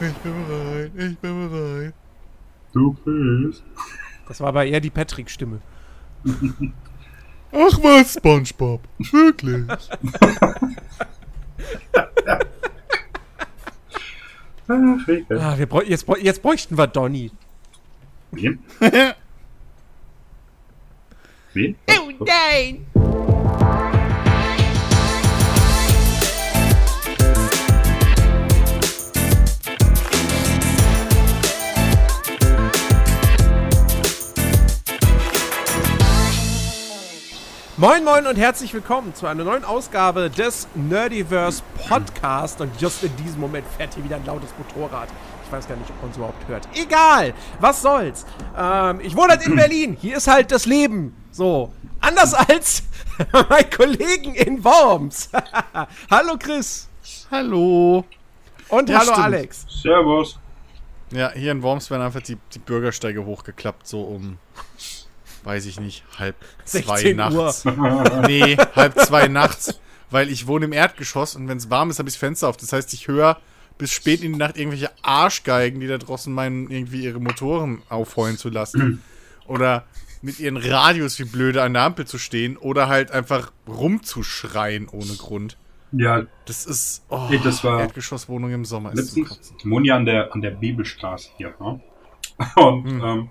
Ich bin bereit, ich bin bereit. Du bist. Das war aber eher die Patrick-Stimme. Ach was, Spongebob. Wirklich. Ah. Ah, wir bräu jetzt, jetzt bräuchten wir Donny. Wen? Wen? Oh nein! Moin Moin und herzlich willkommen zu einer neuen Ausgabe des Nerdiverse Podcast. Und just in diesem Moment fährt hier wieder ein lautes Motorrad. Ich weiß gar nicht, ob man es überhaupt hört. Egal, was soll's. Ähm, ich wohne halt in Berlin. Hier ist halt das Leben. So. Anders als mein Kollegen in Worms. hallo Chris. Hallo. Und Ja, hallo stimmt. Alex. Servus. Ja, hier in Worms werden einfach die, die Bürgersteige hochgeklappt, so um, weiß ich nicht, halb zwei 16 nachts. Nee, halb zwei nachts, weil ich wohne im Erdgeschoss und wenn es warm ist, habe ich das Fenster auf. Das heißt, ich höre bis spät in die Nacht irgendwelche Arschgeigen, die da draußen meinen, irgendwie ihre Motoren aufheulen zu lassen. Oder mit ihren Radios wie blöde an der Ampel zu stehen oder halt einfach rumzuschreien ohne Grund. Ja, Das ist, oh, Nee, das war- Erdgeschosswohnung im Sommer. Ist letztens, wohne ja an der, an der Bibelstraße hier. Ne? Und Hm. ähm,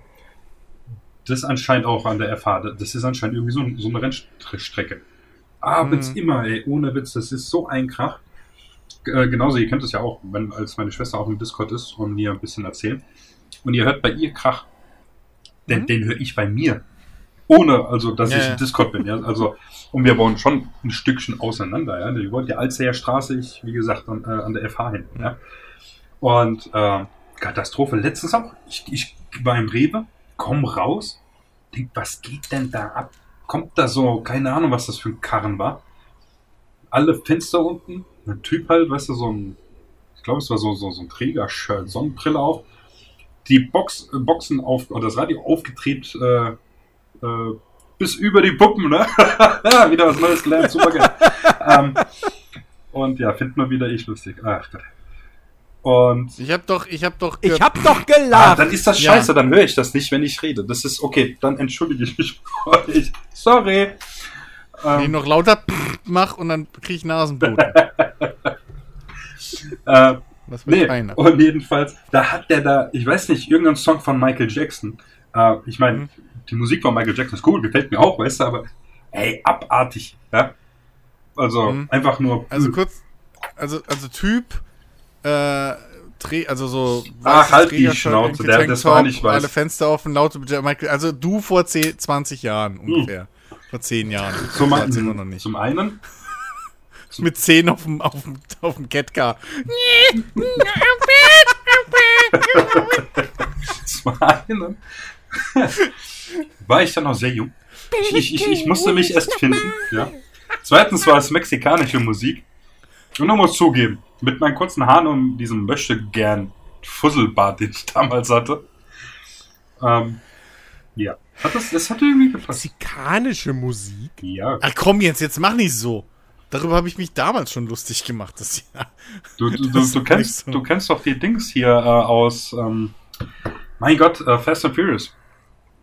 das ist anscheinend auch an der FH. Das ist anscheinend irgendwie so, so eine Rennstrecke. Abends Hm. immer, ey, ohne Witz. Das ist so ein Krach. Äh, genauso, ihr kennt es ja auch, wenn als meine Schwester auf dem Discord ist und mir ein bisschen erzählt. Und ihr hört bei ihr Krach. Den, Mhm. den höre ich bei mir. Ohne, also, dass Ja, ich im Discord bin, ja. Also, und wir wohnen schon ein Stückchen auseinander, ja. Die wohnt ja Alzeher Straße, ich, wie gesagt, an, äh, an der FH hinten, ja. Und, äh, Katastrophe. Letztens auch, ich, ich war im Rewe, komm raus, denk, was geht denn da ab? Kommt da so, keine Ahnung, was das für ein Karren war. Alle Fenster unten, ein Typ halt, weißt du, so ein, ich glaube, es war so, so, so ein Träger-Shirt, Sonnenbrille auf, die Box, Boxen auf, oder das Radio aufgedreht, äh, äh, bis über die Puppen, ne? wieder was Neues gelernt, super geil. ähm, und ja, finden wir wieder ich lustig. Ach Gott. Und Ich hab doch, ich hab doch. Ich ge- hab doch ah, gelacht. dann ist das Ja. scheiße, dann höre ich das nicht, wenn ich rede. Das ist okay, dann entschuldige ich mich. bei euch. Sorry. wenn ich Ähm, noch lauter mach und dann krieg ich Nasenbluten. äh, Das will Nee, keiner. und jedenfalls, da hat der da, ich weiß nicht, irgendein Song von Michael Jackson. Äh, ich meine, Mhm. die Musik von Michael Jackson ist cool, gefällt mir auch, weißt du, aber ey, abartig, ja. Also Mhm. einfach nur. Also kurz, also, also Typ, äh, also so. Ach, halt die Schnauze, der- das war nicht weiß. Alle Fenster offen, laute Michael, also du vor 10, 20 Jahren ungefähr. Vor 10 Jahren. zum, einen, zum einen, Mit 10 auf dem, auf dem, auf dem Catcar. zum einen war ich dann noch sehr jung. Ich, ich, ich, ich musste mich erst finden, ja. Zweitens war es mexikanische Musik. Und man muss zugeben, mit meinen kurzen Haaren und diesem möchte gern Fusselbart, den ich damals hatte. Ähm, ja. Hat das, das hat irgendwie gepasst. Mexikanische Musik. Ja. Ach komm jetzt, jetzt mach nicht so. Darüber habe ich mich damals schon lustig gemacht. Das Jahr. Du, du, du, Das du, kennst, so. du kennst doch die Dings hier äh, aus, ähm, mein Gott, äh, Fast and Furious.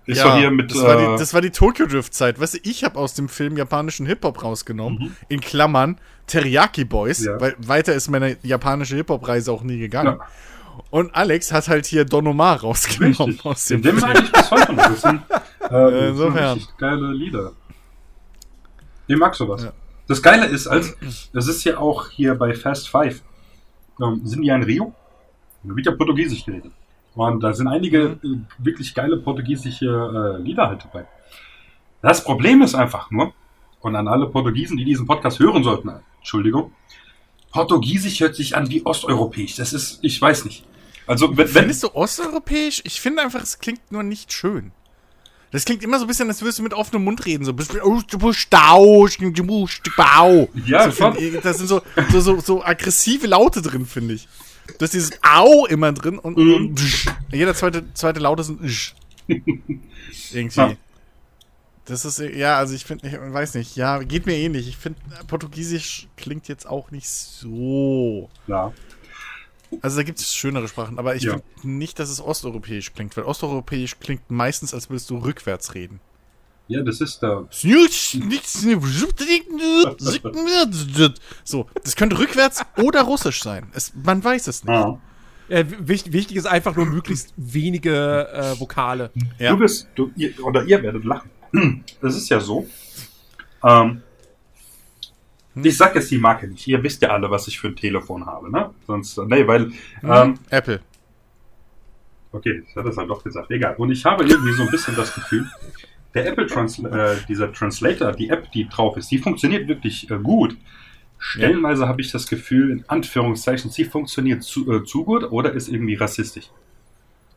Ist doch hier mit, das, war äh, die, das war die Tokyo Drift Zeit. Weißt du, ich habe aus dem Film japanischen Hip-Hop rausgenommen. In Klammern Teriyaki Boys. Mhm. Ja. Weil weiter ist meine japanische Hip-Hop-Reise auch nie gegangen. Ja. Und Alex hat halt hier Don Omar rausgenommen Richtig. aus dem Den Film. ich bis heute noch. Das sind, äh, Insofern. richtig geile Lieder. Ich mag sowas. Ja. Das Geile ist, als, das ist ja auch hier bei Fast Five, ähm, sind die ja in Rio, da wird ja Portugiesisch geredet. Und da sind einige Mhm. äh, wirklich geile portugiesische äh, Lieder halt dabei. Das Problem ist einfach nur, und an alle Portugiesen, die diesen Podcast hören sollten, Entschuldigung, Portugiesisch hört sich an wie osteuropäisch. Das ist, ich weiß nicht. Also, wenn, wenn, Findest du osteuropäisch? Ich finde einfach, es klingt nur nicht schön. Das klingt immer so ein bisschen, als würdest du mit offenem Mund reden. So, oh. Ja, so, Da sind so, so, so, so aggressive Laute drin, finde ich. Du hast dieses Au immer drin und, Mhm. und jeder zweite, zweite Laute ist ein. Irgendwie. Ja. Das ist, ja, also ich finde, ich weiß nicht, ja, geht mir ähnlich. Ich finde, Portugiesisch klingt jetzt auch nicht so. Ja. Also da gibt es schönere Sprachen, aber ich Ja. finde nicht, dass es osteuropäisch klingt, weil osteuropäisch klingt meistens, als würdest du rückwärts reden. Ja, das ist da. So, das könnte rückwärts oder russisch sein. Es, man weiß es nicht. Ah. Äh, wichtig, wichtig ist einfach nur möglichst wenige äh, Vokale. Ja. Du bist, du, ihr, oder ihr werdet lachen. Das ist ja so. Ähm, ich sag jetzt die Marke nicht. Ihr wisst ja alle, was ich für ein Telefon habe, ne? Sonst, nee, weil, ähm, Apple. okay, das hat es halt doch gesagt. Egal. Und ich habe irgendwie so ein bisschen das Gefühl, der Apple Transl äh, dieser Translator, die App, die drauf ist, die funktioniert wirklich äh, gut. Stellenweise habe ich das Gefühl, in Anführungszeichen, sie funktioniert zu, äh, zu gut oder ist irgendwie rassistisch.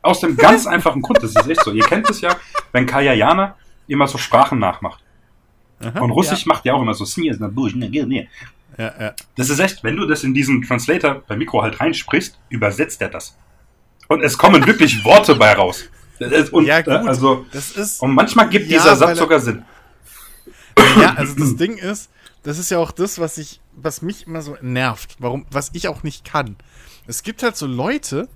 Aus dem ganz einfachen Grund, das ist echt so. Ihr kennt es ja, wenn Kaya Jana immer so Sprachen nachmacht. Und Russisch macht ja auch immer so. Ja, ja. Das ist echt, wenn du das in diesen Translator beim Mikro halt reinsprichst, übersetzt er das. Und es kommen wirklich Worte bei raus. Das ist- Und, Ja, gut. Äh, also, Das ist. und manchmal gibt Ja, dieser Satz er- sogar Sinn. Ja, also das Ding ist, das ist ja auch das, was ich, was mich immer so nervt, warum, was ich auch nicht kann. Es gibt halt so Leute,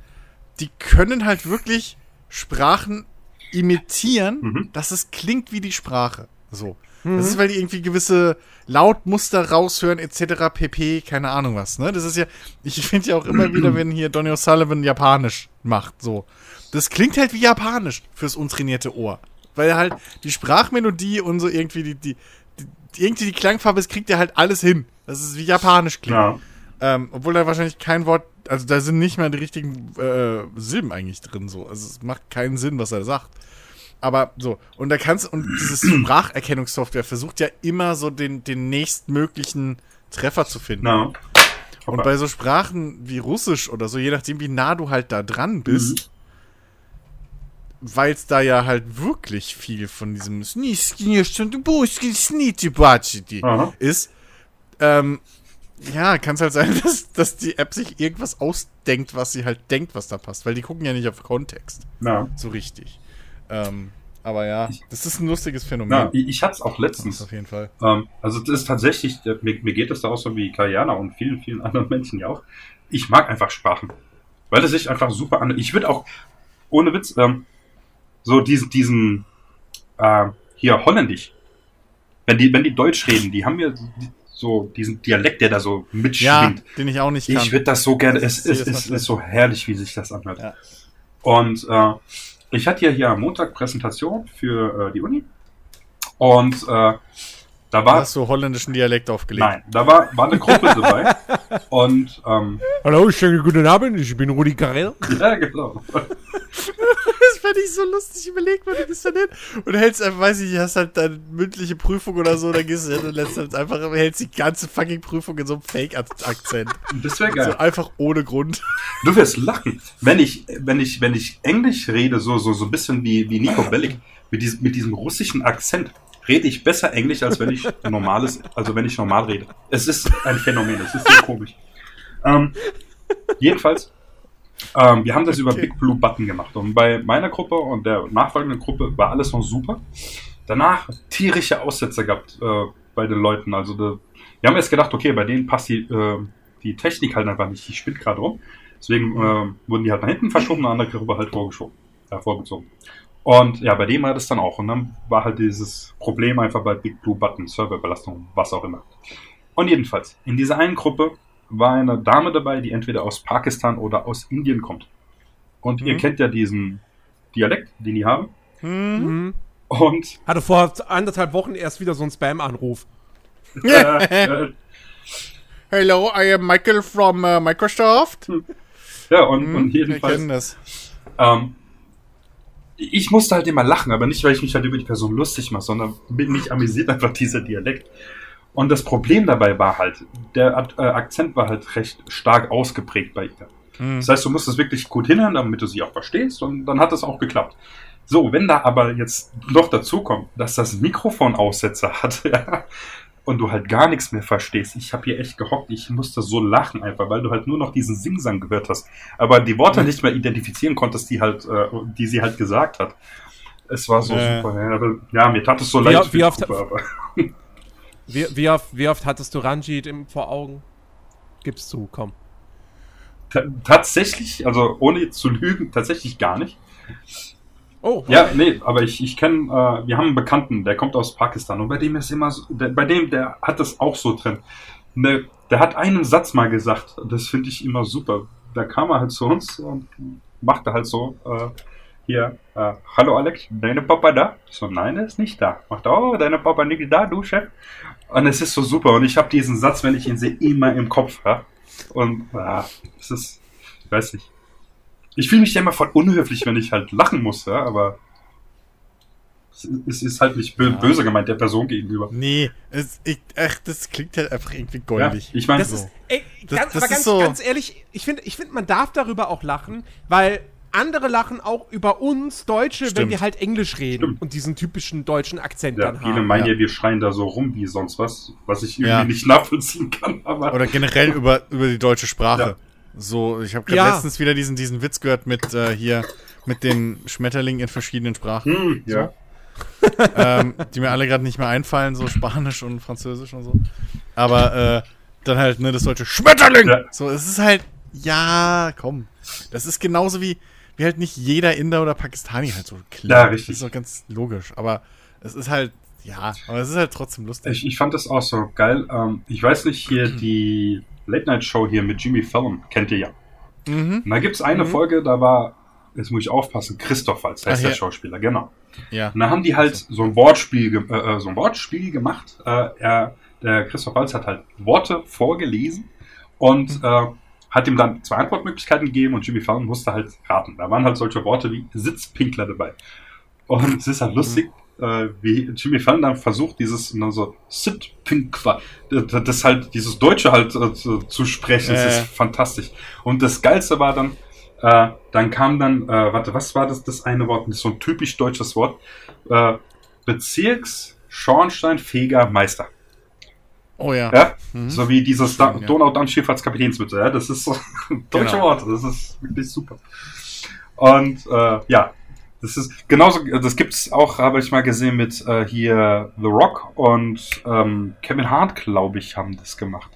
die können halt wirklich Sprachen imitieren, Mhm. dass es klingt wie die Sprache. So. Das ist, weil die irgendwie gewisse Lautmuster raushören, etc. pp, keine Ahnung was, ne? Das ist ja, ich finde ja auch immer wieder, wenn hier Donny O'Sullivan Japanisch macht, so. Das klingt halt wie Japanisch fürs untrainierte Ohr. Weil halt die Sprachmelodie und so irgendwie die, die, die irgendwie die Klangfarbe, das kriegt er halt alles hin. Das ist wie Japanisch klingt. Ja. Ähm, obwohl da wahrscheinlich kein Wort, also da sind nicht mal die richtigen äh, Silben eigentlich drin, so. Also es macht keinen Sinn, was er sagt. Aber so, und da kannst und dieses Spracherkennungssoftware versucht ja immer so den, den nächstmöglichen Treffer zu finden. Na. Und bei so Sprachen wie Russisch oder so, je nachdem, wie nah du halt da dran bist, weil es da ja halt wirklich viel von diesem Aha. ist, ähm, ja, kann es halt sein, dass, dass die App sich irgendwas ausdenkt, was sie halt denkt, was da passt, weil die gucken ja nicht auf Kontext Na. so richtig. Ähm, aber ja, das ist ein lustiges Phänomen. Na, ich, ich hatte es auch das letztens. auf jeden Fall. Ähm, also das ist tatsächlich, mir, mir geht es da auch so wie Kayana und vielen, vielen anderen Menschen ja auch. Ich mag einfach Sprachen. Weil es sich einfach super an. Ich würde auch, ohne Witz, ähm, so diesen, diesen, äh, hier Holländisch. Wenn die, wenn die Deutsch reden, die haben ja so diesen Dialekt, der da so Ja, mitschwingt. den ich auch nicht kann. Ich würde das so gerne, es ist, ist, ist so herrlich, wie sich das anhört. Ja. Und äh, ich hatte ja hier am Montag Präsentation für äh, die Uni. Und äh, da war, hast du holländischen Dialekt aufgelegt. nein, da war, war eine Gruppe dabei. Und ähm, Hallo, schönen guten Abend, ich bin Rudi Carell. ja, genau. Fände ich so lustig. Überleg mal, du gehst dann hin und hältst einfach, weiß ich nicht, hast halt deine mündliche Prüfung oder so, dann gehst du hin und lässt halt einfach, hältst die ganze fucking Prüfung in so einem Fake-Akzent. Das wäre So geil. einfach ohne Grund. Du wirst lachen. Wenn ich, wenn ich, wenn ich Englisch rede, so, so, so ein bisschen wie, wie Nico Bellic, mit diesem, mit diesem russischen Akzent, rede ich besser Englisch, als wenn ich normales, also wenn ich normal rede. Es ist ein Phänomen, es ist so komisch. Ähm, jedenfalls, ähm, wir haben das über Okay. Big Blue Button gemacht. Und bei meiner Gruppe und der nachfolgenden Gruppe war alles noch super. Danach tierische Aussätze gehabt äh, bei den Leuten. Also da, wir haben jetzt gedacht, okay, bei denen passt die, äh, die Technik halt einfach nicht. Die spinnt gerade rum. Deswegen äh, wurden die halt nach hinten verschoben, eine andere Gruppe halt vorgeschoben, äh, vorgezogen. Und ja, bei dem war das dann auch. Und dann war halt dieses Problem einfach bei Big Blue Button, Serverbelastung, was auch immer. Und jedenfalls, in dieser einen Gruppe war eine Dame dabei, die entweder aus Pakistan oder aus Indien kommt. Und ihr Mhm. kennt ja diesen Dialekt, den die haben. Hm? Mhm. Und Hatte vor anderthalb Wochen erst wieder so einen Spam-Anruf. äh, äh, Hello, I am Michael from uh, Microsoft. ja, und, Hm, und wir jedenfalls, kennen das. ähm, ich musste halt immer lachen, aber nicht, weil ich mich halt über die Person lustig mache, sondern mich amüsiert einfach dieser Dialekt. Und das Problem dabei war halt, der äh, Akzent war halt recht stark ausgeprägt bei ihr. Hm. Das heißt, du musst es wirklich gut hinhören, damit du sie auch verstehst und dann hat es auch geklappt. So, wenn da aber jetzt noch dazu kommt, dass das Mikrofon Aussetzer hat, ja, und du halt gar nichts mehr verstehst. Ich habe hier echt gehockt, ich musste so lachen einfach, weil du halt nur noch diesen Singsang gehört hast, aber die Worte nicht mehr identifizieren konntest, die halt, äh, die sie halt gesagt hat. Es war so Äh. super. Ja, aber, ja, mir tat es so Wie- leid. wie oft- Gruppe, Wie, wie, oft, wie oft hattest du Ranjit im, vor Augen? Gib's zu, komm. Ta tatsächlich, also ohne zu lügen, tatsächlich gar nicht. Oh, Ja, nee, aber ich, ich kenne, äh, wir haben einen Bekannten, der kommt aus Pakistan und bei dem ist immer so, der, bei dem, der hat das auch so drin. Ne, der hat einen Satz mal gesagt, das finde ich immer super. Da kam er halt zu uns und machte halt so, äh, hier, äh, hallo Alex, deine Papa da? Ich so, nein, er ist nicht da. Macht, oh, deine Papa nicht da, du Chef? Und es ist so super und ich habe diesen Satz, wenn ich ihn sehe, immer im Kopf. Ja? Und ja, es ist, ich weiß nicht. Ich fühle mich ja immer voll unhöflich, wenn ich halt lachen muss, ja, aber es- ist halt nicht bö Ja. böse gemeint der Person gegenüber. Nee, es, ich, ach, das klingt halt einfach irgendwie Ja, goldig. ich meine, Das so. ist, ey, Das- ganz, das aber ist ganz, so- ganz ehrlich, ich finde, ich find, man darf darüber auch lachen, weil andere lachen auch über uns Deutsche, wenn Stimmt. wir halt Englisch reden Stimmt. und diesen typischen deutschen Akzent ja, dann viele haben. meinen ja. ja, wir schreien da so rum wie sonst was, was ich irgendwie Ja. nicht nachvollziehen kann, aber Oder generell über, über die deutsche Sprache. Ja. So, ich habe gerade Ja. letztens wieder diesen, diesen Witz gehört mit äh, hier, mit dem Schmetterling in verschiedenen Sprachen, hm, ja. ähm, die mir alle gerade nicht mehr einfallen, so Spanisch und Französisch und so. Aber äh, dann halt, ne, das deutsche Schmetterling! Ja. So, es ist halt, ja, komm. Das ist genauso wie, wie halt nicht jeder Inder oder Pakistani halt so klingt. Ja, richtig. Das ist doch ganz logisch. Aber es ist halt, ja, aber es ist halt trotzdem lustig. Ich, ich fand das auch so geil. Ähm, ich weiß nicht, hier die Late-Night-Show hier mit Jimmy Fallon, kennt ihr ja. Mhm. Und da gibt's eine Mhm. Folge, da war, jetzt muss ich aufpassen, Christoph als heißt Ach, der ja. Schauspieler, genau. Ja. Und da haben die halt so ein Wortspiel, äh, äh, so ein Wortspiel gemacht. Äh, er, der Christoph Waltz hat halt Worte vorgelesen und äh, hat ihm dann zwei Antwortmöglichkeiten gegeben und Jimmy Fallon musste halt raten. Da waren halt solche Worte wie Sitzpinkler dabei. Und es ist halt lustig, äh, wie Jimmy Fallon dann versucht, dieses dann so Sitzpinkler, das, halt, dieses Deutsche halt äh, zu, sprechen. Das Äh. ist fantastisch. Und das Geilste war dann, äh, dann kam dann, äh, warte, was war das, das eine Wort? Das ist so ein typisch deutsches Wort. Äh, Bezirks-Schornsteinfeger Meister. Oh ja. Ja? Mhm. So wie dieses da ja. Donaudampfschifffahrtskapitänsmütze. Ja? Das ist so deutsche Genau. Wort. Das ist wirklich super. Und äh, ja, das ist genauso, das gibt's auch, habe ich mal gesehen, mit äh, hier The Rock und ähm, Kevin Hart, glaube ich, haben das gemacht.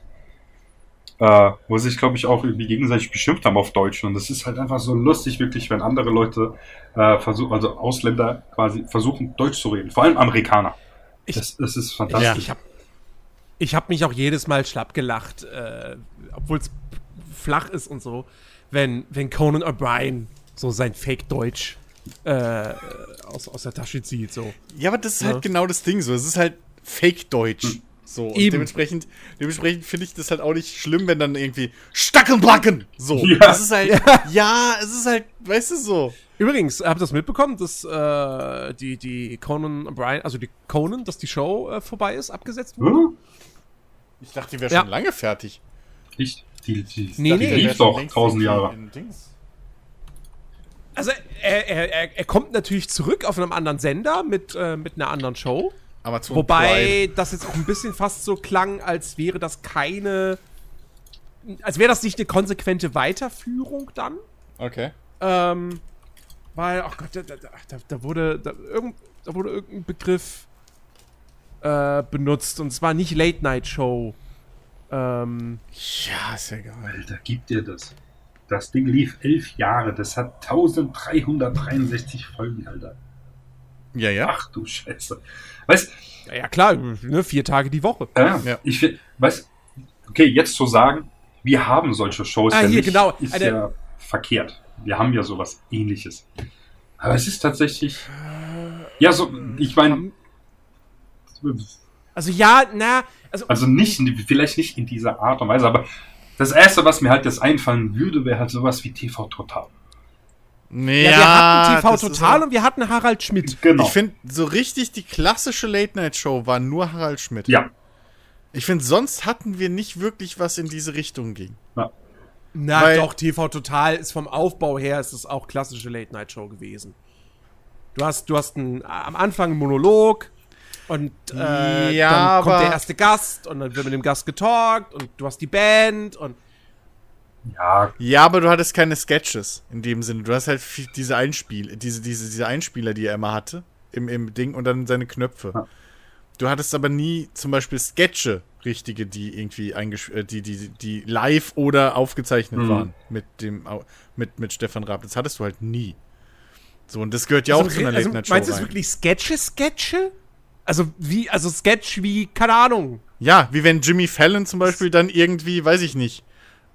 Äh, wo sie sich, glaube ich, auch irgendwie gegenseitig beschimpft haben auf Deutsch. Und das ist halt einfach so lustig, wirklich, wenn andere Leute äh, versuchen, also Ausländer quasi versuchen, Deutsch zu reden. Vor allem Amerikaner. Ich- das, das ist fantastisch. Ja. Ich habe ich hab mich auch jedes Mal schlapp gelacht, äh, obwohl es flach ist und so, wenn, wenn Conan O'Brien so sein Fake-Deutsch äh, aus, aus der Tasche zieht. So. Ja, aber das ist Ja. halt genau das Ding so. Es ist halt Fake-Deutsch. So, und Eben. dementsprechend, dementsprechend finde ich das halt auch nicht schlimm, wenn dann irgendwie Stackenbacken! So. Ja. Das ist halt, ja. es ist halt, weißt du so. Übrigens, habt ihr das mitbekommen, dass äh, die, die Conan O'Brien, also die Conan, dass die Show äh, vorbei ist, abgesetzt wurde? Hm? Ich dachte, die wäre Ja. schon lange fertig. Nicht? Die, die, Nee, die nee. Die lief doch tausend Jahre. in. Also er, er, er, er kommt natürlich zurück auf einem anderen Sender mit, äh, mit einer anderen Show. Amazon Prime. Wobei das jetzt auch ein bisschen fast so klang, als wäre das keine. Als wäre das nicht eine konsequente Weiterführung dann. Okay. Ähm, weil, ach Gott, da, da, da, da wurde da, irgend, da wurde irgendein Begriff äh, benutzt und zwar nicht Late Night Show. Ähm, Ja, ist ja egal. Alter, gibt dir das? Das Ding lief elf Jahre. Das hat 1363 Folgen, Alter. Ja, ja. Ach du Scheiße. Weißt ja, ja, klar, ne, vier Tage die Woche. äh, Ja. ich weißt okay, jetzt zu sagen, wir haben solche Shows Ah, ja hier, nicht, genau. ist Eine- ja verkehrt. Wir haben ja sowas ähnliches. Aber es ist tatsächlich. Ja, so, ich meine, Also ja, na, also, also nicht, vielleicht nicht in dieser Art und Weise, aber das erste, was mir halt jetzt einfallen würde, wäre halt sowas wie TV Total. Nee, ja, wir hatten TV Total ja- und wir hatten Harald Schmidt. Genau. Ich finde, so richtig die klassische Late-Night-Show war nur Harald Schmidt. ja, Ich finde, sonst hatten wir nicht wirklich was in diese Richtung ging. Na Weil- doch, TV Total ist vom Aufbau her ist es auch klassische Late Night Show gewesen. Du hast, du hast einen, am Anfang einen Monolog und äh, Ja, dann kommt der erste Gast und dann wird mit dem Gast getalkt und du hast die Band und ja, Ja, aber du hattest keine Sketches in dem Sinne. Du hast halt diese Einspiel, diese, diese, diese Einspieler, die er immer hatte im, im Ding und dann seine Knöpfe. Ja. Du hattest aber nie zum Beispiel Sketche richtige, die irgendwie eingesch äh, die, die, die live oder aufgezeichnet Mhm. waren mit dem mit, mit Stefan Raab. Das hattest du halt nie. So, und das gehört ja auch also, zu einer also, Late-Night-Show Meinst du es rein. wirklich Sketche, Sketche? Also wie, also Sketch wie, keine Ahnung. Ja, wie wenn Jimmy Fallon zum Beispiel dann irgendwie, weiß ich nicht,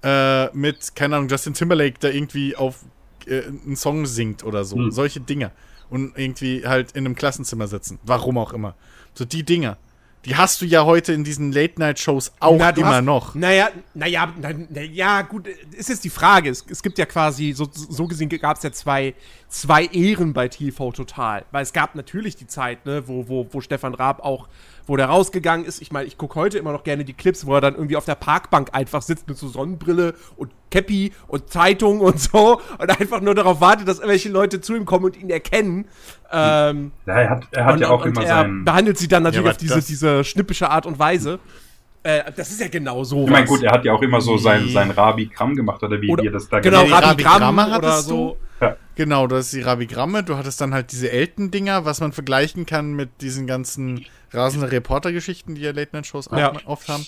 äh, mit, keine Ahnung, Justin Timberlake da irgendwie auf äh, einen Song singt oder so. Hm. Solche Dinge. Und irgendwie halt in einem Klassenzimmer sitzen. Warum auch immer. So die Dinger. Die hast du ja heute in diesen Late-Night-Shows auch Na, immer hast- noch. Naja, naja, na, na, ja, gut, ist jetzt die Frage. Es, es gibt ja quasi, so, so gesehen gab es ja zwei, zwei Ehren bei TV Total. Weil es gab natürlich die Zeit, ne, wo, wo, wo Stefan Raab auch, wo der rausgegangen ist. Ich meine, ich gucke heute immer noch gerne die Clips, wo er dann irgendwie auf der Parkbank einfach sitzt mit so Sonnenbrille und Cappy und Zeitung und so und einfach nur darauf wartet, dass irgendwelche Leute zu ihm kommen und ihn erkennen. Ähm, Ja, er hat, er hat und, ja auch und immer er seinen. behandelt sie dann natürlich Ja, auf diese, das- diese schnippische Art und Weise. Äh, das ist ja genau so. Ich meine, gut, er hat ja auch immer so sein, sein Rabi-Gramm gemacht, oder wie Oder- ihr das da genau, die Rabigramm Rabigramme oder so. Ja. Genau, du hast die Rabigramme, du hattest dann halt diese Elton-Dinger, was man vergleichen kann mit diesen ganzen rasenden Reporter-Geschichten, die ja Late-Night-Shows auch Ja. oft haben.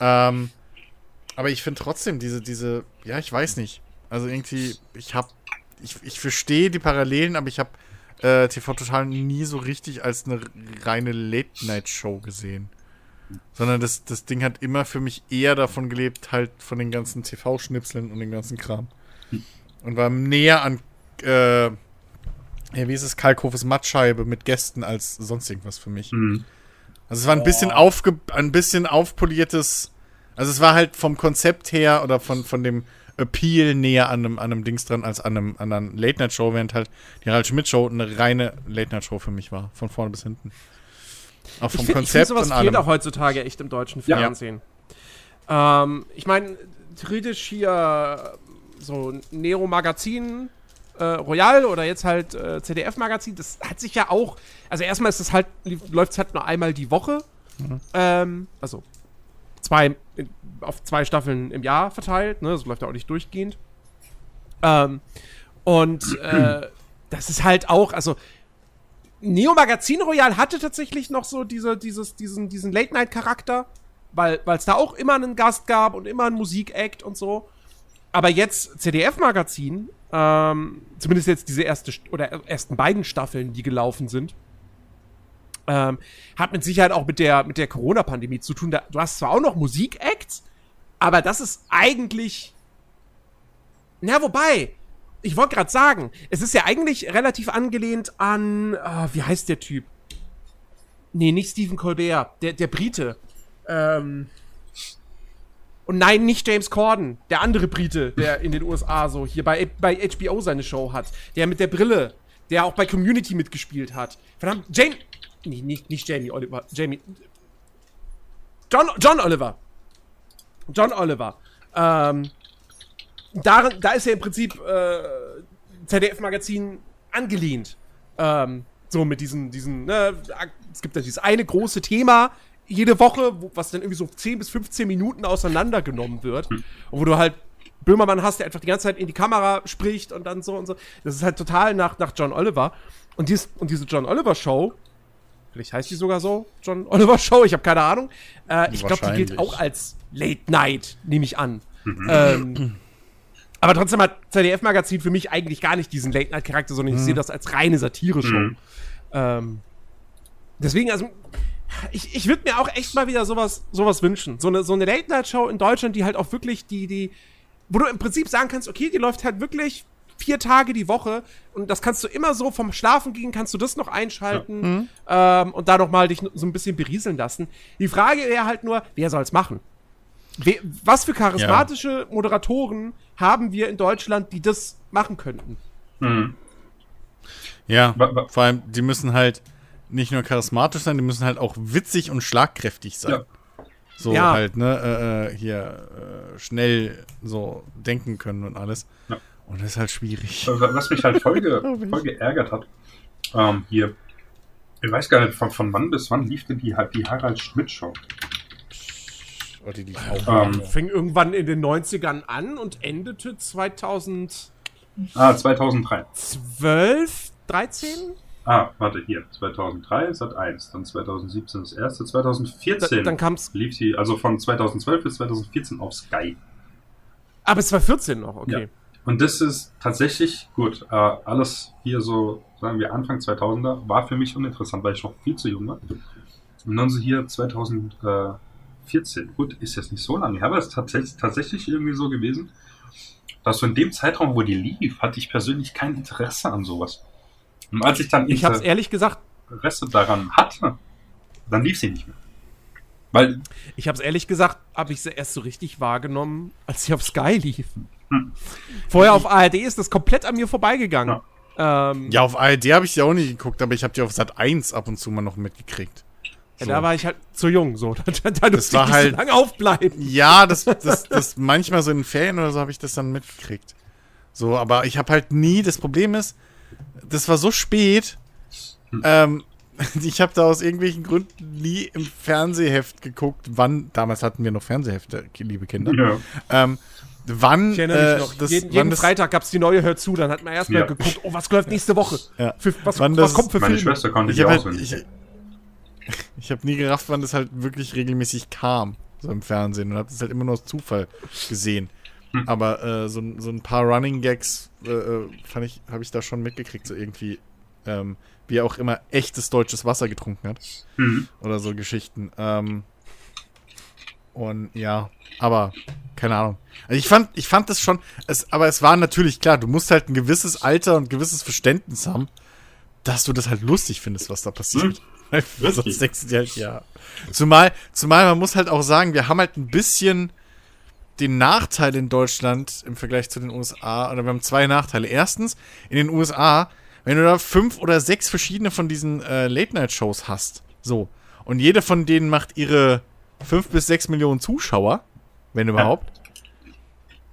Ähm, aber ich finde trotzdem diese, diese, ja, ich weiß nicht. Also irgendwie, ich hab, ich, ich verstehe die Parallelen, aber ich habe äh, TV Total nie so richtig als eine reine Late-Night-Show gesehen. Sondern das, das Ding hat immer für mich eher davon gelebt, halt von den ganzen TV-Schnipseln und dem ganzen Kram. Und war näher an, äh, ja, wie ist es, Kalkhofes Mattscheibe mit Gästen als sonst irgendwas für mich. Mhm. Also es war ein bisschen aufge ein bisschen aufpoliertes, also es war halt vom Konzept her oder von, von dem Appeal näher an einem, an einem Dings dran als an, einem, an einer Late-Night-Show, während halt die Harald Schmidt-Show eine reine Late-Night-Show für mich war, von vorne bis hinten. Auch Ich vom finde, Konzept sowas und fehlt auch heutzutage echt im deutschen Ja. Fernsehen. Ähm, ich meine, theoretisch hier so Nero Magazin, äh, Royal oder jetzt halt äh, CDF Magazin, das hat sich ja auch, also erstmal ist es halt, läuft es halt nur einmal die Woche. Mhm. Ähm, also zwei, in- auf zwei Staffeln im Jahr verteilt, ne? Das läuft ja auch nicht durchgehend. Ähm, und äh, das ist halt auch, also Neo Magazin Royal hatte tatsächlich noch so diese, dieses, diesen, diesen Late-Night-Charakter, weil es da auch immer einen Gast gab und immer einen Musikact und so. Aber jetzt CDF-Magazin, ähm, zumindest jetzt diese erste St- oder ersten beiden Staffeln, die gelaufen sind, ähm, hat mit Sicherheit auch mit der, mit der Corona-Pandemie zu tun. Da, du hast zwar auch noch Musikacts, aber das ist eigentlich. Na, wobei, ich wollte gerade sagen, es ist ja eigentlich relativ angelehnt an, ah, wie heißt der Typ? Nee, nicht Stephen Colbert, der, der Brite. Ähm. Und nein, nicht James Corden, der andere Brite, der in den USA so hier bei, bei HBO seine Show hat. Der mit der Brille, der auch bei Community mitgespielt hat. Verdammt, Jane. Nee, nicht, nicht Jamie Oliver. Jamie. John, John Oliver. John Oliver. Ähm, darin, da ist ja im Prinzip äh, ZDF-Magazin angelehnt. Ähm, so mit diesen, diesen, ne, es gibt da dieses eine große Thema jede Woche, wo, was dann irgendwie so 10 bis 15 Minuten auseinandergenommen wird. Und wo du halt Böhmermann hast, der einfach die ganze Zeit in die Kamera spricht und dann so und so. Das ist halt total nach, nach John Oliver. Und, dies, und diese John Oliver Show, vielleicht heißt die sogar so, John Oliver Show, ich habe keine Ahnung. Äh, ich glaube, die gilt auch als Late Night, nehme ich an. ähm, aber trotzdem hat ZDF-Magazin für mich eigentlich gar nicht diesen Late-Night-Charakter, sondern ich sehe das als reine Satire-Show. Mhm. Ähm, deswegen, also, ich, ich würde mir auch echt mal wieder sowas, sowas wünschen. So eine, so eine Late-Night-Show in Deutschland, die halt auch wirklich die, die, wo du im Prinzip sagen kannst, okay, die läuft halt wirklich vier Tage die Woche und das kannst du immer so vom Schlafen gehen, kannst du das noch einschalten ähm, und da noch mal dich so ein bisschen berieseln lassen. Die Frage wäre halt nur, wer soll's machen? Wer, was für charismatische Moderatoren haben wir in Deutschland, die das machen könnten? Mhm. Ja, vor allem, die müssen halt nicht nur charismatisch sein, die müssen halt auch witzig und schlagkräftig sein. Ja. So Ja. halt, ne, äh, äh, hier äh, schnell so denken können und alles. Ja. Und das ist halt schwierig. Was mich halt voll, ge voll geärgert hat, ähm, hier, ich weiß gar nicht, von, von wann bis wann lief denn die, die Harald Schmidt Show? Oh, die lief auch. Ähm, Fing irgendwann in den 90ern an und endete 2012, ah, 2003. 13? Ah, warte, hier. 2003 Sat 1, dann 2017 das erste, 2014 Da, dann kam's. lief sie, also von 2012 bis 2014 auf Sky. Ah, bis 2014 noch, okay. Ja. Und das ist tatsächlich, gut, äh, alles hier so, sagen wir Anfang 2000er, war für mich uninteressant, weil ich noch viel zu jung war. Und dann so hier 2014, gut, ist jetzt nicht so lange her, aber es ist tatsächlich, tatsächlich irgendwie so gewesen, dass so in dem Zeitraum, wo die lief, hatte ich persönlich kein Interesse an sowas. Und als ich dann Ich hab's ehrlich gesagt, Interesse daran hatte, dann lief sie nicht mehr. Weil, ich hab's ehrlich gesagt, habe ich sie erst so richtig wahrgenommen, als sie auf Sky lief. Hm. Vorher auf ARD ist das komplett an mir vorbeigegangen. Ähm, Ja, auf ARD habe ich die auch nicht geguckt, aber ich habe die auf Sat 1 ab und zu mal noch mitgekriegt. ja, So. Da war ich halt zu jung, so. Da, da, da durfte war halt- so lange aufbleiben. Ja, das, das, das manchmal so in Ferien oder so habe ich das dann mitgekriegt. So, aber ich habe halt nie, das Problem ist, das war so spät, ähm, ich habe da aus irgendwelchen Gründen nie im Fernsehheft geguckt, wann, damals hatten wir noch Fernsehhefte, liebe Kinder, ja, ähm, wann, Ich erinnere mich äh, noch. das, jeden jeden das, Freitag gab's die neue Hör zu, dann hat man erstmal Ja. geguckt, oh, was läuft nächste Woche? Ja. Für, was, Wann was das- kommt für meine Filme? Schwester konnte ich die habe halt, auswendig. ich, ich habe nie gerafft, wann das halt wirklich regelmäßig kam, so im Fernsehen und habe das halt immer nur aus Zufall gesehen. Hm. Aber äh, so, ein- so ein paar Running Gags äh, äh, fand ich, habe ich da schon mitgekriegt, so irgendwie, ähm, wie er auch immer echtes deutsches Wasser getrunken hat Mhm. oder so Geschichten. Ähm, und ja, aber keine Ahnung. Also ich fand, ich fand das schon, es, aber es war natürlich klar, du musst halt ein gewisses Alter und ein gewisses Verständnis haben, dass du das halt lustig findest, was da passiert. Wirklich? Sonst denkst du dir halt, ja. Zumal, zumal man muss halt auch sagen, wir haben halt ein bisschen den Nachteil in Deutschland im Vergleich zu den USA, oder wir haben zwei Nachteile. Erstens, in den USA, wenn du da fünf oder sechs verschiedene von diesen äh, Late-Night-Shows hast, so, und jede von denen macht ihre fünf bis sechs Millionen Zuschauer, wenn überhaupt,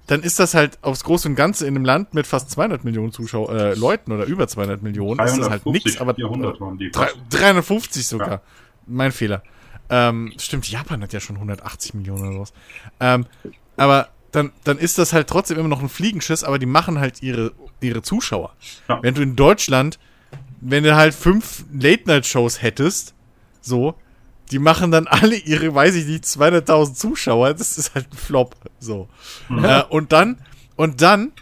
dann ist das halt aufs Große und Ganze in einem Land mit fast 200 Millionen Zuschauer, äh, Leuten oder über 200 Millionen, ist das halt 350, nichts, aber 400 waren die. Drei- 350 sogar. Ja. Mein Fehler. Ähm, stimmt, Japan hat ja schon 180 Millionen oder was. Ähm, aber dann, dann ist das halt trotzdem immer noch ein Fliegenschiss, aber die machen halt ihre, ihre Zuschauer. Ja. Wenn du in Deutschland, wenn du halt fünf Late-Night-Shows hättest, so, die machen dann alle ihre, weiß ich nicht, 200.000 Zuschauer, das ist halt ein Flop, so. Äh, und dann, und dann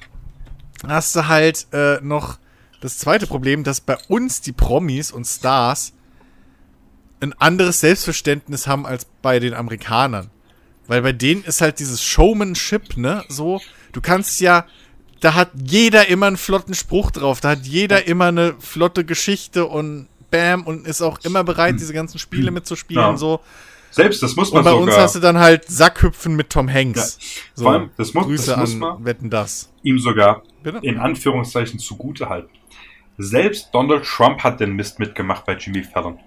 hast du halt äh, noch das zweite Problem, dass bei uns die Promis und Stars ein anderes Selbstverständnis haben als bei den Amerikanern. Weil bei denen ist halt dieses Showmanship, ne, so, du kannst ja, da hat jeder immer einen flotten Spruch drauf, da hat jeder immer eine flotte Geschichte und bam und ist auch immer bereit, diese ganzen Spiele mitzuspielen, Ja. so. Selbst das muss man Und bei sogar uns hast du dann halt Sackhüpfen mit Tom Hanks. So, Vor allem, das muss- Grüße das muss an man- Wetten das. ihm sogar Bitte? in Anführungszeichen zugute halten. Selbst Donald Trump hat den Mist mitgemacht bei Jimmy Fallon.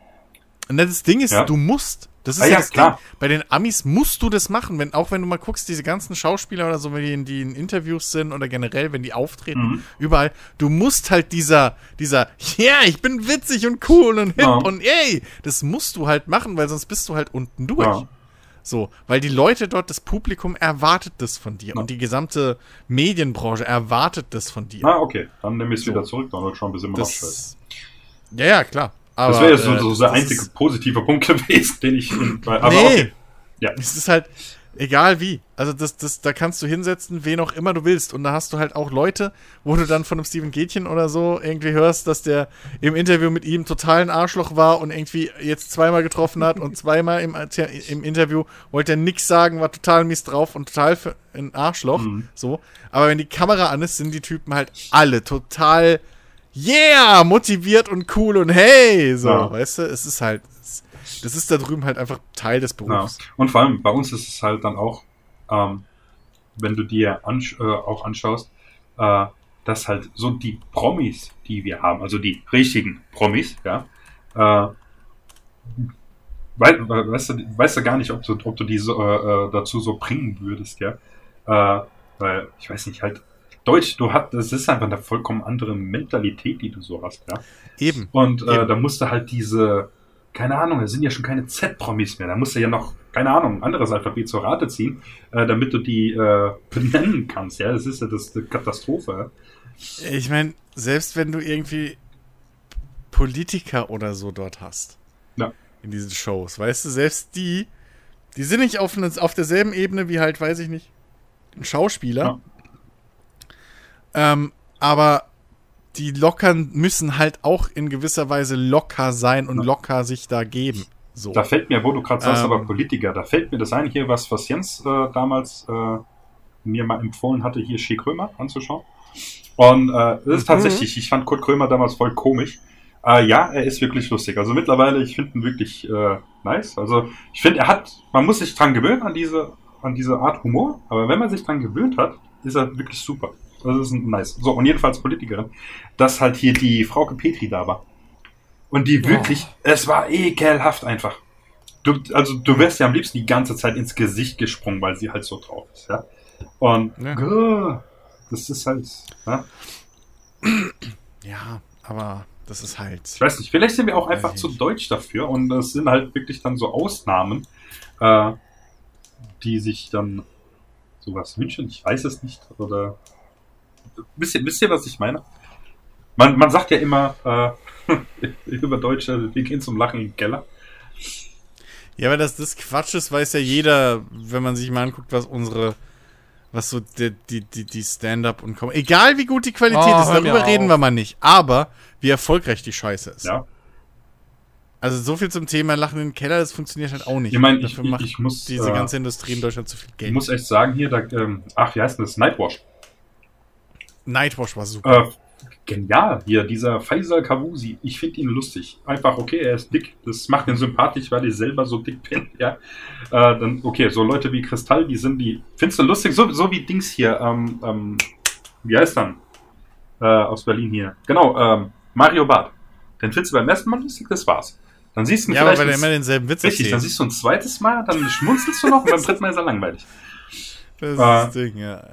Und das Ding ist, Ja. du musst. Das ist Ah ja, ja, das klar. Ding. Bei den Amis musst du das machen, wenn, auch wenn du mal guckst, diese ganzen Schauspieler oder so, wenn die in, die in Interviews sind oder generell, wenn die auftreten, Mhm. überall, du musst halt dieser, dieser, ja, ich bin witzig und cool und hip Ja. und ey, das musst du halt machen, weil sonst bist du halt unten durch. Ja. So, weil die Leute dort, das Publikum erwartet das von dir Ja. und die gesamte Medienbranche erwartet das von dir. Ah, okay. Dann nehme ich es So. wieder zurück. Donald Trump ist immer noch schuld. das, ja, ja, klar. Aber, Das wäre jetzt so, äh, so der einzige ist- positive Punkt gewesen, den ich. Aber nee. okay. Ja. Es ist halt egal wie. Also das, das, da kannst du hinsetzen, wen auch immer du willst. Und da hast du halt auch Leute, wo du dann von einem Steven Gätchen oder so irgendwie hörst, dass der im Interview mit ihm total ein Arschloch war und irgendwie jetzt zweimal getroffen hat und zweimal im, im Interview wollte er nix sagen, war total mies drauf und total für ein Arschloch. Mhm. So. Aber wenn die Kamera an ist, sind die Typen halt alle total yeah, motiviert und cool und hey, so, Ja. weißt du, es ist halt, das ist da drüben halt einfach Teil des Ja. Berufs. Und vor allem bei uns ist es halt dann auch, ähm, wenn du dir ansch äh, auch anschaust, äh, dass halt so die Promis, die wir haben, also die richtigen Promis, ja, äh, wei we- weißt, du, weißt du gar nicht, ob du, ob du die so, äh, äh, dazu so bringen würdest, ja. Äh, weil, ich weiß nicht, halt, Deutsch, du hast, das ist einfach eine vollkommen andere Mentalität, die du so hast, ja. Eben. Und äh, Eben. da musst du halt diese, keine Ahnung, da sind ja schon keine Z-Promis mehr. Da musst du ja noch, keine Ahnung, ein anderes Alphabet zur Rate ziehen, äh, damit du die äh, benennen kannst. Ja, das ist ja das die Katastrophe. Ich meine, selbst wenn du irgendwie Politiker oder so dort hast. Ja. In diesen Shows. Weißt du, selbst die, die sind nicht auf, ne- auf derselben Ebene wie halt, weiß ich nicht, ein Schauspieler. Ähm, aber die lockern müssen halt auch in gewisser Weise locker sein und locker sich da geben. So. Da fällt mir, wo du gerade sagst, Ähm. aber Politiker, da fällt mir das ein hier, was, was Jens äh, damals äh, mir mal empfohlen hatte, hier Shea Krömer anzuschauen. Und äh, das ist Mhm. tatsächlich, ich fand Kurt Krömer damals voll komisch. Äh, ja, er ist wirklich lustig. Also mittlerweile, ich finde ihn wirklich äh, nice. Also ich finde, er hat, man muss sich dran gewöhnen an diese, an diese Art Humor, aber wenn man sich dran gewöhnt hat, ist er wirklich super. Das ist ein nice. So, und jedenfalls Politikerin, dass halt hier die Frauke Petri da war. Und die wirklich, es war ekelhaft einfach. Du, also du wärst ja am liebsten die ganze Zeit ins Gesicht gesprungen, weil sie halt so drauf ist, ja. Und Ja. Das ist halt, ja. ja, aber das ist halt. Ich weiß nicht, vielleicht sind wir auch einfach zu deutsch dafür und das sind halt wirklich dann so Ausnahmen, äh, die sich dann sowas wünschen. Ich weiß es nicht. Oder wisst ihr, wisst ihr was ich meine? Man, man sagt ja immer äh, über Deutsche, wir gehen zum Lachen in den Keller. Ja, aber dass das Quatsch ist, weiß ja jeder, wenn man sich mal anguckt, was unsere, was so die, die, die, die Stand-up und Com Egal wie gut die Qualität Oh, ist, darüber reden auf. wir mal nicht. Aber wie erfolgreich die Scheiße ist. Ja. Also so viel zum Thema Lachen in den Keller, das funktioniert halt auch nicht. Ich meine, ich, Dafür ich, ich muss, diese äh, ganze Industrie in Deutschland zu viel ich Geld. muss echt sagen hier, da, ähm, ach, wie heißt denn das? Nightwash. Nightwash war super. Äh, genial. Hier, dieser Faisal Kavusi. Ich finde ihn lustig. Einfach, okay, er ist dick. Das macht ihn sympathisch, weil ich selber so dick bin. Ja. Äh, dann, okay, so Leute wie Kristall, die sind die. Findest du lustig? So, so wie Dings hier. Ähm, ähm, wie heißt dann? Äh, aus Berlin hier. Genau, ähm, Mario Barth. Den findest du beim ersten Mal lustig, das war's. Dann siehst du ihn ja, vielleicht. weil er ein- immer denselben Witz richtig, dann siehst du ein zweites Mal, dann schmunzelst du noch und beim dritten Mal ist er langweilig. Das ist äh, das Ding, ja.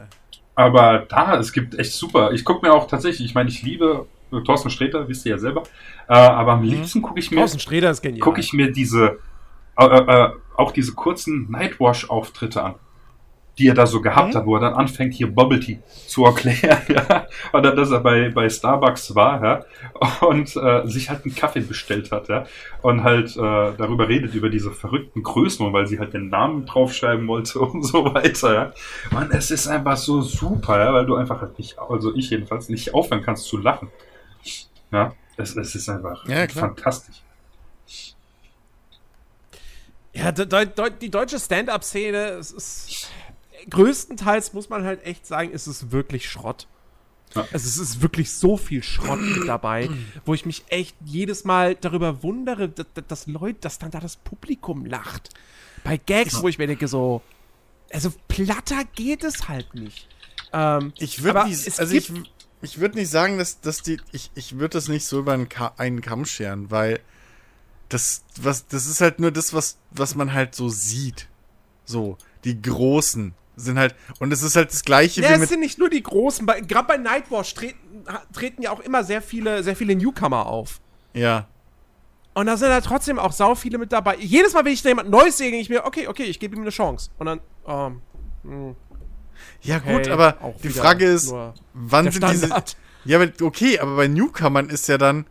Aber da, es gibt echt super. Ich gucke mir auch tatsächlich, ich meine, ich liebe äh, Thorsten Sträter, wisst ihr ja selber. Äh, aber am liebsten gucke ich mir, Thorsten Sträder ist genial. gucke ich mir diese, äh, äh, auch diese kurzen Nightwash-Auftritte an, die er da so gehabt Mhm. hat, wo er dann anfängt, hier Bubble Tea zu erklären, ja. Oder dass er bei, bei Starbucks war, ja, und äh, sich halt einen Kaffee bestellt hat, ja, und halt äh, darüber redet, über diese verrückten Größen, und weil sie halt den Namen draufschreiben wollte und so weiter, ja. Mann, es ist einfach so super, ja, weil du einfach halt nicht, also ich jedenfalls, nicht aufhören kannst zu lachen. Ja, es, es ist einfach Ja, fantastisch. Ja, de, de, de, die deutsche Stand-up-Szene, ist größtenteils muss man halt echt sagen, ist es wirklich Schrott. Ja. Also es ist wirklich so viel Schrott mit dabei, wo ich mich echt jedes Mal darüber wundere, dass, dass Leute, dass dann da das Publikum lacht. Bei Gags, wo ich mir denke so, also platter geht es halt nicht. Ähm, Ich würde nicht, also ich, ich würde nicht sagen, dass, dass die, ich, ich würde das nicht so über einen, Ka einen Kamm scheren, weil das, was, das ist halt nur das, was, was man halt so sieht. So, die Großen sind halt, und es ist halt das Gleiche Ja, wie es mit, sind nicht nur die Großen, gerade bei Nightwash treten, treten ja auch immer sehr viele, sehr viele Newcomer auf. ja, Und da sind da trotzdem auch sau viele mit dabei. Jedes Mal, wenn ich da jemand Neues sehe, denke ich mir, okay, okay, ich gebe ihm eine Chance. Und dann, ähm, mh, ja okay, gut, aber die Frage ist, wann sind diese, ja, aber okay, aber bei Newcomern ist ja dann,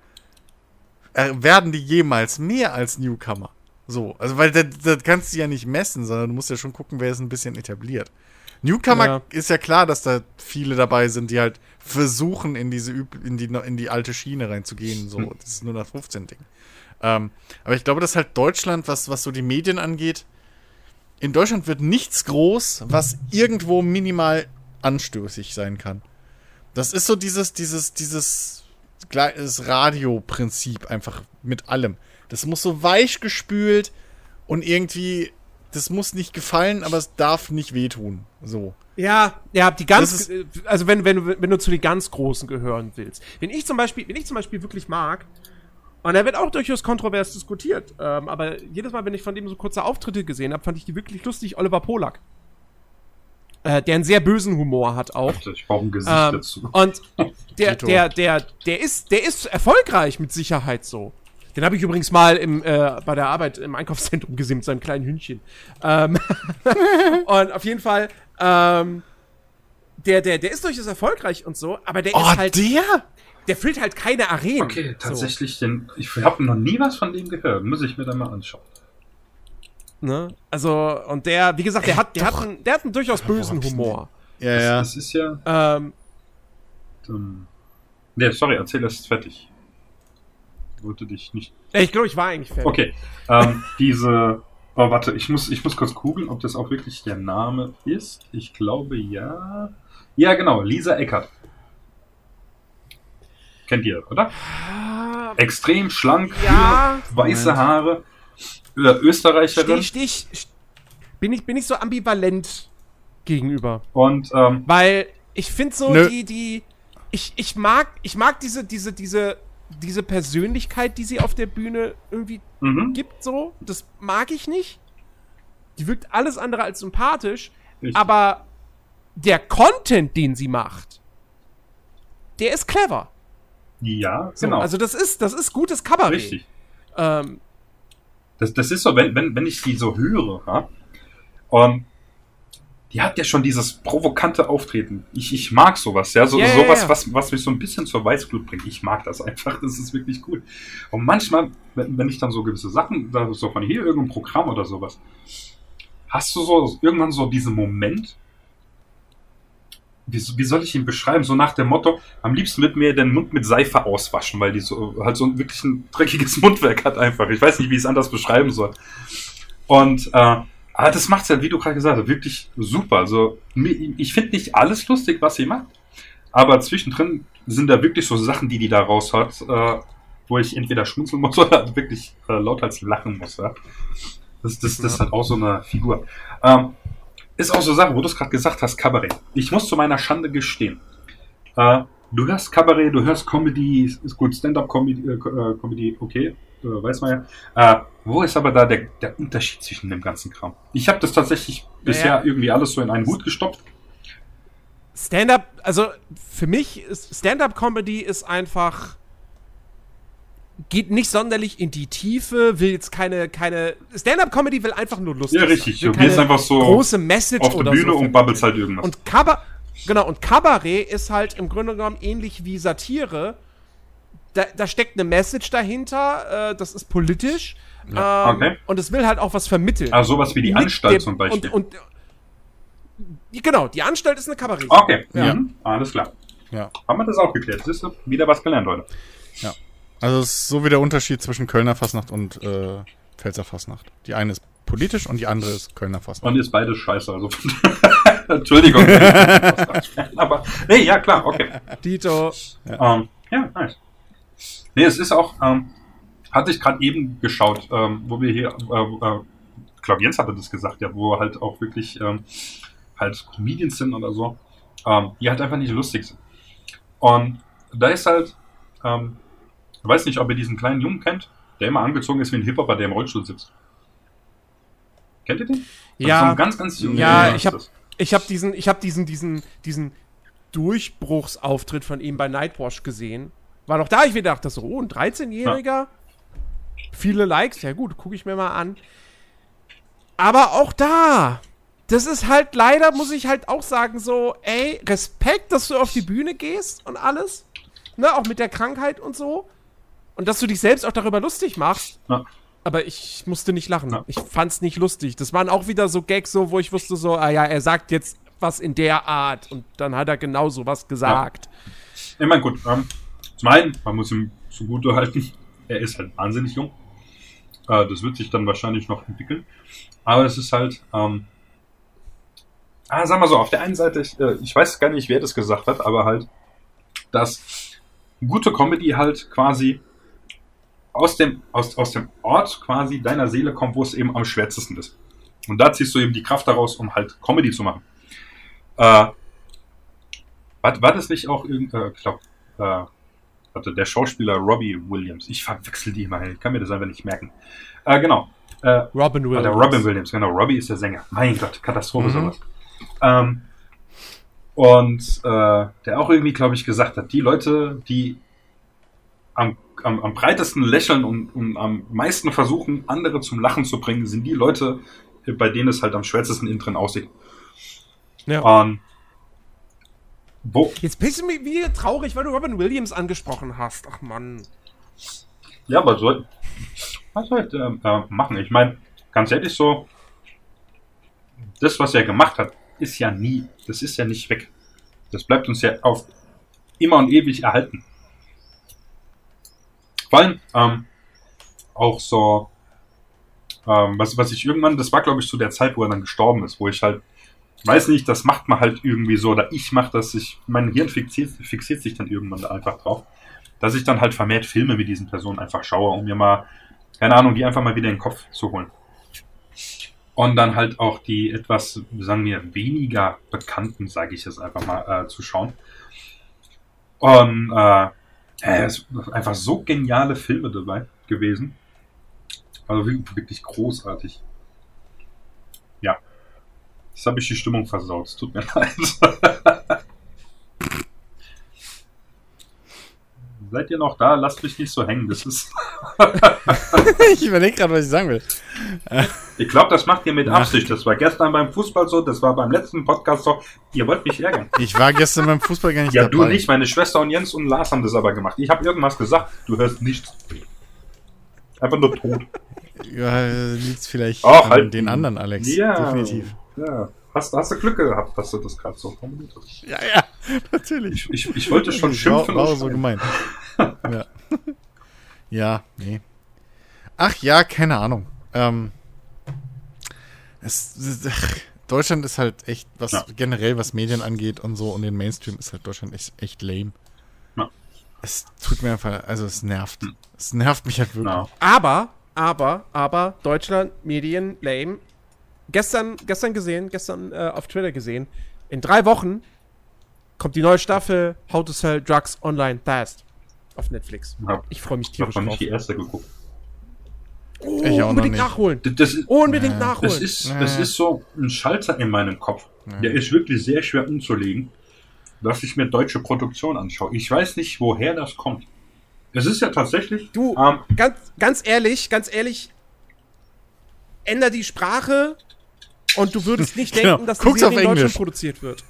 äh, werden die jemals mehr als Newcomer? So, also weil das, das kannst du ja nicht messen, sondern du musst ja schon gucken, wer ist ein bisschen etabliert. Newcomer Ja. ist ja klar, dass da viele dabei sind, die halt versuchen, in diese in die, in die alte Schiene reinzugehen. So, Hm. das ist nur nach 15 Ding. Ähm, aber ich glaube, dass halt Deutschland, was, was so die Medien angeht, in Deutschland wird nichts groß, was irgendwo minimal anstößig sein kann. Das ist so dieses, dieses, dieses das Radio-Prinzip einfach mit allem. Das muss so weich gespült und irgendwie, das muss nicht gefallen, aber es darf nicht wehtun. So. Ja, ja, die ganz, also wenn, wenn, du- wenn du zu den ganz Großen gehören willst. Wenn ich zum Beispiel, wenn ich zum Beispiel wirklich mag, und er wird auch durchaus kontrovers diskutiert, ähm, aber jedes Mal, wenn ich von dem so kurze Auftritte gesehen habe, fand ich die wirklich lustig, Oliver Polak. Äh, der einen sehr bösen Humor hat auch. Ich brauche ein Gesicht Ähm, dazu. und der, der, der, der ist, der ist erfolgreich mit Sicherheit so. Den habe ich übrigens mal im, äh, bei der Arbeit im Einkaufszentrum gesehen mit seinem kleinen Hündchen. Ähm, und auf jeden Fall, ähm, der, der, der ist durchaus erfolgreich und so, aber der Oh, ist halt. der? der füllt halt keine Arenen. Okay, tatsächlich, den, ich habe noch nie was von dem gehört. Muss ich mir dann mal anschauen. So, ne? Also, und der, wie gesagt, der hat, der hat, einen, der hat einen durchaus bösen Humor. Ja, ja. Das, das ist ja. Ähm, Ähm, nee, sorry, erzähl erst fertig. Ich wollte dich nicht. ich glaube, ich war eigentlich fertig. Okay. Ähm, diese. Oh, warte, ich muss, ich muss kurz googeln, ob das auch wirklich der Name ist. Ich glaube ja. Ja, genau, Lisa Eckert. Kennt ihr, oder? Ah, Extrem schlank, Ja. weiße Moment. Haare, Österreicherin Stich, stich, st- bin ich, bin ich so ambivalent gegenüber. und ähm, Weil ich finde so Nö. die, die, ich, ich mag, ich mag diese, diese, diese, diese Persönlichkeit, die sie auf der Bühne irgendwie mhm, gibt, so. Das mag ich nicht. Die wirkt alles andere als sympathisch. Richtig. Aber der Content, den sie macht, der ist clever. ja, So, genau, Also das ist, das ist gutes Kabarett. richtig. Ähm, Das, das ist so, wenn, wenn, wenn ich die so höre, ja, und die hat ja schon dieses provokante Auftreten. Ich, ich mag sowas, ja, so, ja, sowas, ja. Was, was mich so ein bisschen zur Weißglut bringt. Ich mag das einfach, das ist wirklich cool. Und manchmal, wenn, wenn ich dann so gewisse Sachen, da so von hier irgendein Programm oder sowas, hast du so irgendwann so diesen Moment, wie, wie soll ich ihn beschreiben? So nach dem Motto, am liebsten mit mir den Mund mit Seife auswaschen, weil die so halt so ein wirklich ein dreckiges Mundwerk hat einfach. Ich weiß nicht, wie ich es anders beschreiben soll. Und äh, aber das macht's ja, wie du gerade gesagt hast, wirklich super. Also ich finde nicht alles lustig, was sie macht, aber zwischendrin sind da wirklich so Sachen, die die da raus hat, äh, wo ich entweder schmunzeln muss oder wirklich äh, lauthals lachen muss. Ja? Das, das, das ist halt auch so eine Figur. Ähm, ist auch so Sache, wo du es gerade gesagt hast, Kabarett. Ich muss zu meiner Schande gestehen. Äh, du hörst Kabarett, du hörst Comedy, ist gut, Stand-up-Comedy, äh, Comedy, okay, weiß man ja. Äh, wo ist aber da der, der Unterschied zwischen dem ganzen Kram? Ich habe das tatsächlich bisher irgendwie alles so in einen Hut gestopft. Stand-up, also für mich ist Stand-up-Comedy ist einfach geht nicht sonderlich in die Tiefe, will jetzt keine keine Stand-up-Comedy will einfach nur lustig Ja, richtig. sein. Du gehst einfach so große Message Auf der oder Bühne so und babbelst halt irgendwas. Und Kaba genau und Kabarett ist halt im Grunde genommen ähnlich wie Satire. Da, da steckt eine Message dahinter, äh, das ist politisch. ähm, okay. Und es will halt auch was vermitteln. also sowas wie die Mit Anstalt dem- zum Beispiel. Und, und, genau, die Anstalt ist eine Kabarett. okay, Ja. mhm. alles klar. Ja. Haben wir das auch geklärt? Siehst du, wieder was gelernt heute. Also es ist so wie der Unterschied zwischen Kölner Fastnacht und äh, Pfälzer Fastnacht. Die eine ist politisch und die andere ist Kölner Fastnacht. Und ist beides scheiße, also Entschuldigung. Aber nee, ja klar, okay. Dito. Ähm, ja, nice. Nee, es ist auch, ähm, hatte ich gerade eben geschaut, ähm, wo wir hier, äh, äh, ich glaube Jens hatte das gesagt, ja, wo halt auch wirklich ähm, halt Comedians sind oder so, ähm, die halt einfach nicht lustig sind. Und da ist halt, ähm, ich weiß nicht, ob ihr diesen kleinen Jungen kennt, der immer angezogen ist wie ein Hip-Hopper, der im Rollstuhl sitzt. Kennt ihr den? Das so Ja, ein ganz, ganz Ja, Junge ich hab- das. ich habe diesen, ich habe diesen, diesen, diesen Durchbruchsauftritt von ihm bei Nightwash gesehen. War doch da, ich mir dachte, so, oh, ein 13-Jähriger. Viele Likes, ja gut, gucke ich mir mal an. Aber auch da, das ist halt leider, muss ich halt auch sagen, so, ey, Respekt, dass du auf die Bühne gehst und alles. Ne, auch mit der Krankheit und so. Und dass du dich selbst auch darüber lustig machst. Ja. Aber ich musste nicht lachen. Ja. Ich fand's nicht lustig. Das waren auch wieder so Gags, so, wo ich wusste so, ah ja, er sagt jetzt was in der Art. Und dann hat er genauso was gesagt. Ich meine, gut, ähm, zum einen, man muss ihm zugute halten, er ist halt wahnsinnig jung. Äh, das wird sich dann wahrscheinlich noch entwickeln. Aber es ist halt, ähm, ah, sag mal so, auf der einen Seite, ich, äh, ich weiß gar nicht, wer das gesagt hat, aber halt, dass gute Comedy halt quasi aus dem, aus, aus dem Ort quasi deiner Seele kommt, wo es eben am schwärzesten ist. Und da ziehst du eben die Kraft daraus, um halt Comedy zu machen. Äh, war, war das nicht auch irgend, äh, ich glaube, äh, warte, der Schauspieler Robbie Williams. Ich verwechsel die immer, ich kann mir das einfach nicht merken. Äh, genau. Äh, Robin Ah, Williams. der Robin Williams, genau. Robbie ist der Sänger. Mein Gott, Katastrophe Mhm. sowas. Ähm, und äh, der auch irgendwie, glaube ich, gesagt hat, die Leute, die am, am, am breitesten lächeln und, und am meisten versuchen, andere zum Lachen zu bringen, sind die Leute, bei denen es halt am schwärzesten innen drin aussieht. Ja. Und Wo, Jetzt bist du mir wieder traurig, weil du Robin Williams angesprochen hast. Ach Mann. ja, aber soll, was soll ich äh, machen? Ich meine, ganz ehrlich so, das, was er gemacht hat, ist ja nie, das ist ja nicht weg. Das bleibt uns ja auf immer und ewig erhalten. Vor allem ähm, auch so, ähm, was, was ich irgendwann, das war glaube ich zu der Zeit, wo er dann gestorben ist, wo ich halt, weiß nicht, das macht man halt irgendwie so, oder ich mache das, ich, mein Hirn fixiert, fixiert sich dann irgendwann da einfach drauf, dass ich dann halt vermehrt Filme mit diesen Personen einfach schaue, um mir mal, keine Ahnung, die einfach mal wieder in den Kopf zu holen. Und dann halt auch die etwas, sagen wir, weniger bekannten, sage ich jetzt einfach mal, äh, zu schauen. Und äh, äh, es sind einfach so geniale Filme dabei gewesen. Also wirklich, wirklich großartig. Ja. Jetzt habe ich die Stimmung versaut. Es tut mir leid. Seid ihr noch da? Lasst mich nicht so hängen. Das ist. ich überlege gerade, was ich sagen will. Ich glaube, das macht ihr mit. Absicht. Das war gestern beim Fußball so, das war beim letzten Podcast so. Ihr wollt mich ärgern. Ich war gestern beim Fußball gar nicht Ja, dabei. du nicht. Meine Schwester und Jens und Lars haben das aber gemacht. Ich habe irgendwas gesagt. Du hörst nichts. Einfach nur tot. Ja, liegt's vielleicht Ach, an halt. den anderen, Alex. Ja. Definitiv. Ja. Hast, hast du Glück gehabt, dass du das gerade so formuliert hast. Ja, ja, natürlich. Ich, ich, ich wollte schon war, schimpfen. war und so gemeint. ja. ja, nee. Ach ja, keine Ahnung. Ähm, es, es, ach, Deutschland ist halt echt, was Ja. generell was Medien angeht und so und den Mainstream ist halt Deutschland echt, echt lame. Ja. Es tut mir einfach, also es nervt. Es nervt mich halt wirklich. Ja. Aber, aber, aber, Deutschland, Medien, lame. Gestern, gestern gesehen, gestern äh, auf Twitter gesehen. In drei Wochen kommt die neue Staffel How to Sell Drugs Online Fast auf Netflix. Hab, Ich freue mich ich habe tierisch drauf. die erste geguckt. Oh, Ich auch unbedingt nicht. nachholen. Das, das, ist- Unbedingt Ja. nachholen. das, ist, Ja. das ist so ein Schalter in meinem Kopf. Der ist wirklich sehr schwer umzulegen, dass ich mir deutsche Produktion anschaue. Ich weiß nicht, woher das kommt. Es ist ja tatsächlich. Du, ähm, ganz, ganz ehrlich, ganz ehrlich, änder die Sprache und du würdest nicht Genau. denken, dass die Guck's Serie auf in Deutschland Englisch. produziert wird.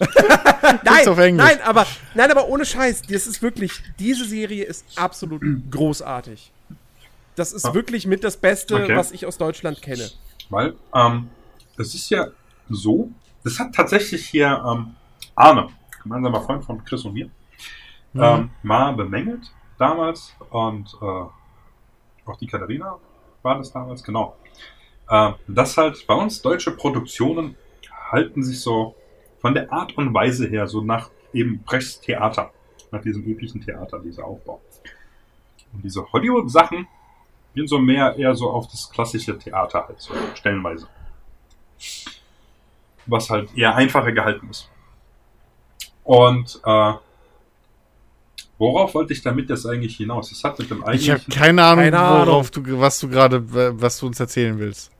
nein, auf Englisch. nein, aber nein, aber ohne Scheiß, das ist wirklich, diese Serie ist absolut großartig. Das ist Ah. wirklich mit das Beste, Okay. was ich aus Deutschland kenne. Weil, ähm, es ist ja so, das hat tatsächlich hier ähm, Arne, gemeinsamer Freund von Chris und mir, Mhm. ähm, mal bemängelt damals und äh, auch die Katharina war das damals, genau. Äh, dass halt bei uns deutsche Produktionen halten sich so von der Art und Weise her so nach eben Brechts Theater, nach diesem üblichen Theater, dieser Aufbau. Und diese Hollywood-Sachen gehen so mehr eher so auf das klassische Theater halt, so stellenweise. Was halt eher einfacher gehalten ist. Und äh, worauf wollte ich damit jetzt eigentlich hinaus? Es hat mit dem Ich habe eigentlichen... keine Ahnung, Keine Ahnung. worauf du, was du gerade, was du uns erzählen willst.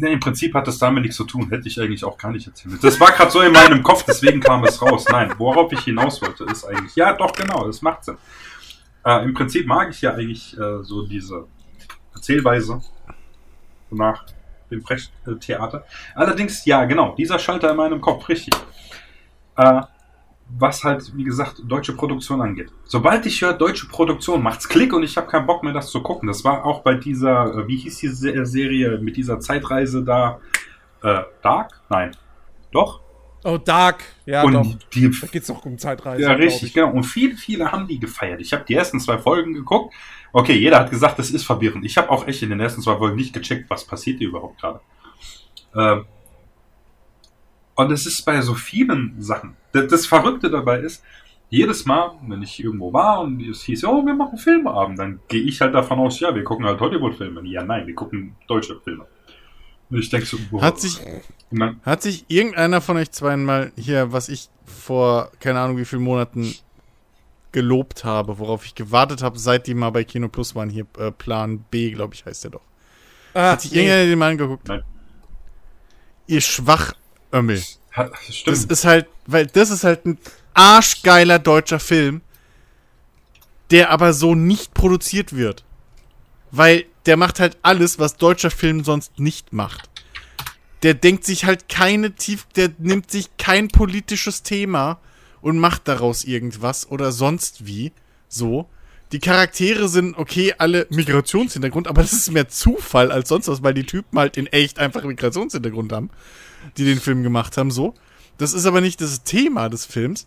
Nee, Im Prinzip hat das damit nichts zu tun, hätte ich eigentlich auch gar nicht erzählt. Das war gerade so in meinem Kopf, deswegen kam es raus. Nein, worauf ich hinaus wollte, ist eigentlich, ja doch, genau, das macht Sinn. Äh, Im Prinzip mag ich ja eigentlich äh, so diese Erzählweise nach dem Brecht-Theater. Allerdings, ja, genau, dieser Schalter in meinem Kopf, richtig. Äh, was halt, wie gesagt, deutsche Produktion angeht. Sobald ich höre, deutsche Produktion, macht's Klick und ich habe keinen Bock mehr, das zu gucken. Das war auch bei dieser, äh, wie hieß die Se- Serie mit dieser Zeitreise da? Äh, Dark? Nein. Doch? Oh, Dark. Ja, und doch. die Da geht's doch um Zeitreise. ja, richtig, ich. genau. Und viele, viele haben die gefeiert. Ich habe die ersten zwei Folgen geguckt. Okay, jeder hat gesagt, das ist verwirrend. Ich habe auch echt in den ersten zwei Folgen nicht gecheckt, was passiert hier überhaupt gerade. Ähm, und es ist bei so vielen Sachen. Das, das Verrückte dabei ist, jedes Mal, wenn ich irgendwo war und es hieß, oh, wir machen Filmeabend, dann gehe ich halt davon aus, ja, wir gucken halt Hollywood-Filme. Ja, nein, wir gucken deutsche Filme. Und ich denke so, boah. Hat sich, dann, hat sich irgendeiner von euch zwei mal hier, was ich vor keine Ahnung wie vielen Monaten gelobt habe, worauf ich gewartet habe, seit die mal bei Kino Plus waren, hier äh, Plan B, glaube ich, heißt der doch. Ah, Hat sich nee. irgendeiner den mal angeguckt? Nein. Ihr Schwachömmel. Ha, Das stimmt. ist halt, weil das ist halt ein arschgeiler deutscher Film, der aber so nicht produziert wird. Weil der macht halt alles, was deutscher Film sonst nicht macht. der denkt sich halt keine tief, der nimmt sich kein politisches Thema und macht daraus irgendwas oder sonst wie. So. Die Charaktere sind okay, alle Migrationshintergrund, aber das ist mehr Zufall als sonst was, weil die Typen halt in echt einfach Migrationshintergrund haben, die den Film gemacht haben, so. Das ist aber nicht das Thema des Films.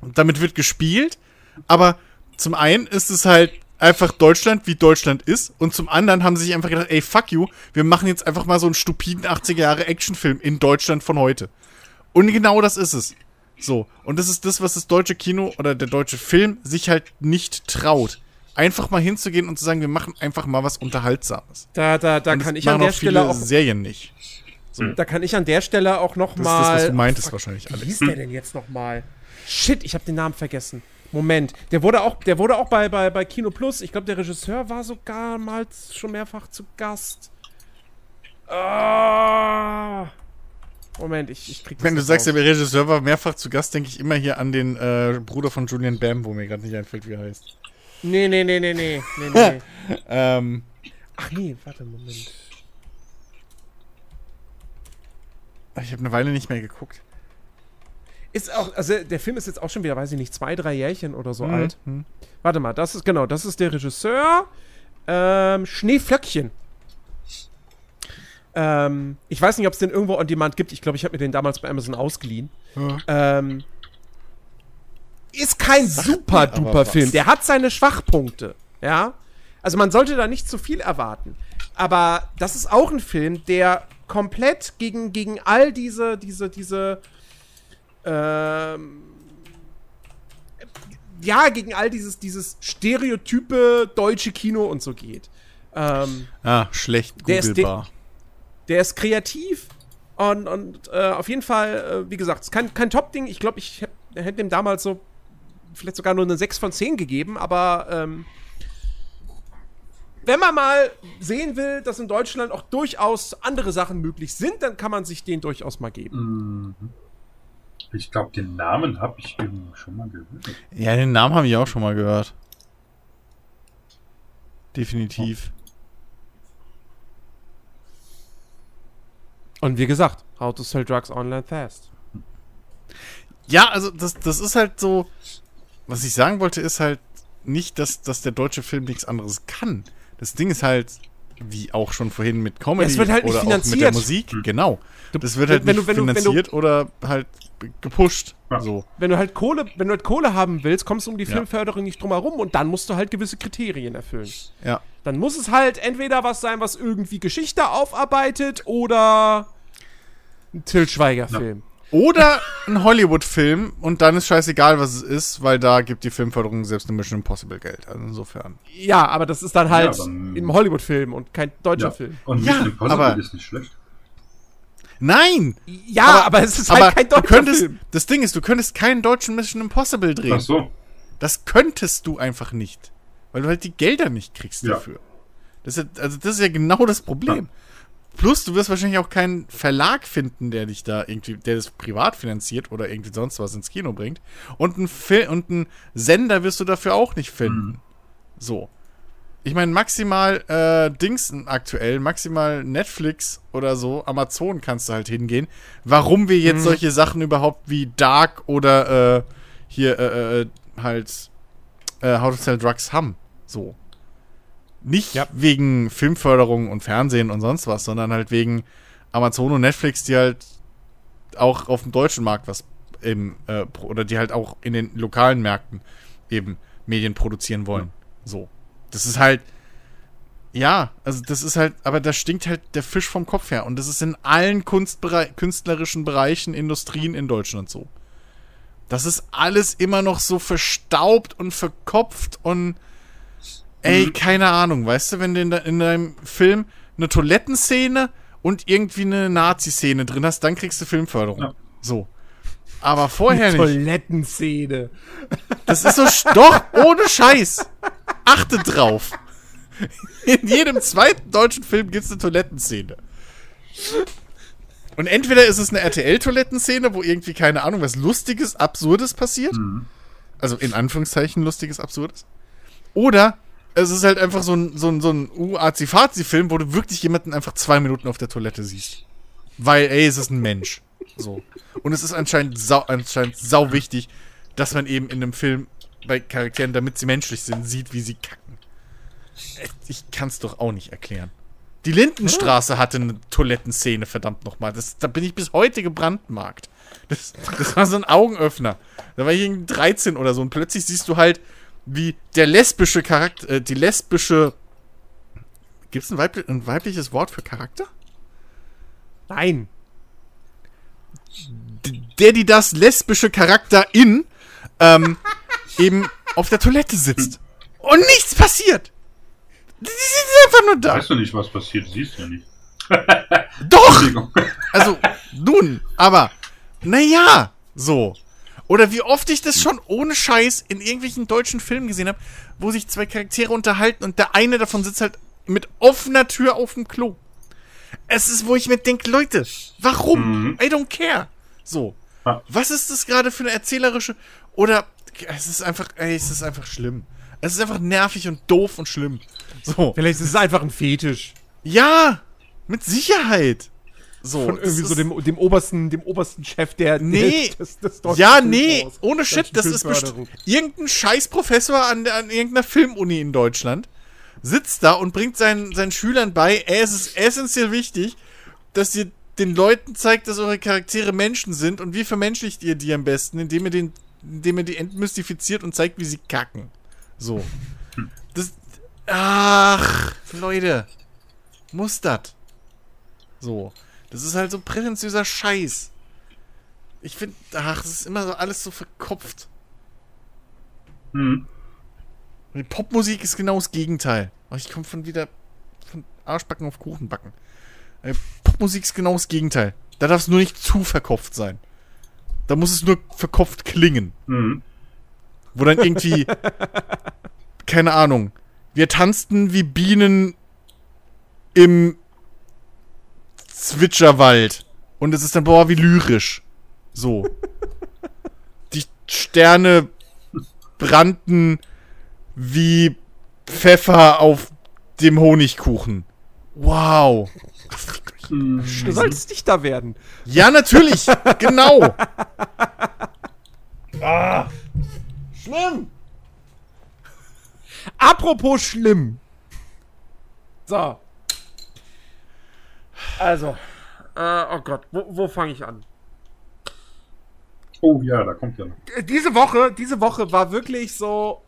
Und damit wird gespielt, aber zum einen ist es halt einfach Deutschland, wie Deutschland ist. Und zum anderen haben sie sich einfach gedacht, ey, fuck you, wir machen jetzt einfach mal so einen stupiden 80er Jahre Actionfilm in Deutschland von heute. Und genau das ist es. So. Und das ist das, was das deutsche Kino oder der deutsche Film sich halt nicht traut. Einfach mal hinzugehen und zu sagen, wir machen einfach mal was Unterhaltsames. Da, da, da Und kann ich an der auch viele Stelle auch, Serien nicht. Da kann ich an der Stelle auch noch Das mal. ist das, was du meintest Fuck, wahrscheinlich, Wie hieß der denn jetzt noch mal? Shit, ich habe den Namen vergessen. Moment, der wurde auch, der wurde auch bei, bei, bei Kino Plus. Ich glaube, der Regisseur war sogar mal schon mehrfach zu Gast. Ah. Moment, ich, ich krieg das Wenn du sagst, raus. der Regisseur war mehrfach zu Gast, denke ich immer hier an den äh, Bruder von Julian Bam, wo mir gerade nicht einfällt, wie er heißt. Nee, nee, nee, nee, nee, nee, nee. Ähm, Ach nee, warte, Moment. Ich habe eine Weile nicht mehr geguckt. Ist auch, also der Film ist jetzt auch schon wieder, weiß ich nicht, zwei, drei Jährchen oder so Mhm. alt. Warte mal, das ist, genau, das ist der Regisseur. Ähm, Schneeflöckchen. Ähm, ich weiß nicht, ob es den irgendwo on demand gibt. Ich glaube, ich habe mir den damals bei Amazon ausgeliehen. Ähm, ist kein super duper Film. Der hat seine Schwachpunkte. Ja. Also man sollte da nicht zu viel erwarten. Aber das ist auch ein Film, der komplett gegen, gegen all diese, diese, diese, ähm, ja, gegen all dieses, dieses stereotype deutsche Kino und so geht. Ähm, Ah, schlecht Der ist googelbar. der ist kreativ und, und äh, auf jeden Fall, äh, wie gesagt, ist kein, kein Top-Ding. Ich glaube, ich hätt- hätte dem damals so vielleicht sogar nur eine 6 von 10 gegeben, aber ähm, wenn man mal sehen will, dass in Deutschland auch durchaus andere Sachen möglich sind, dann kann man sich den durchaus mal geben. Mhm. Ich glaube, den Namen habe ich irgendwo schon mal gehört. Ja, den Namen habe ich auch schon mal gehört. Definitiv. Und wie gesagt, How to Sell Drugs Online Fast. Ja, also das, das ist halt so. Was ich sagen wollte, ist halt nicht, dass, dass der deutsche Film nichts anderes kann. Das Ding ist halt, wie auch schon vorhin mit Comedy Es wird halt nicht oder auch mit der finanziert. Musik, genau. Das wird halt wenn nicht du- wenn du- wenn du- finanziert oder halt gepusht. Ja. So. Wenn du halt Kohle, wenn du halt Kohle haben willst, kommst du um die Ja. Filmförderung nicht drum herum und dann musst du halt gewisse Kriterien erfüllen. Ja. Dann muss es halt entweder was sein, was irgendwie Geschichte aufarbeitet oder ein Till Schweiger-Film. Oder ein Hollywood-Film und dann ist scheißegal, was es ist, weil da gibt die Filmförderung selbst eine Mission Impossible Geld. Also insofern. Ja, aber das ist dann halt Ja, im Hollywood-Film und kein deutscher Ja. Film. Und Ja, Mission Impossible aber- ist nicht schlecht. Nein! Ja, aber, es ist halt aber kein du deutscher könntest, Film. Das Ding ist, du könntest keinen deutschen Mission Impossible drehen. Ach so. Das könntest du einfach nicht. Weil du halt die Gelder nicht kriegst Ja. dafür. Das ist, ja- also das ist ja genau das Problem. Plus, du wirst wahrscheinlich auch keinen Verlag finden, der dich da irgendwie, der das privat finanziert oder irgendwie sonst was ins Kino bringt. Und ein Film und ein Sender wirst du dafür auch nicht finden. So. Ich meine, maximal äh, Dings aktuell, maximal Netflix oder so, Amazon kannst du halt hingehen. Warum wir jetzt solche Sachen überhaupt wie Dark oder äh, hier äh, äh, halt äh, How to Sell Drugs haben. So. Nicht Ja. wegen Filmförderung und Fernsehen und sonst was, sondern halt wegen Amazon und Netflix, die halt auch auf dem deutschen Markt was im, äh, oder die halt auch in den lokalen Märkten eben Medien produzieren wollen. So. Das ist halt, ja, also das ist halt, aber da stinkt halt der Fisch vom Kopf her. Und das ist in allen Kunstberei künstlerischen Bereichen, Industrien in Deutschland so. Das ist alles immer noch so verstaubt und verkopft und ey, keine Ahnung, weißt du, wenn du in, de in deinem Film eine Toilettenszene und irgendwie eine Nazi-Szene drin hast, dann kriegst du Filmförderung. Ja. So. Aber vorher nicht. Toilettenszene. Das ist so, doch, ohne Scheiß. Achte drauf. In jedem zweiten deutschen Film gibt es eine Toilettenszene. Und entweder ist es eine RTL-Toilettenszene, wo irgendwie, keine Ahnung, was Lustiges, Absurdes passiert. Also in Anführungszeichen Lustiges, Absurdes. Oder es ist halt einfach so ein, so ein, so ein UAzi-Fazi-Film, wo du wirklich jemanden einfach zwei Minuten auf der Toilette siehst. Weil, ey, es ist ein Mensch. So. Und es ist anscheinend sau, anscheinend sau wichtig, dass man eben in einem Film bei Charakteren, damit sie menschlich sind, sieht, wie sie kacken. Ich kann es doch auch nicht erklären. Die Lindenstraße hatte eine Toilettenszene, verdammt nochmal. Da bin ich bis heute gebrandmarkt. Das, das war so ein Augenöffner. Da war ich irgendwie 13 oder so und plötzlich siehst du halt, wie der lesbische Charakter, äh, die lesbische. Gibt es ein, weibli ein weibliches Wort für Charakter? Nein. D- Der, die das lesbische Charakter in ähm, eben auf der Toilette sitzt. Und nichts passiert. Die sind einfach nur da. Weißt du nicht, was passiert? Siehst du ja nicht. Doch! Also, nun, aber, naja, so. Oder wie oft ich das schon ohne Scheiß in irgendwelchen deutschen Filmen gesehen habe, wo sich zwei Charaktere unterhalten und der eine davon sitzt halt mit offener Tür auf dem Klo. Es ist, wo ich mir denke, Leute, warum? Mhm. I don't care. So. Was ist das gerade für eine erzählerische. Oder es ist einfach, ey, es ist einfach schlimm. Es ist einfach nervig und doof und schlimm. So. Vielleicht ist es einfach ein Fetisch. Ja, mit Sicherheit. So. Von irgendwie so dem, dem obersten, dem obersten Chef der, Nee. des, des deutschen Ja, nee, Filmbaus, ohne Shit, das ist bestimmt irgendein Scheißprofessor an, der- an irgendeiner Filmuni in Deutschland sitzt da und bringt seinen, seinen Schülern bei, ey, es ist essentiell wichtig, dass ihr den Leuten zeigt, dass eure Charaktere Menschen sind und wie vermenschlicht ihr die am besten, indem ihr den, indem ihr die entmystifiziert und zeigt, wie sie kacken. So. Das, ach, Leute, muss das. So. Das ist halt so prätentiöser Scheiß. Ich finde, ach, es ist immer so alles so verkopft. Hm. Die Popmusik ist genau das Gegenteil. Aber ich komme von wieder von Arschbacken auf Kuchenbacken. Äh, Popmusik ist genau das Gegenteil. Da darf es nur nicht zu verkopft sein. Da muss es nur verkopft klingen. Hm. Wo dann irgendwie, keine Ahnung, wir tanzten wie Bienen im Zwitscherwald. Und es ist dann, boah, wie lyrisch. So. Die Sterne brannten wie Pfeffer auf dem Honigkuchen. Wow. Du solltest Dichter werden. Ja, natürlich. genau. Schlimm. Apropos schlimm. So. Also. Äh, oh Gott, wo, wo fange ich an? Oh ja, da kommt ja noch. Äh, Diese Woche, diese Woche war wirklich so.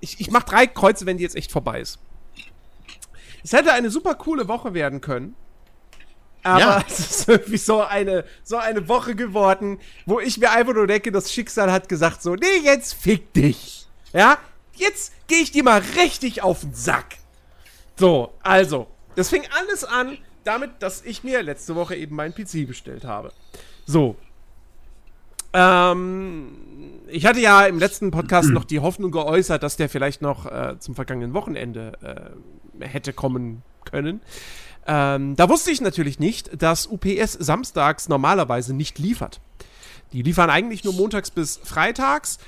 Ich, ich mach drei Kreuze, wenn die jetzt echt vorbei ist. Es hätte eine super coole Woche werden können. Aber Ja. es ist irgendwie so eine, so eine Woche geworden, wo ich mir einfach nur denke, das Schicksal hat gesagt so, nee, jetzt fick dich. Ja, jetzt gehe ich dir mal richtig auf den Sack. So, also, das fing alles an damit, dass ich mir letzte Woche eben meinen PC bestellt habe. So. Ähm, ich hatte ja im letzten Podcast noch die Hoffnung geäußert, dass der vielleicht noch äh, zum vergangenen Wochenende äh, hätte kommen können. Ähm, da wusste ich natürlich nicht, dass UPS samstags normalerweise nicht liefert. Die liefern eigentlich nur montags bis freitags.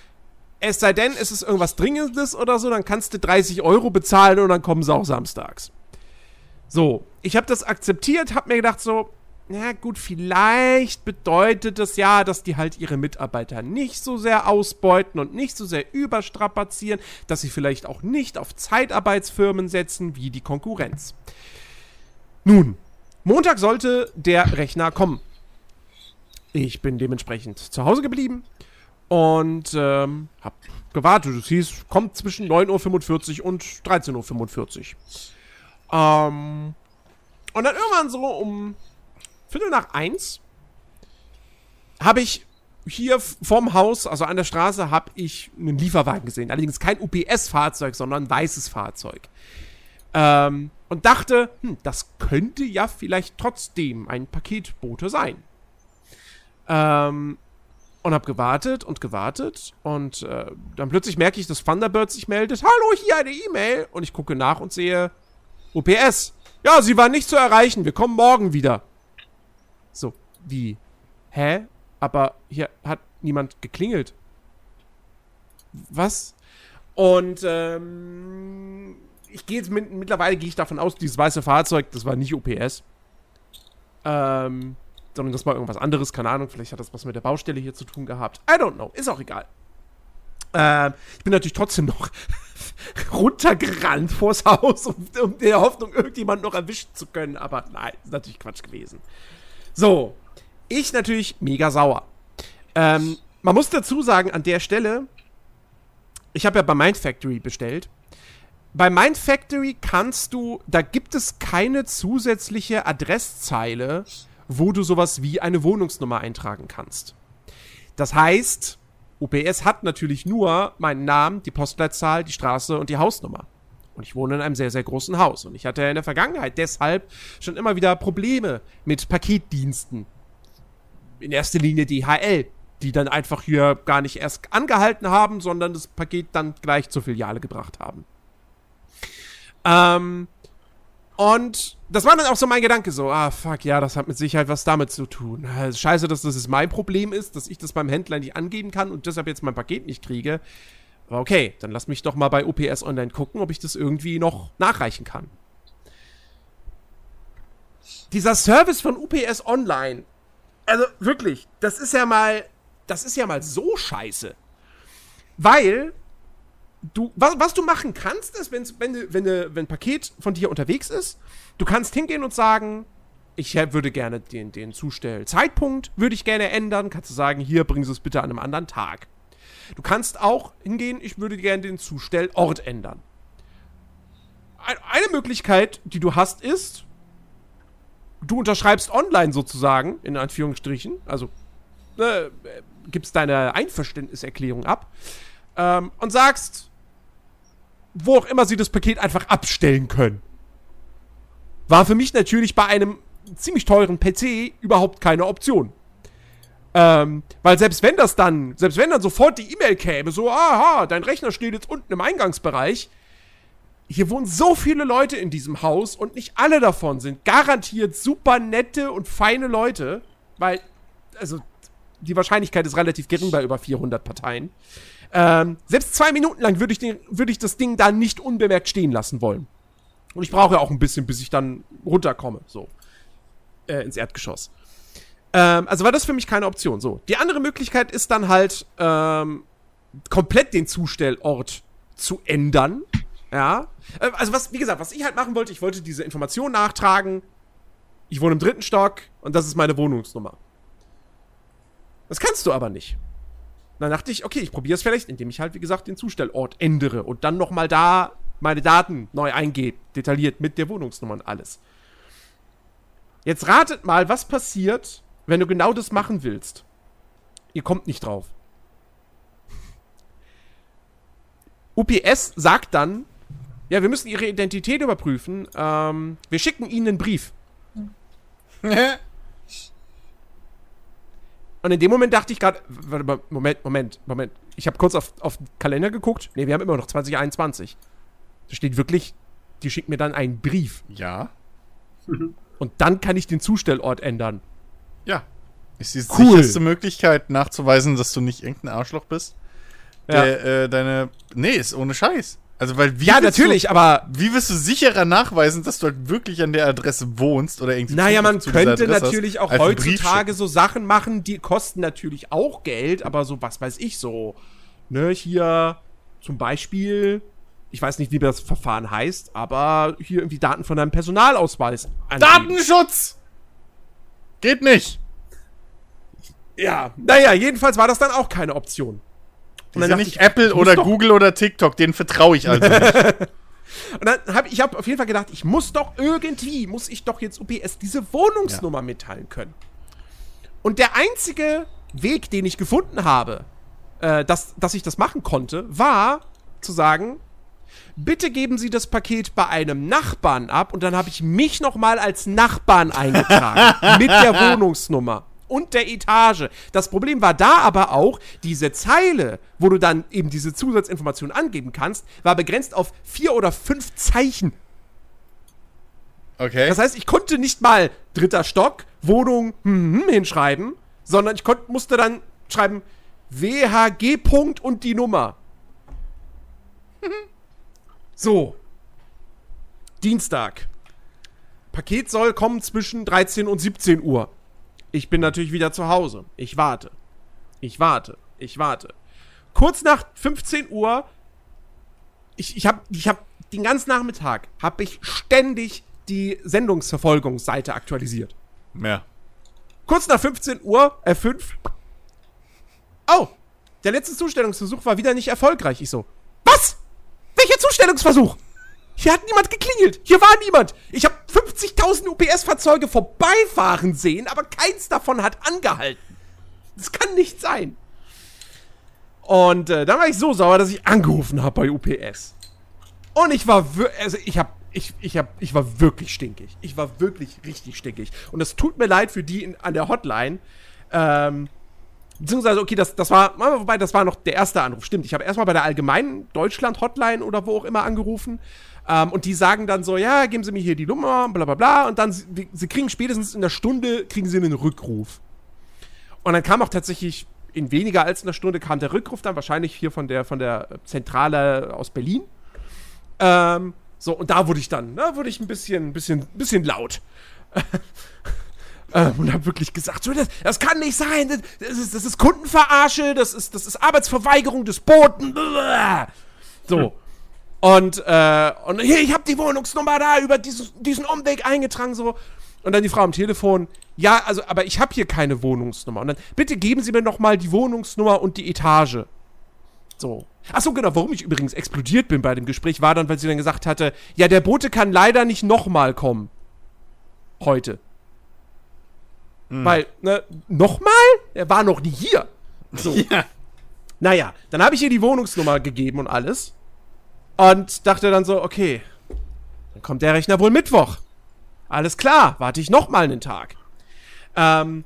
Es sei denn, es ist irgendwas Dringendes oder so, dann kannst du 30 Euro bezahlen und dann kommen sie auch samstags. So, ich habe das akzeptiert, habe mir gedacht so, na gut, vielleicht bedeutet das ja, dass die halt ihre Mitarbeiter nicht so sehr ausbeuten und nicht so sehr überstrapazieren, dass sie vielleicht auch nicht auf Zeitarbeitsfirmen setzen wie die Konkurrenz. Nun, Montag sollte der Rechner kommen. Ich bin dementsprechend zu Hause geblieben und ähm, hab gewartet. Es hieß, kommt zwischen 9.45 Uhr und 13.45 Uhr. Ähm, und dann irgendwann so um Viertel nach eins habe ich hier vorm Haus, also an der Straße, habe ich einen Lieferwagen gesehen. Allerdings kein UPS-Fahrzeug, sondern ein weißes Fahrzeug. Ähm, und dachte, hm, das könnte ja vielleicht trotzdem ein Paketbote sein. Ähm, und habe gewartet und gewartet und äh, dann plötzlich merke ich, dass Thunderbird sich meldet. Hallo, hier eine E-Mail. Und ich gucke nach und sehe UPS. Ja, sie war nicht zu erreichen. Wir kommen morgen wieder. So, wie? Hä? Aber hier hat niemand geklingelt. Was? Und ähm, ich gehe jetzt mit, mittlerweile gehe ich davon aus, dieses weiße Fahrzeug, das war nicht UPS. Ähm, sondern das war irgendwas anderes, keine Ahnung, vielleicht hat das was mit der Baustelle hier zu tun gehabt. I don't know, ist auch egal. Ähm, ich bin natürlich trotzdem noch runtergerannt vors Haus, um, um der Hoffnung, irgendjemand noch erwischen zu können, aber nein, ist natürlich Quatsch gewesen. So, ich natürlich mega sauer. Ähm, man muss dazu sagen, an der Stelle, ich habe ja bei Mind Factory bestellt. Bei Mind Factory kannst du, da gibt es keine zusätzliche Adresszeile, wo du sowas wie eine Wohnungsnummer eintragen kannst. Das heißt, UPS hat natürlich nur meinen Namen, die Postleitzahl, die Straße und die Hausnummer. Und ich wohne in einem sehr, sehr großen Haus. Und ich hatte in der Vergangenheit deshalb schon immer wieder Probleme mit Paketdiensten. In erster Linie DHL, die dann einfach hier gar nicht erst angehalten haben, sondern das Paket dann gleich zur Filiale gebracht haben. Ähm, und das war dann auch so mein Gedanke, so, ah, fuck, ja, das hat mit Sicherheit was damit zu tun. Scheiße, dass das mein Problem ist, dass ich das beim Händler nicht angeben kann und deshalb jetzt mein Paket nicht kriege. Aber okay, dann lass mich doch mal bei UPS Online gucken, ob ich das irgendwie noch nachreichen kann. Dieser Service von UPS Online, also wirklich, das ist ja mal, das ist ja mal so scheiße. Weil du, was, was du machen kannst, ist, wenn, wenn, wenn, wenn ein Paket von dir unterwegs ist, du kannst hingehen und sagen, ich würde gerne den, den Zustellzeitpunkt, würde ich gerne ändern. Kannst du sagen, hier, bringen Sie es bitte an einem anderen Tag. Du kannst auch hingehen, ich würde gerne den Zustellort ändern. Eine Möglichkeit, die du hast, ist, du unterschreibst online sozusagen, in Anführungsstrichen, also äh, gibst deine Einverständniserklärung ab ähm, und sagst, wo auch immer sie das Paket einfach abstellen können. War für mich natürlich bei einem ziemlich teuren PC überhaupt keine Option. Ähm, weil selbst wenn das dann, selbst wenn dann sofort die E-Mail käme, so, aha, dein Rechner steht jetzt unten im Eingangsbereich, hier wohnen so viele Leute in diesem Haus und nicht alle davon sind garantiert super nette und feine Leute, weil, also, die Wahrscheinlichkeit ist relativ gering bei über 400 Parteien. Ähm, selbst zwei Minuten lang würde ich, würd ich das Ding da nicht unbemerkt stehen lassen wollen. Und ich brauche ja auch ein bisschen, bis ich dann runterkomme, so. Äh, ins Erdgeschoss. Ähm, also war das für mich keine Option. So. Die andere Möglichkeit ist dann halt, ähm, komplett den Zustellort zu ändern. Ja. Äh, also was, wie gesagt, was ich halt machen wollte, ich wollte diese Information nachtragen. Ich wohne im dritten Stock und das ist meine Wohnungsnummer. Das kannst du aber nicht. Dann dachte ich, okay, ich probiere es vielleicht, indem ich halt, wie gesagt, den Zustellort ändere und dann nochmal da meine Daten neu eingebe, detailliert mit der Wohnungsnummer und alles. Jetzt ratet mal, was passiert, wenn du genau das machen willst. Ihr kommt nicht drauf. UPS sagt dann, ja, wir müssen ihre Identität überprüfen. Ähm, wir schicken ihnen einen Brief. Und in dem Moment dachte ich gerade, Moment, Moment, Moment. Ich habe kurz auf, auf den Kalender geguckt. Ne, wir haben immer noch 2021. Da steht wirklich, die schickt mir dann einen Brief. Ja. Und dann kann ich den Zustellort ändern. Ja. Ist die cool. sicherste Möglichkeit nachzuweisen, dass du nicht irgendein Arschloch bist? Der, ja. äh, deine. Nee, ist ohne Scheiß. Also, weil wie. Ja, natürlich, du, aber. Wie wirst du sicherer nachweisen, dass du halt wirklich an der Adresse wohnst oder irgendwie. Naja, man könnte natürlich auch heutzutage so Sachen machen, die kosten natürlich auch Geld, aber so, was weiß ich, so. Ne, hier zum Beispiel. Ich weiß nicht, wie das Verfahren heißt, aber hier irgendwie Daten von deinem Personalausweis. Angeben. Datenschutz! Geht nicht! Ja, naja, jedenfalls war das dann auch keine Option. Und dann ja nicht ich, Apple oder Google oder TikTok, denen vertraue ich also nicht. Und dann habe ich hab auf jeden Fall gedacht, ich muss doch irgendwie, muss ich doch jetzt UPS diese Wohnungsnummer ja. mitteilen können. Und der einzige Weg, den ich gefunden habe, äh, dass, dass ich das machen konnte, war zu sagen, bitte geben Sie das Paket bei einem Nachbarn ab und dann habe ich mich nochmal als Nachbarn eingetragen mit der Wohnungsnummer und der Etage. Das Problem war da aber auch, diese Zeile, wo du dann eben diese Zusatzinformation angeben kannst, war begrenzt auf vier oder fünf Zeichen. Okay. Das heißt, ich konnte nicht mal dritter Stock, Wohnung hm, hm, hinschreiben, sondern ich konnt, musste dann schreiben WHG Punkt und die Nummer. so. Dienstag. Paket soll kommen zwischen 13 und 17 Uhr. Ich bin natürlich wieder zu Hause. Ich warte. Ich warte. Ich warte. Kurz nach 15 Uhr, ich, ich habe ich hab den ganzen Nachmittag, habe ich ständig die Sendungsverfolgungsseite aktualisiert. Ja. Kurz nach 15 Uhr, F5. Oh, der letzte Zustellungsversuch war wieder nicht erfolgreich. Ich so, was? Welcher Zustellungsversuch? Hier hat niemand geklingelt. Hier war niemand. Ich habe 50.000 UPS-Fahrzeuge vorbeifahren sehen, aber keins davon hat angehalten. Das kann nicht sein. Und äh, dann war ich so sauer, dass ich angerufen habe bei UPS. Und ich war wirklich, also ich habe ich, ich, hab, ich war wirklich stinkig. Ich war wirklich richtig stinkig. Und es tut mir leid für die in, an der Hotline. Ähm, beziehungsweise, okay, das, das war, wobei, das war noch der erste Anruf. Stimmt, ich habe erstmal bei der allgemeinen Deutschland-Hotline oder wo auch immer angerufen. Ähm, und die sagen dann so, ja, geben Sie mir hier die Nummer, bla bla bla. Und dann, sie, sie kriegen spätestens in der Stunde, kriegen sie einen Rückruf. Und dann kam auch tatsächlich, in weniger als einer Stunde kam der Rückruf dann, wahrscheinlich hier von der, von der Zentrale aus Berlin. Ähm, so, und da wurde ich dann, da wurde ich ein bisschen, bisschen, bisschen laut. ähm, und habe wirklich gesagt, so, das, das kann nicht sein, das, das, ist, das ist Kundenverarsche, das ist, das ist Arbeitsverweigerung des Boten. So. Und, äh, und hier, ich habe die Wohnungsnummer da über dieses, diesen Umweg eingetragen, so. Und dann die Frau am Telefon, ja, also, aber ich habe hier keine Wohnungsnummer. Und dann, bitte geben Sie mir noch mal die Wohnungsnummer und die Etage. So. Achso, genau, warum ich übrigens explodiert bin bei dem Gespräch, war dann, weil sie dann gesagt hatte, ja, der Bote kann leider nicht nochmal kommen. Heute. Hm. Weil, ne, nochmal? Er war noch nie hier. So. Ja. Naja, dann habe ich ihr die Wohnungsnummer gegeben und alles. Und dachte dann so, okay, dann kommt der Rechner wohl Mittwoch. Alles klar, warte ich nochmal einen Tag. Ähm,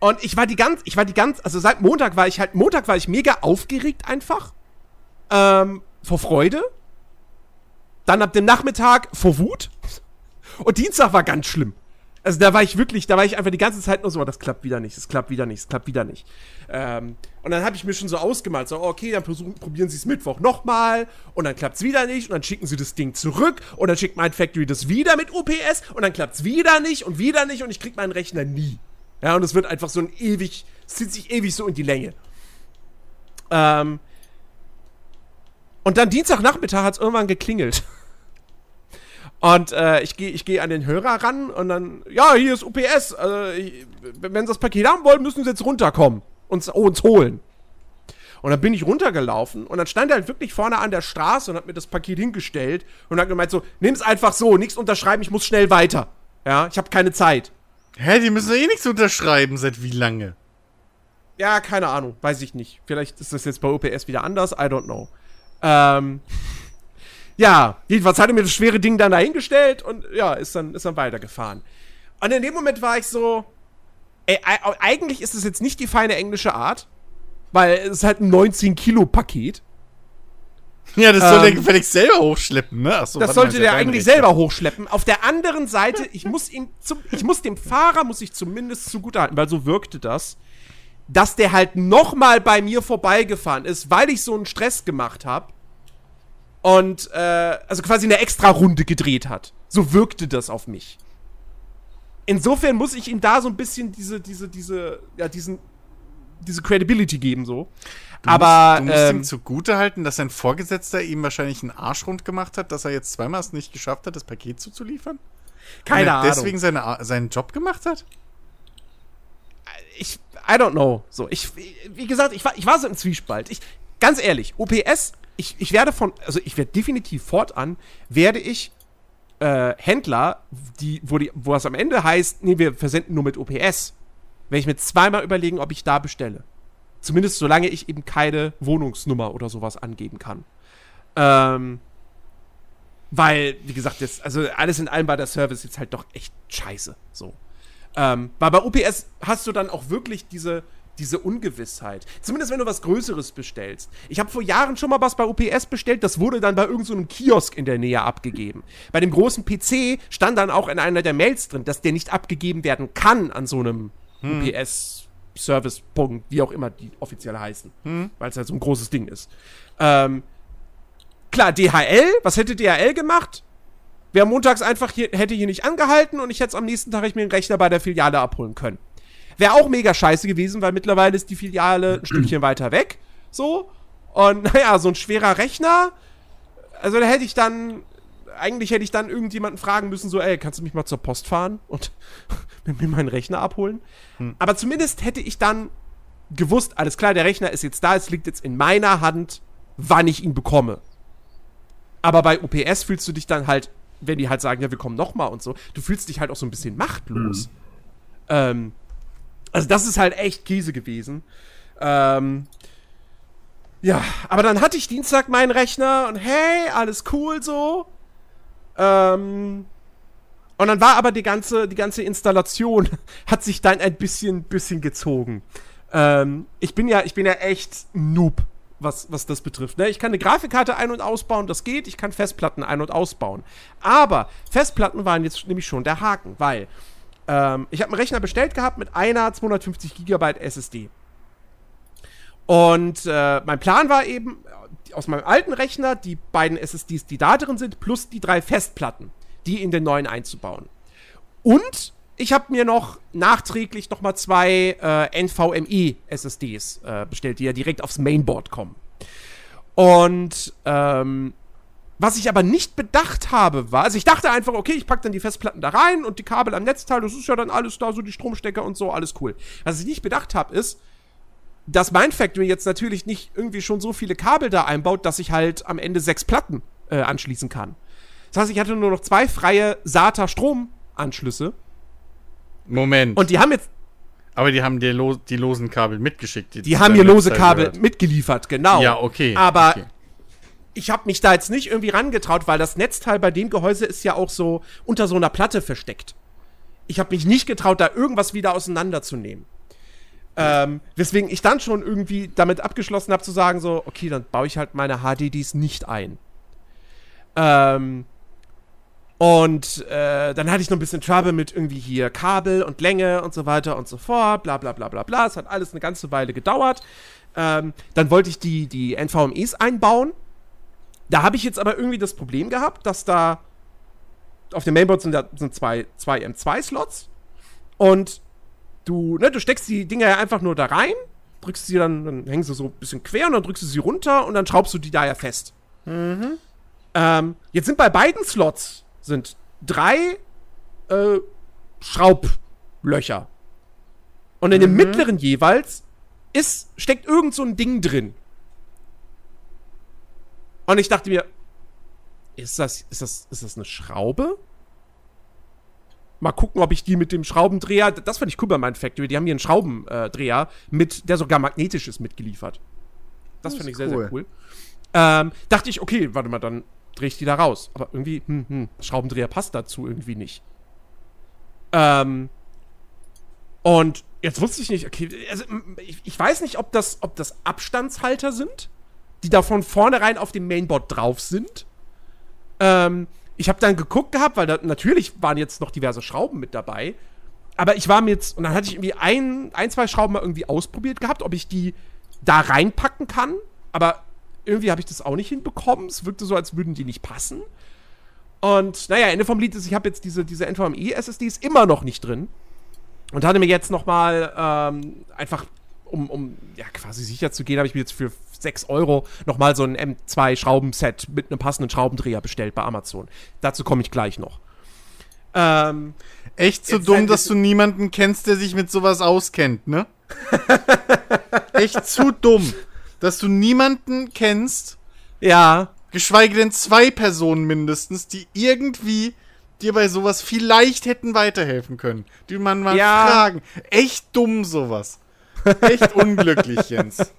und ich war die ganz, ich war die ganz, also seit Montag war ich halt, Montag war ich mega aufgeregt einfach. Ähm, vor Freude. Dann ab dem Nachmittag vor Wut. Und Dienstag war ganz schlimm. Also da war ich wirklich, da war ich einfach die ganze Zeit nur so, das klappt wieder nicht, das klappt wieder nicht, das klappt wieder nicht. Ähm, und dann habe ich mir schon so ausgemalt, so, okay, dann versuchen, probieren sie es Mittwoch nochmal und dann klappt es wieder nicht und dann schicken sie das Ding zurück und dann schickt mein Factory das wieder mit UPS und dann klappt es wieder nicht und wieder nicht und ich krieg meinen Rechner nie. Ja, und es wird einfach so ein ewig, es zieht sich ewig so in die Länge. Ähm, und dann Dienstagnachmittag hat es irgendwann geklingelt. Und äh, ich gehe ich geh an den Hörer ran und dann, ja, hier ist UPS. Also, ich, wenn Sie das Paket haben wollen, müssen Sie jetzt runterkommen und uns holen. Und dann bin ich runtergelaufen und dann stand er halt wirklich vorne an der Straße und hat mir das Paket hingestellt und hat gemeint so, nimm's einfach so, nichts unterschreiben, ich muss schnell weiter. Ja, ich habe keine Zeit. Hä, die müssen eh nichts unterschreiben, seit wie lange? Ja, keine Ahnung, weiß ich nicht. Vielleicht ist das jetzt bei OPS wieder anders, I don't know. Ähm, ja, jedenfalls hat er mir das schwere Ding dann dahingestellt und ja, ist dann, ist dann weitergefahren. Und in dem Moment war ich so, ey, eigentlich ist es jetzt nicht die feine englische Art, weil es ist halt ein 19-Kilo-Paket. Ja, das soll ähm, der gefällig selber hochschleppen, ne? Achso, das sollte der eigentlich Recht. selber hochschleppen. Auf der anderen Seite, ich muss ihn zum, ich muss dem Fahrer, muss ich zumindest zugutehalten, weil so wirkte das, dass der halt nochmal bei mir vorbeigefahren ist, weil ich so einen Stress gemacht habe. Und, äh, also quasi eine extra Runde gedreht hat. So wirkte das auf mich. Insofern muss ich ihm da so ein bisschen diese, diese, diese, ja, diesen, diese Credibility geben, so. Du aber musst, du musst ähm, ihm zugute halten, dass sein Vorgesetzter ihm wahrscheinlich einen Arschrund gemacht hat, dass er jetzt zweimal es nicht geschafft hat, das Paket zuzuliefern? Keine Ahnung. deswegen seine, seinen Job gemacht hat? Ich, I don't know. So, ich, wie gesagt, ich war, ich war so im Zwiespalt. Ich, ganz ehrlich, OPS, ich, ich werde von, also ich werde definitiv fortan, werde ich äh, Händler, die, wo, die, wo es am Ende heißt, nee, wir versenden nur mit OPS, werde ich mir zweimal überlegen, ob ich da bestelle. Zumindest solange ich eben keine Wohnungsnummer oder sowas angeben kann. Ähm, weil, wie gesagt, das, also alles in allem war der Service jetzt halt doch echt scheiße. So. Ähm, weil bei UPS hast du dann auch wirklich diese, diese Ungewissheit. Zumindest wenn du was Größeres bestellst. Ich habe vor Jahren schon mal was bei UPS bestellt, das wurde dann bei irgendeinem so Kiosk in der Nähe abgegeben. Bei dem großen PC stand dann auch in einer der Mails drin, dass der nicht abgegeben werden kann an so einem hm. UPS Service-Punkt, wie auch immer die offiziell heißen, hm. weil es halt so ein großes Ding ist. Ähm, klar, DHL, was hätte DHL gemacht? wäre montags einfach hier, hätte hier nicht angehalten und ich hätte am nächsten Tag ich mir einen Rechner bei der Filiale abholen können. Wäre auch mega scheiße gewesen, weil mittlerweile ist die Filiale ein Stückchen weiter weg. So. Und naja, so ein schwerer Rechner. Also da hätte ich dann. Eigentlich hätte ich dann irgendjemanden fragen müssen, so, ey, kannst du mich mal zur Post fahren und mir meinen Rechner abholen? Hm. Aber zumindest hätte ich dann gewusst, alles klar, der Rechner ist jetzt da, es liegt jetzt in meiner Hand, wann ich ihn bekomme. Aber bei UPS fühlst du dich dann halt, wenn die halt sagen, ja, wir kommen nochmal und so, du fühlst dich halt auch so ein bisschen machtlos. Mhm. Ähm, also das ist halt echt Käse gewesen. Ähm, ja, aber dann hatte ich Dienstag meinen Rechner und hey, alles cool so. Ähm, und dann war aber die ganze, die ganze Installation hat sich dann ein bisschen, bisschen gezogen. Ähm, ich bin ja, ich bin ja echt Noob, was, was das betrifft. Ne? Ich kann eine Grafikkarte ein- und ausbauen, das geht. Ich kann Festplatten ein- und ausbauen. Aber Festplatten waren jetzt nämlich schon der Haken, weil ähm, ich habe einen Rechner bestellt gehabt mit einer 250 GB SSD. Und äh, mein Plan war eben, aus meinem alten Rechner die beiden SSDs, die da drin sind, plus die drei Festplatten, die in den neuen einzubauen. Und ich habe mir noch nachträglich noch mal zwei äh, NVMe SSDs äh, bestellt, die ja direkt aufs Mainboard kommen. Und ähm, was ich aber nicht bedacht habe, war, also ich dachte einfach, okay, ich packe dann die Festplatten da rein und die Kabel am Netzteil, das ist ja dann alles da, so die Stromstecker und so, alles cool. Was ich nicht bedacht habe, ist, dass mein Factory jetzt natürlich nicht irgendwie schon so viele Kabel da einbaut, dass ich halt am Ende sechs Platten äh, anschließen kann. Das heißt, ich hatte nur noch zwei freie SATA-Stromanschlüsse. Moment. Und die haben jetzt. Aber die haben dir lo die losen Kabel mitgeschickt. Die, die haben mir lose Kabel gehört. mitgeliefert, genau. Ja, okay. Aber okay. Ich habe mich da jetzt nicht irgendwie rangetraut, weil das Netzteil bei dem Gehäuse ist ja auch so unter so einer Platte versteckt. Ich habe mich nicht getraut, da irgendwas wieder auseinanderzunehmen. Ähm, weswegen ich dann schon irgendwie damit abgeschlossen habe zu sagen, so, okay, dann baue ich halt meine HDDs nicht ein. Ähm, und äh, dann hatte ich noch ein bisschen Trouble mit irgendwie hier Kabel und Länge und so weiter und so fort, bla bla bla bla bla. Es hat alles eine ganze Weile gedauert. Ähm, dann wollte ich die, die NVMEs einbauen. Da habe ich jetzt aber irgendwie das Problem gehabt, dass da auf dem Mainboard sind, da, sind zwei, zwei M2-Slots und du, ne, du steckst die Dinger ja einfach nur da rein, drückst sie dann, dann hängen sie so ein bisschen quer und dann drückst du sie runter und dann schraubst du die da ja fest. Mhm. Ähm, jetzt sind bei beiden Slots sind drei äh, Schraublöcher. Und in mhm. dem mittleren jeweils ist, steckt irgend so ein Ding drin. Und ich dachte mir, ist das, ist das, ist das eine Schraube? Mal gucken, ob ich die mit dem Schraubendreher, das fand ich cool bei meinem Factory, die haben hier einen Schraubendreher mit, der sogar magnetisch ist, mitgeliefert. Das, das finde ich sehr, cool. sehr cool. Ähm, dachte ich, okay, warte mal, dann drehe ich die da raus. Aber irgendwie, hm, hm, Schraubendreher passt dazu irgendwie nicht. Ähm, und jetzt wusste ich nicht, okay, also ich, ich, weiß nicht, ob das, ob das Abstandshalter sind, die da von vornherein auf dem Mainboard drauf sind. Ähm, ich habe dann geguckt gehabt, weil da natürlich waren jetzt noch diverse Schrauben mit dabei. Aber ich war mir jetzt, und dann hatte ich irgendwie ein, ein, zwei Schrauben mal irgendwie ausprobiert gehabt, ob ich die da reinpacken kann. Aber irgendwie habe ich das auch nicht hinbekommen. Es wirkte so, als würden die nicht passen. Und naja, Ende vom Lied ist, ich habe jetzt diese, diese NVMe-SSDs immer noch nicht drin. Und hatte mir jetzt noch mal ähm, einfach, um, um ja, quasi sicher zu gehen, habe ich mir jetzt für 6 Euro noch mal so ein M2-Schraubenset mit einem passenden Schraubendreher bestellt bei Amazon. Dazu komme ich gleich noch. Ähm, Echt so dumm, dass du niemanden kennst, der sich mit sowas auskennt, ne? Echt zu dumm dass du niemanden kennst. Ja. Geschweige denn zwei Personen mindestens, die irgendwie dir bei sowas vielleicht hätten weiterhelfen können. Die man mal ja. fragen. Echt dumm sowas. Echt unglücklich, Jens.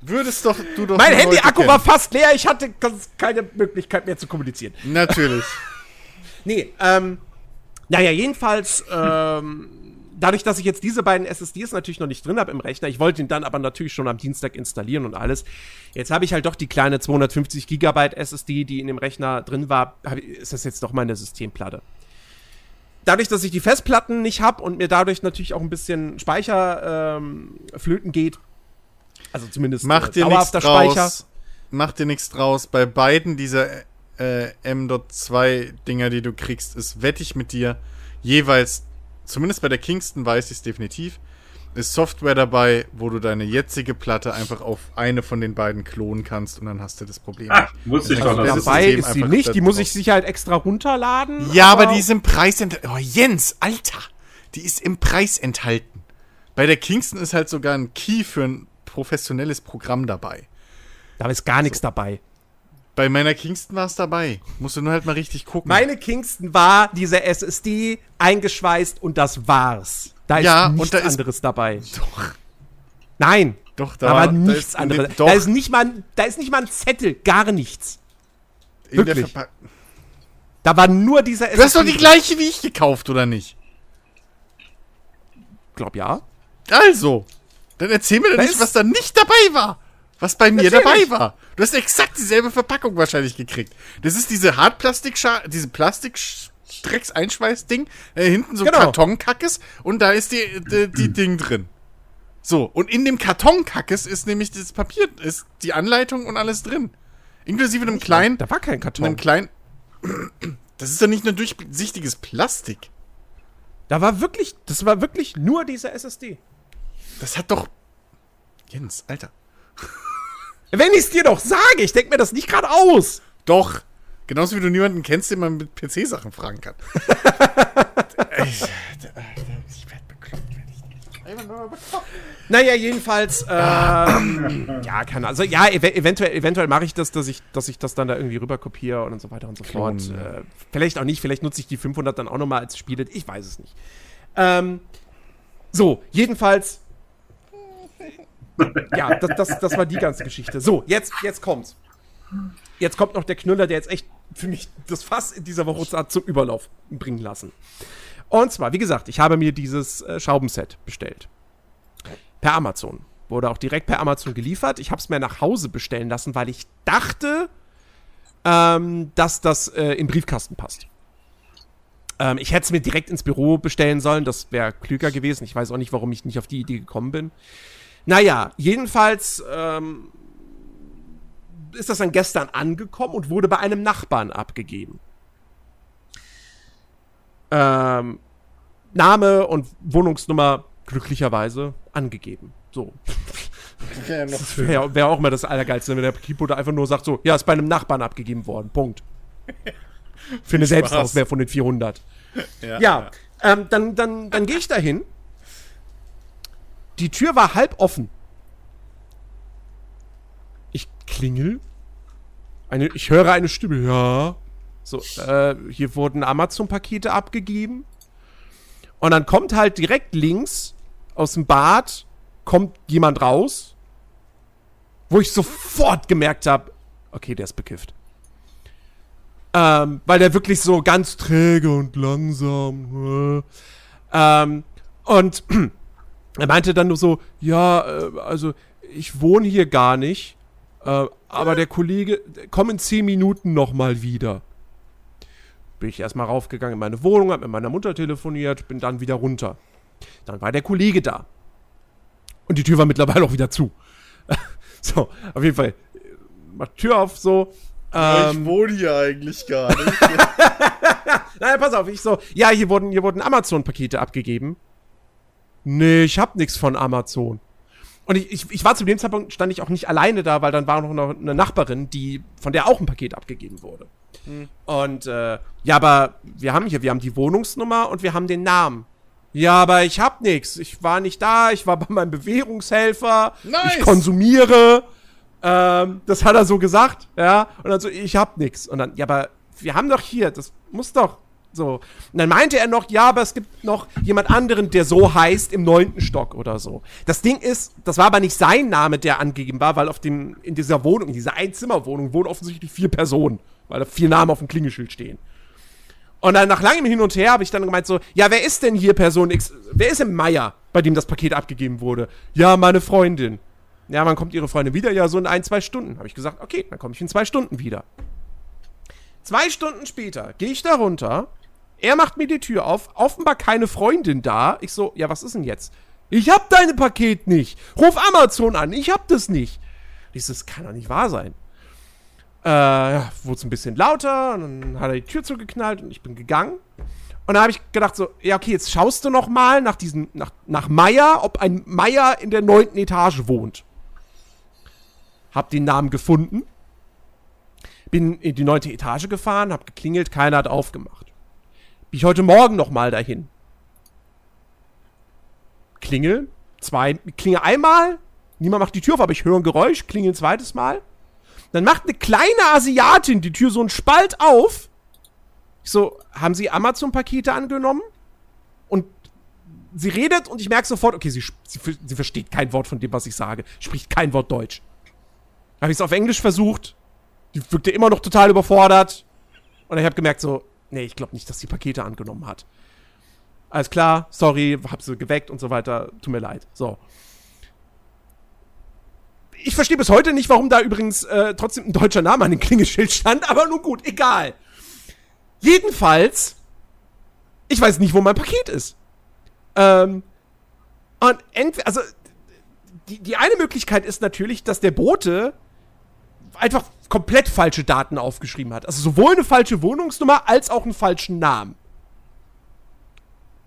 Würdest doch du doch. Mein Handy-Akku war fast leer, ich hatte keine Möglichkeit mehr zu kommunizieren. Natürlich. nee, ähm. Naja, jedenfalls, ähm, dadurch, dass ich jetzt diese beiden SSDs natürlich noch nicht drin habe im Rechner, ich wollte ihn dann aber natürlich schon am Dienstag installieren und alles. Jetzt habe ich halt doch die kleine 250 Gigabyte SSD, die in dem Rechner drin war, ist das jetzt doch meine Systemplatte. Dadurch, dass ich die Festplatten nicht habe und mir dadurch natürlich auch ein bisschen Speicher ähm, flöten geht, also zumindest Mach äh, dir dauerhafter Speicher. Mach dir nichts draus. Bei beiden dieser äh, M.2-Dinger, die du kriegst, ist, wette ich mit dir, jeweils, zumindest bei der Kingston weiß ich es definitiv, ist Software dabei, wo du deine jetzige Platte einfach auf eine von den beiden klonen kannst und dann hast du das Problem. Ah, wusste ich Also doch, es Dabei System ist sie nicht, die muss ich sicher halt extra runterladen. Ja, aber die ist im Preis enthalten. Oh, Jens, Alter. Die ist im Preis enthalten. Bei der Kingston ist halt sogar ein Key für ein professionelles Programm dabei. Da ist gar nichts dabei. Bei meiner Kingston war es dabei. Musst du nur halt mal richtig gucken. Meine Kingston war diese SSD eingeschweißt und das war's. Da ist Ja, nichts da ist- anderes dabei. Doch, Nein, doch, da, war da nichts ist in anderes. dem- Da ist nicht mal, ein- da ist nicht mal ein Zettel, gar nichts. in der wirklich. Da war nur dieser. Du hast doch die gleiche wie ich gekauft, oder nicht? Glaub ja. Also, dann erzähl mir doch Da nicht, ist- was da nicht dabei war. Was bei mir dabei war. Du hast exakt dieselbe Verpackung wahrscheinlich gekriegt. Das ist diese Hartplastik, diese Plastik-Drecks-Einschweiß-Ding. Äh, hinten so Genau. Kartonkackes und da ist die, die, die Ding drin. So, und in dem Kartonkackes ist nämlich das Papier, ist die Anleitung und alles drin. Inklusive einem kleinen, Da war kein Karton. einem kleinen. Das ist doch nicht nur durchsichtiges Plastik. Da war wirklich, das war wirklich nur dieser SSD. Das hat doch. Jens, Alter. Wenn ich es dir doch sage, ich denke mir das nicht gerade aus. Doch. Genauso wie du niemanden kennst, den man mit PC-Sachen fragen kann. ich ich werd bekloppt, wenn ich einfach nur bekloppt. Naja, jedenfalls, ähm, ja, kann, also ja, ev eventuell, eventuell mache ich das, dass ich, dass ich das dann da irgendwie rüber kopiere und so weiter und so fort. Äh, vielleicht auch nicht, vielleicht nutze ich die 500 dann auch nochmal als Spiele, ich weiß es nicht. Ähm, so, jedenfalls, ja, das, das, das war die ganze Geschichte. So, jetzt, jetzt kommt's. Jetzt kommt noch der Knüller, der jetzt echt für mich das Fass in dieser Woche zum Überlauf bringen lassen. Und zwar, wie gesagt, ich habe mir dieses äh, Schraubenset bestellt per Amazon. Wurde auch direkt per Amazon geliefert. Ich habe es mir nach Hause bestellen lassen, weil ich dachte, ähm, dass das äh, den Briefkasten passt. Ähm, ich hätte es mir direkt ins Büro bestellen sollen. Das wäre klüger gewesen. Ich weiß auch nicht, warum ich nicht auf die Idee gekommen bin. Naja, jedenfalls ähm, ist das dann gestern angekommen und wurde bei einem Nachbarn abgegeben. Ähm, Name und Wohnungsnummer glücklicherweise angegeben. So. Wäre wär auch mal das Allergeilste, wenn der Paketbote einfach nur sagt so, ja, ist bei einem Nachbarn abgegeben worden. Punkt. Finde selbst aus, wer von den 400. Ja, ähm, dann, dann, dann gehe ich dahin. Die Tür war halb offen. Klingel. Eine, ich höre eine Stimme. Ja. So, äh, hier wurden Amazon-Pakete abgegeben. Und dann kommt halt direkt links aus dem Bad kommt jemand raus, wo ich sofort gemerkt habe, okay, der ist bekifft. Ähm, weil der wirklich so ganz träge und langsam. Äh, ähm, und er meinte dann nur so, ja, äh, also ich wohne hier gar nicht, äh, aber der Kollege, komm in zehn Minuten noch mal wieder. Bin ich erstmal raufgegangen in meine Wohnung, hab mit meiner Mutter telefoniert, bin dann wieder runter. Dann war der Kollege da. Und die Tür war mittlerweile auch wieder zu. so, auf jeden Fall. Macht Tür auf, so. Ähm, wohne hier eigentlich gar nicht. Nein, pass auf, ich so, ja, hier wurden, hier wurden Amazon-Pakete abgegeben. Nee, ich hab nichts von Amazon. Und ich, ich, ich war zu dem Zeitpunkt, stand ich auch nicht alleine da, weil dann war noch eine, Nachbarin, die, von der auch ein Paket abgegeben wurde. Und, äh, ja, aber wir haben hier, wir haben die Wohnungsnummer und wir haben den Namen. Ja, aber ich hab nichts. Ich war nicht da, ich war bei meinem Bewährungshelfer. Nice. Ich konsumiere. Ähm, das hat er so gesagt, ja. Und dann so, ich hab nix. Und dann, ja, aber wir haben doch hier, das muss doch so. Und dann meinte er noch, ja, aber es gibt noch jemand anderen, der so heißt im neunten Stock oder so. Das Ding ist, das war aber nicht sein Name, der angegeben war, weil auf dem, in dieser Wohnung, in dieser Einzimmerwohnung wohnen offensichtlich vier Personen, weil da vier Namen auf dem Klingelschild stehen. Und dann nach langem Hin und Her habe ich dann gemeint so, ja, wer ist denn hier Person X? Wer ist im Meier, bei dem das Paket abgegeben wurde? Ja, meine Freundin. Ja, wann kommt ihre Freundin wieder? Ja, so in ein, zwei Stunden. Habe ich gesagt, okay, dann komme ich in zwei Stunden wieder. Zwei Stunden später gehe ich da runter. Er macht mir die Tür auf. Offenbar keine Freundin da. Ich so, ja, was ist denn jetzt? Ich hab deine Paket nicht. Ruf Amazon an. Ich hab das nicht. Ich so, das kann doch nicht wahr sein. Äh, ja, wurde es ein bisschen lauter und dann hat er die Tür zugeknallt und ich bin gegangen. Und da habe ich gedacht so, ja okay, jetzt schaust du noch mal nach diesem, nach, nach Meier, ob ein Meier in der neunten Etage wohnt. Hab den Namen gefunden. Bin in die neunte Etage gefahren, hab geklingelt, keiner hat aufgemacht. Bin ich heute Morgen noch mal dahin. Klingel, zwei, klinge einmal, niemand macht die Tür auf, aber ich höre ein Geräusch, klingel ein zweites Mal. Dann macht eine kleine Asiatin die Tür so einen Spalt auf. Ich so, haben Sie Amazon-Pakete angenommen? Und sie redet und ich merke sofort, okay, sie, sie, sie versteht kein Wort von dem, was ich sage. Spricht kein Wort Deutsch. Habe ich es auf Englisch versucht. Die wirkte immer noch total überfordert. Und ich habe gemerkt so, nee, ich glaube nicht, dass sie Pakete angenommen hat. Alles klar, sorry, hab sie geweckt und so weiter. Tut mir leid. So. Ich verstehe bis heute nicht, warum da übrigens äh, trotzdem ein deutscher Name an dem Klingelschild stand, aber nun gut, egal. Jedenfalls, ich weiß nicht, wo mein Paket ist. Ähm, und entweder, also, die, die eine Möglichkeit ist natürlich, dass der Bote einfach komplett falsche Daten aufgeschrieben hat. Also sowohl eine falsche Wohnungsnummer als auch einen falschen Namen.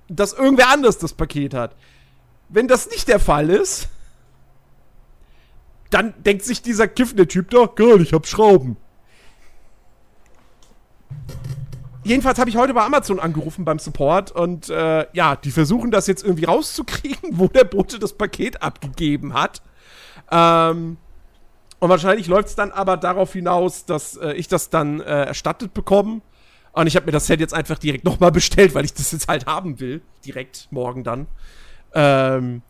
Dass irgendwer anders das Paket hat. Wenn das nicht der Fall ist, dann denkt sich dieser kiffende Typ da, geil, ich hab Schrauben. Jedenfalls habe ich heute bei Amazon angerufen beim Support und äh, ja, die versuchen das jetzt irgendwie rauszukriegen, wo der Bote das Paket abgegeben hat. Ähm, und wahrscheinlich läuft es dann aber darauf hinaus, dass äh, ich das dann äh, erstattet bekomme. Und ich habe mir das Set jetzt einfach direkt nochmal bestellt, weil ich das jetzt halt haben will. Direkt morgen dann. Ähm,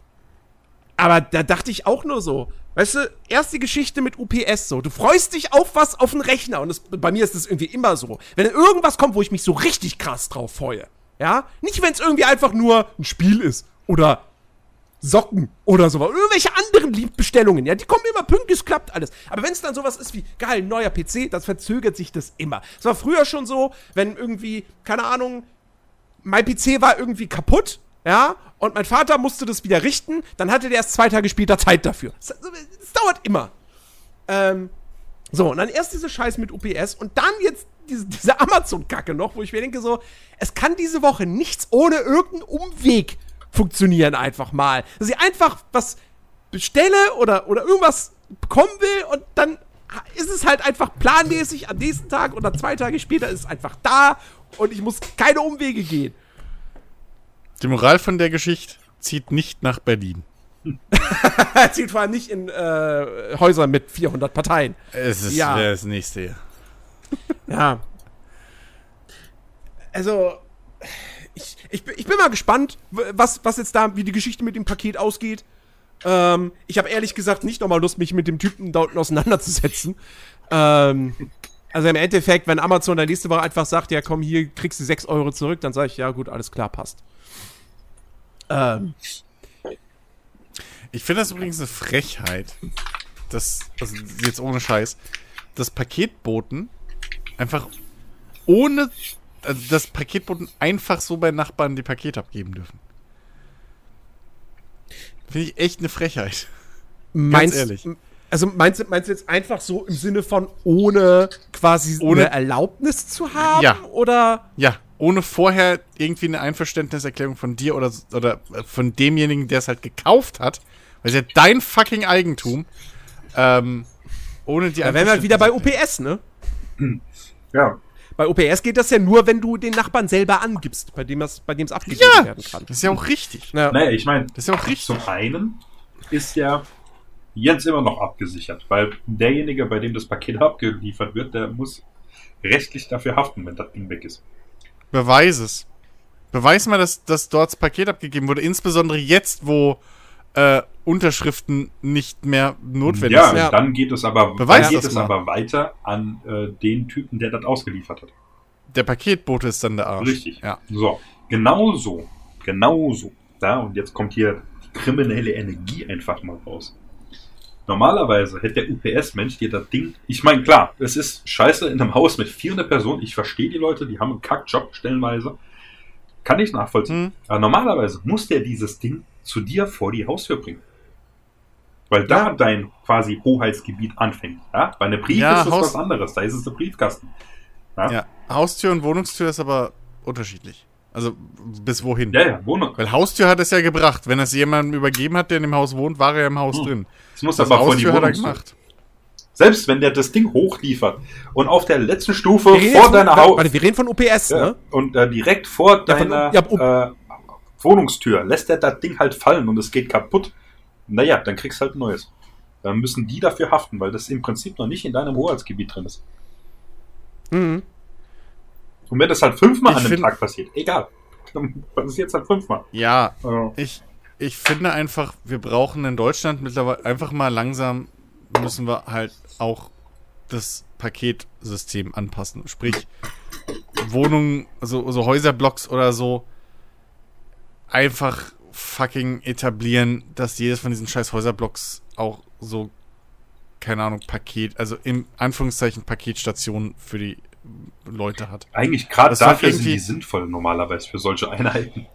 aber da dachte ich auch nur so, weißt du, erste Geschichte mit UPS so. Du freust dich auf was auf den Rechner. Und das, bei mir ist das irgendwie immer so. Wenn irgendwas kommt, wo ich mich so richtig krass drauf freue. Ja? Nicht, wenn es irgendwie einfach nur ein Spiel ist. Oder Socken oder sowas. Oder irgendwelche anderen Liebbestellungen, ja, die kommen immer pünktlich, klappt alles. Aber wenn es dann sowas ist wie, geil, neuer PC, dann verzögert sich das immer. Es war früher schon so, wenn irgendwie, keine Ahnung, mein PC war irgendwie kaputt, ja, und mein Vater musste das wieder richten, dann hatte der erst zwei Tage später Zeit dafür. Es, es dauert immer. Ähm, so, und dann erst diese Scheiß mit UPS und dann jetzt diese, diese Amazon-Kacke noch, wo ich mir denke so, es kann diese Woche nichts ohne irgendeinen Umweg funktionieren einfach mal. Dass ich einfach was bestelle oder, oder irgendwas bekommen will und dann ist es halt einfach planmäßig am nächsten Tag oder zwei Tage später ist es einfach da und ich muss keine Umwege gehen. Die Moral von der Geschichte zieht nicht nach Berlin. zieht vor allem nicht in äh, Häuser mit 400 Parteien. Es ist Ja. das nächste. Ja. Also, ich, ich, bin- mal gespannt, was, was jetzt da, wie die Geschichte mit dem Paket ausgeht. Ähm, ich habe ehrlich gesagt nicht nochmal Lust, mich mit dem Typen da unten auseinanderzusetzen. Ähm, also im Endeffekt, wenn Amazon dann nächste Woche einfach sagt, ja komm, hier kriegst du 6 Euro zurück, dann sage ich, ja gut, alles klar, passt. Ähm, Ich finde das übrigens eine Frechheit, dass, also jetzt ohne Scheiß, dass Paketboten einfach ohne, also dass Paketboten einfach so bei Nachbarn die Pakete abgeben dürfen. Finde ich echt eine Frechheit. meinst, ehrlich. Also meinst du, meinst du jetzt einfach so im Sinne von ohne quasi Ohne- eine Erlaubnis zu haben? Ja. Oder? Ja, ohne vorher irgendwie eine Einverständniserklärung von dir oder, oder von demjenigen, der es halt gekauft hat, weil es ja dein fucking Eigentum, ähm, ohne die Da wären wir halt wieder bei. UPS, ne? Ja. Bei UPS geht das ja nur, wenn du den Nachbarn selber angibst, bei dem es bei dem es abgegeben Ja, werden kann. das ist ja auch richtig. Ja. Naja, ich meine, Das ist ja auch richtig. zum einen ist ja jetzt immer noch abgesichert, weil derjenige, bei dem das Paket abgeliefert wird, der muss rechtlich dafür haften, wenn das Ding weg ist. Beweis es. Beweis mal, dass, dass dort das Paket abgegeben wurde, insbesondere jetzt, wo äh, Unterschriften nicht mehr notwendig Ja, sind. Ja. dann geht es aber, Beweis dann geht das es mal. aber weiter an äh, den Typen, der das ausgeliefert hat. Der Paketbote ist dann der Arsch. Richtig. Ja. So, genauso, genauso. Da, und jetzt kommt hier die kriminelle Energie einfach mal raus. Normalerweise hätte der UPS-Mensch dir das Ding. Ich meine, klar, es ist scheiße in einem Haus mit 400 Personen. Ich verstehe die Leute, die haben einen Kackjob stellenweise. Kann ich nachvollziehen. Hm. Aber normalerweise muss der dieses Ding zu dir vor die Haustür bringen. Weil da Ja. dein quasi Hoheitsgebiet anfängt. Ja? Bei einem Brief Ja, ist das Haus- was anderes. Da ist es der Briefkasten. Ja, Ja, Haustür und Wohnungstür ist aber unterschiedlich. Also bis wohin? ja, ja Wohnung. Weil Haustür hat es ja gebracht. Wenn es jemandem übergeben hat, der in dem Haus wohnt, war er im Haus Hm. drin. Das muss Das aber vor die Haustür hat er Wohnungstür. gemacht. Selbst wenn der das Ding hochliefert und auf der letzten Stufe vor deiner Haus warte, wir reden von UPS, ja, ne? und äh, direkt vor Ja, von- deiner ja, um- äh, Wohnungstür lässt er das Ding halt fallen und es geht kaputt. Naja, dann kriegst du halt ein neues. Dann müssen die dafür haften, weil das im Prinzip noch nicht in deinem Hoheitsgebiet drin ist. Mhm. Und wenn das halt fünfmal Ich an einem Tag passiert, egal. Dann passiert es halt fünfmal. Ja, Äh, ich, ich finde einfach, wir brauchen in Deutschland mittlerweile einfach mal langsam müssen wir halt auch das Paketsystem anpassen. Sprich, Wohnungen, also so Häuserblocks oder so, einfach fucking etablieren, dass jedes von diesen scheiß Häuserblocks auch so, keine Ahnung, Paket, also im Anführungszeichen Paketstationen für die Leute hat. eigentlich gerade Das dafür sind irgendwie- die sinnvoll normalerweise für solche Einheiten.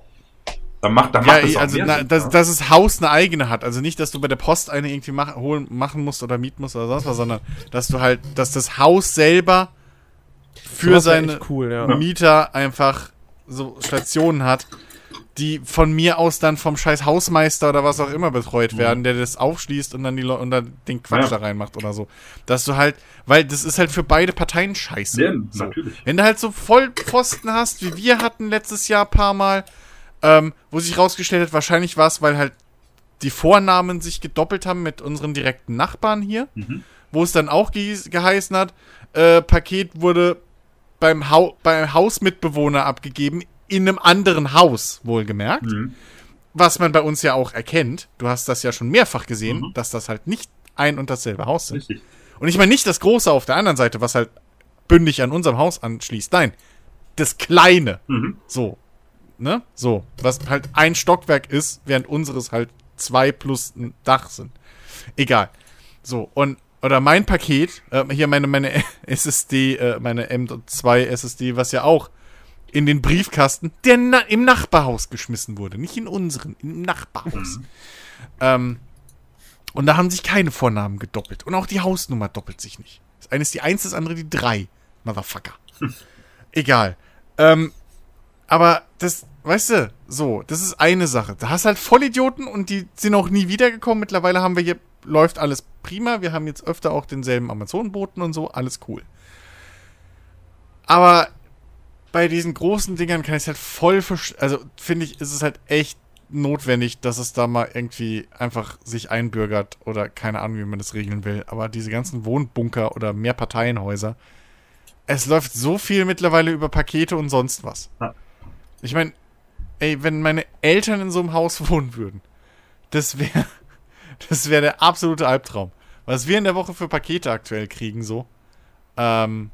Dann macht, dann Ja, macht es auch also mehr na, Sinn, dass, ja. dass das Haus eine eigene hat. Also nicht, dass du bei der Post eine irgendwie mach, holen, machen musst oder mieten musst oder sonst was, sondern dass du halt, dass das Haus selber für seine cool, ja. Mieter einfach so Stationen hat, die von mir aus dann vom scheiß Hausmeister oder was auch immer betreut werden, der das aufschließt und dann die und dann den Quatsch Ja. da reinmacht oder so. Dass du halt, weil das ist halt für beide Parteien scheiße. Ja, so. Wenn du halt so Vollpfosten hast, wie wir hatten letztes Jahr ein paar Mal, ähm, wo sich rausgestellt hat, wahrscheinlich war es, weil halt die Vornamen sich gedoppelt haben mit unseren direkten Nachbarn hier, Mhm. wo es dann auch ge geheißen hat, äh, Paket wurde beim, Hau beim Hausmitbewohner abgegeben, in einem anderen Haus, wohlgemerkt. Mhm. Was man bei uns ja auch erkennt. Du hast das ja schon mehrfach gesehen, Mhm. dass das halt nicht ein und dasselbe Haus sind. Richtig. Und ich meine nicht das Große auf der anderen Seite, was halt bündig an unserem Haus anschließt. Nein, das Kleine. Mhm. So. Ne? So. Was halt ein Stockwerk ist, während unseres halt zwei plus ein Dach sind. Egal. So. Und, oder mein Paket, äh, hier meine, meine SSD, äh, meine M2 SSD, was ja auch in den Briefkasten, der na im Nachbarhaus geschmissen wurde. Nicht in unseren, im Nachbarhaus. Ähm, und da haben sich keine Vornamen gedoppelt. Und auch die Hausnummer doppelt sich nicht. Das eine ist die 1, das andere die 3. Motherfucker. Egal. Ähm, aber das, weißt du, so, das ist eine Sache. Da hast halt Vollidioten und die sind auch nie wiedergekommen. Mittlerweile haben wir hier, läuft alles prima. Wir haben jetzt öfter auch denselben Amazon-Boten und so, alles cool. Aber bei diesen großen Dingern kann ich es halt voll verstehen. Also finde ich, ist es halt echt notwendig, dass es da mal irgendwie einfach sich einbürgert oder keine Ahnung, wie man das regeln will. Aber diese ganzen Wohnbunker oder Mehrparteienhäuser, es läuft so viel mittlerweile über Pakete und sonst was. Ich meine, ey, wenn meine Eltern in so einem Haus wohnen würden, das wäre das wäre der absolute Albtraum. Was wir in der Woche für Pakete aktuell kriegen, so, ähm,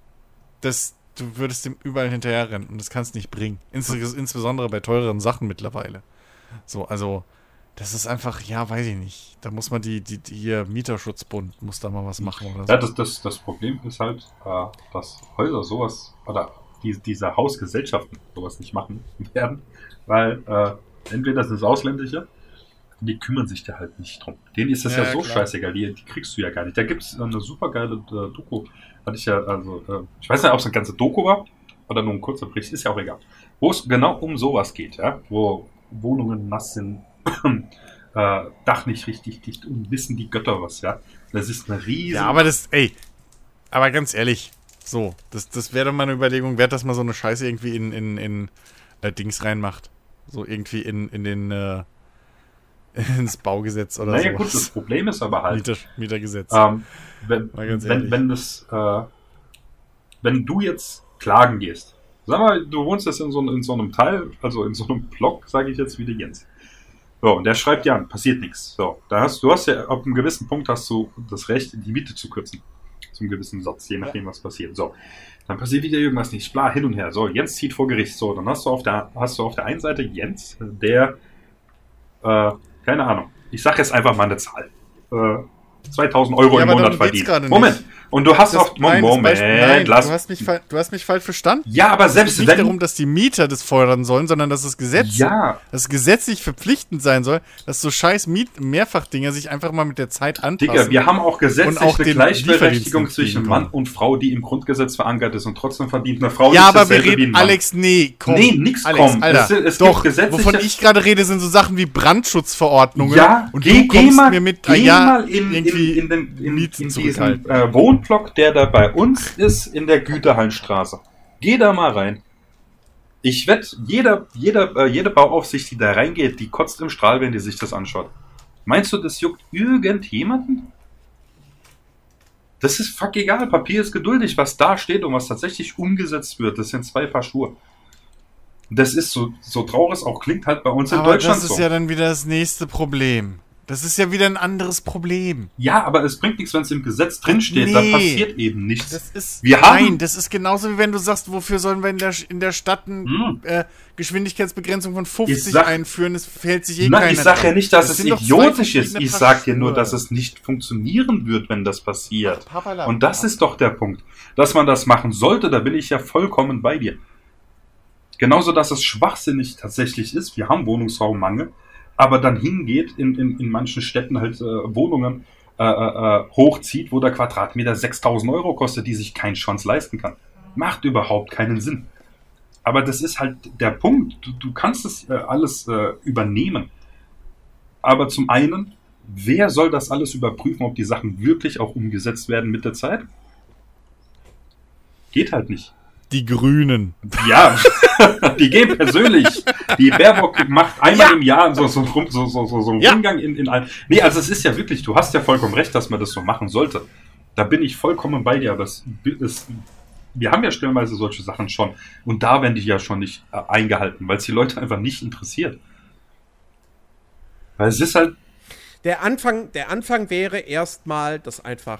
das, du würdest dem überall hinterherrennen und das kannst nicht bringen. Ins insbesondere bei teureren Sachen mittlerweile. So, also, das ist einfach, ja, weiß ich nicht. Da muss man die, die, die hier Mieterschutzbund muss da mal was machen oder so. Ja, das, das, das Problem ist halt, äh, dass Häuser sowas oder die, diese Hausgesellschaften sowas nicht machen werden, weil äh, entweder sind es Ausländische, die kümmern sich da halt nicht drum. Denen ist das ja, Ja, so klar. scheißegal, die, die kriegst du ja gar nicht. Da gibt es eine super geile äh, Doku, hatte ich ja, also, äh, ich weiß nicht, ob es eine ganze Doku war oder nur ein kurzer Bericht, ist ja auch egal. Wo es genau um sowas geht, ja, wo Wohnungen nass sind, äh, Dach nicht richtig dicht und wissen die Götter was, ja. Das ist eine riesige Ja, aber das, ey, aber ganz ehrlich, so, das, das wäre doch mal eine Überlegung wert, dass man so eine Scheiße irgendwie in, in, in äh, Dings reinmacht. So irgendwie in, in den, äh, ins Baugesetz oder Naja, so. gut, das Problem ist aber halt, Mieter, Mietergesetz. ähm, wenn, wenn, wenn das, äh, wenn du jetzt klagen gehst, sag mal, du wohnst jetzt in so, in so einem Teil, also in so einem Block, sage ich jetzt, wie der Jens. So, und der schreibt ja an, passiert nichts. So, da hast du hast ja ab einem gewissen Punkt hast du das Recht, die Miete zu kürzen. Zum gewissen Satz, je nachdem, was passiert. So, dann passiert wieder irgendwas nicht, bla, hin und her. So, Jens zieht vor Gericht. So, dann hast du auf der, hast du auf der einen Seite Jens, der, äh, keine Ahnung, ich sag jetzt einfach mal eine Zahl. Äh, 2000 Euro Ja, im Monat verdient. gerade nicht. Moment, Und du hast Das- auch. Moment, nein, lass. du, hast mich, du hast mich falsch verstanden. ja, aber Es selbst geht nicht wenn. darum, dass die Mieter das fordern sollen, sondern dass das Gesetz, ja, dass es gesetzlich verpflichtend sein soll, dass so scheiß Miet Mehrfachdinger sich einfach mal mit der Zeit anpassen. Digga, wir haben auch gesetzlich Und auch Gleichberechtigung zwischen. Mann und Frau, die im Grundgesetz verankert ist und trotzdem verdient eine Frau ja, nicht aber wir reden. Alex, nee, komm. Nee, nix Alex, komm. Alter, Es- es doch, gesetzliche- wovon ich gerade rede, sind so Sachen wie Brandschutzverordnungen. Ja, und geh, du geh kommst mal, mir mit, geh ah, ja, mal in, in, in, den, in, Mieten in diesen zurückhalten. äh, Wohnblock, der da bei uns ist, in der Güterhallenstraße. Geh da mal rein. Ich wette, jeder, jeder, äh, jede Bauaufsicht, die da reingeht, die kotzt im Strahl, wenn die sich das anschaut. Meinst du, das juckt irgendjemanden? Das ist fuck egal. Papier ist geduldig. Was da steht und was tatsächlich umgesetzt wird, das sind zwei Paar Schuhe. Das ist so, so traurig es auch klingt halt bei uns in Aber Deutschland das ist so. ja dann wieder das nächste Problem. Das ist ja wieder ein anderes Problem. Ja, aber es bringt nichts, wenn es im Gesetz drinsteht. Nee. Dann passiert eben nichts. Das ist, Wir haben- nein, das ist genauso wie wenn du sagst, wofür sollen wir in der, in der Stadt eine Hm. äh, Geschwindigkeitsbegrenzung von Ich 50 sag- einführen, es fällt sich eh Nein, keiner ich sage ja nicht, dass Das es idiotisch ist. Ich sage dir nur, dass es nicht funktionieren wird, wenn das passiert. Papala. Und das ist doch der Punkt. Dass man das machen sollte, da bin ich ja vollkommen bei dir. Genauso, dass es schwachsinnig tatsächlich ist. Wir haben Wohnungsraummangel, aber dann hingeht in, in, in manchen Städten halt äh, Wohnungen äh, äh, äh, hochzieht, wo der Quadratmeter 6000 Euro kostet, die sich kein Schwanz leisten kann. Macht überhaupt keinen Sinn. Aber das ist halt der Punkt. Du, du kannst es äh, alles äh, übernehmen. Aber zum einen, wer soll das alles überprüfen, ob die Sachen wirklich auch umgesetzt werden mit der Zeit? Geht halt nicht. Die Grünen. Ja, die gehen persönlich. Die Baerbock macht einmal im Jahr so, so, so, so, so, einen Ja. Rundgang in, in ein. Nee, also es ist ja wirklich, du hast ja vollkommen recht, dass man das so machen sollte. Da bin ich vollkommen bei dir, aber es, es, wir haben ja stellenweise solche Sachen schon. Und da werden die ja schon nicht äh, eingehalten, weil es die Leute einfach nicht interessiert. Weil es ist halt, Der Anfang, der Anfang wäre erstmal, dass einfach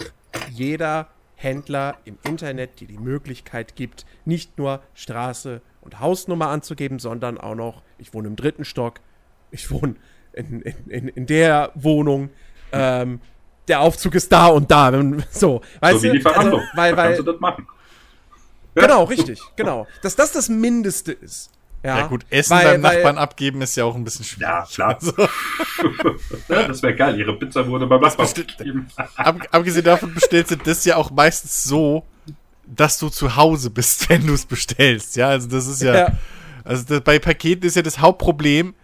jeder Händler im Internet dir die Möglichkeit gibt, nicht nur Straße und Hausnummer anzugeben, sondern auch noch, ich wohne im dritten Stock, ich wohne in, in, in, in der Wohnung, ähm, der Aufzug ist da und da. So, weißt so wie du? die Verhandlung. Also, weil, da weil, kannst du das machen. genau, richtig, genau. Dass das das Mindeste ist. Ja, Ja, gut, Essen weil- beim weil- Nachbarn abgeben ist ja auch ein bisschen schwierig. Ja, klar. ja, das wäre geil. Ihre Pizza wurde beim Nachbarn bestimmt- gegeben. Ab, abgesehen davon bestellst du das ja auch meistens so, dass du zu Hause bist, wenn du es bestellst. Ja, also das ist ja, Ja. also das, bei Paketen ist ja das Hauptproblem,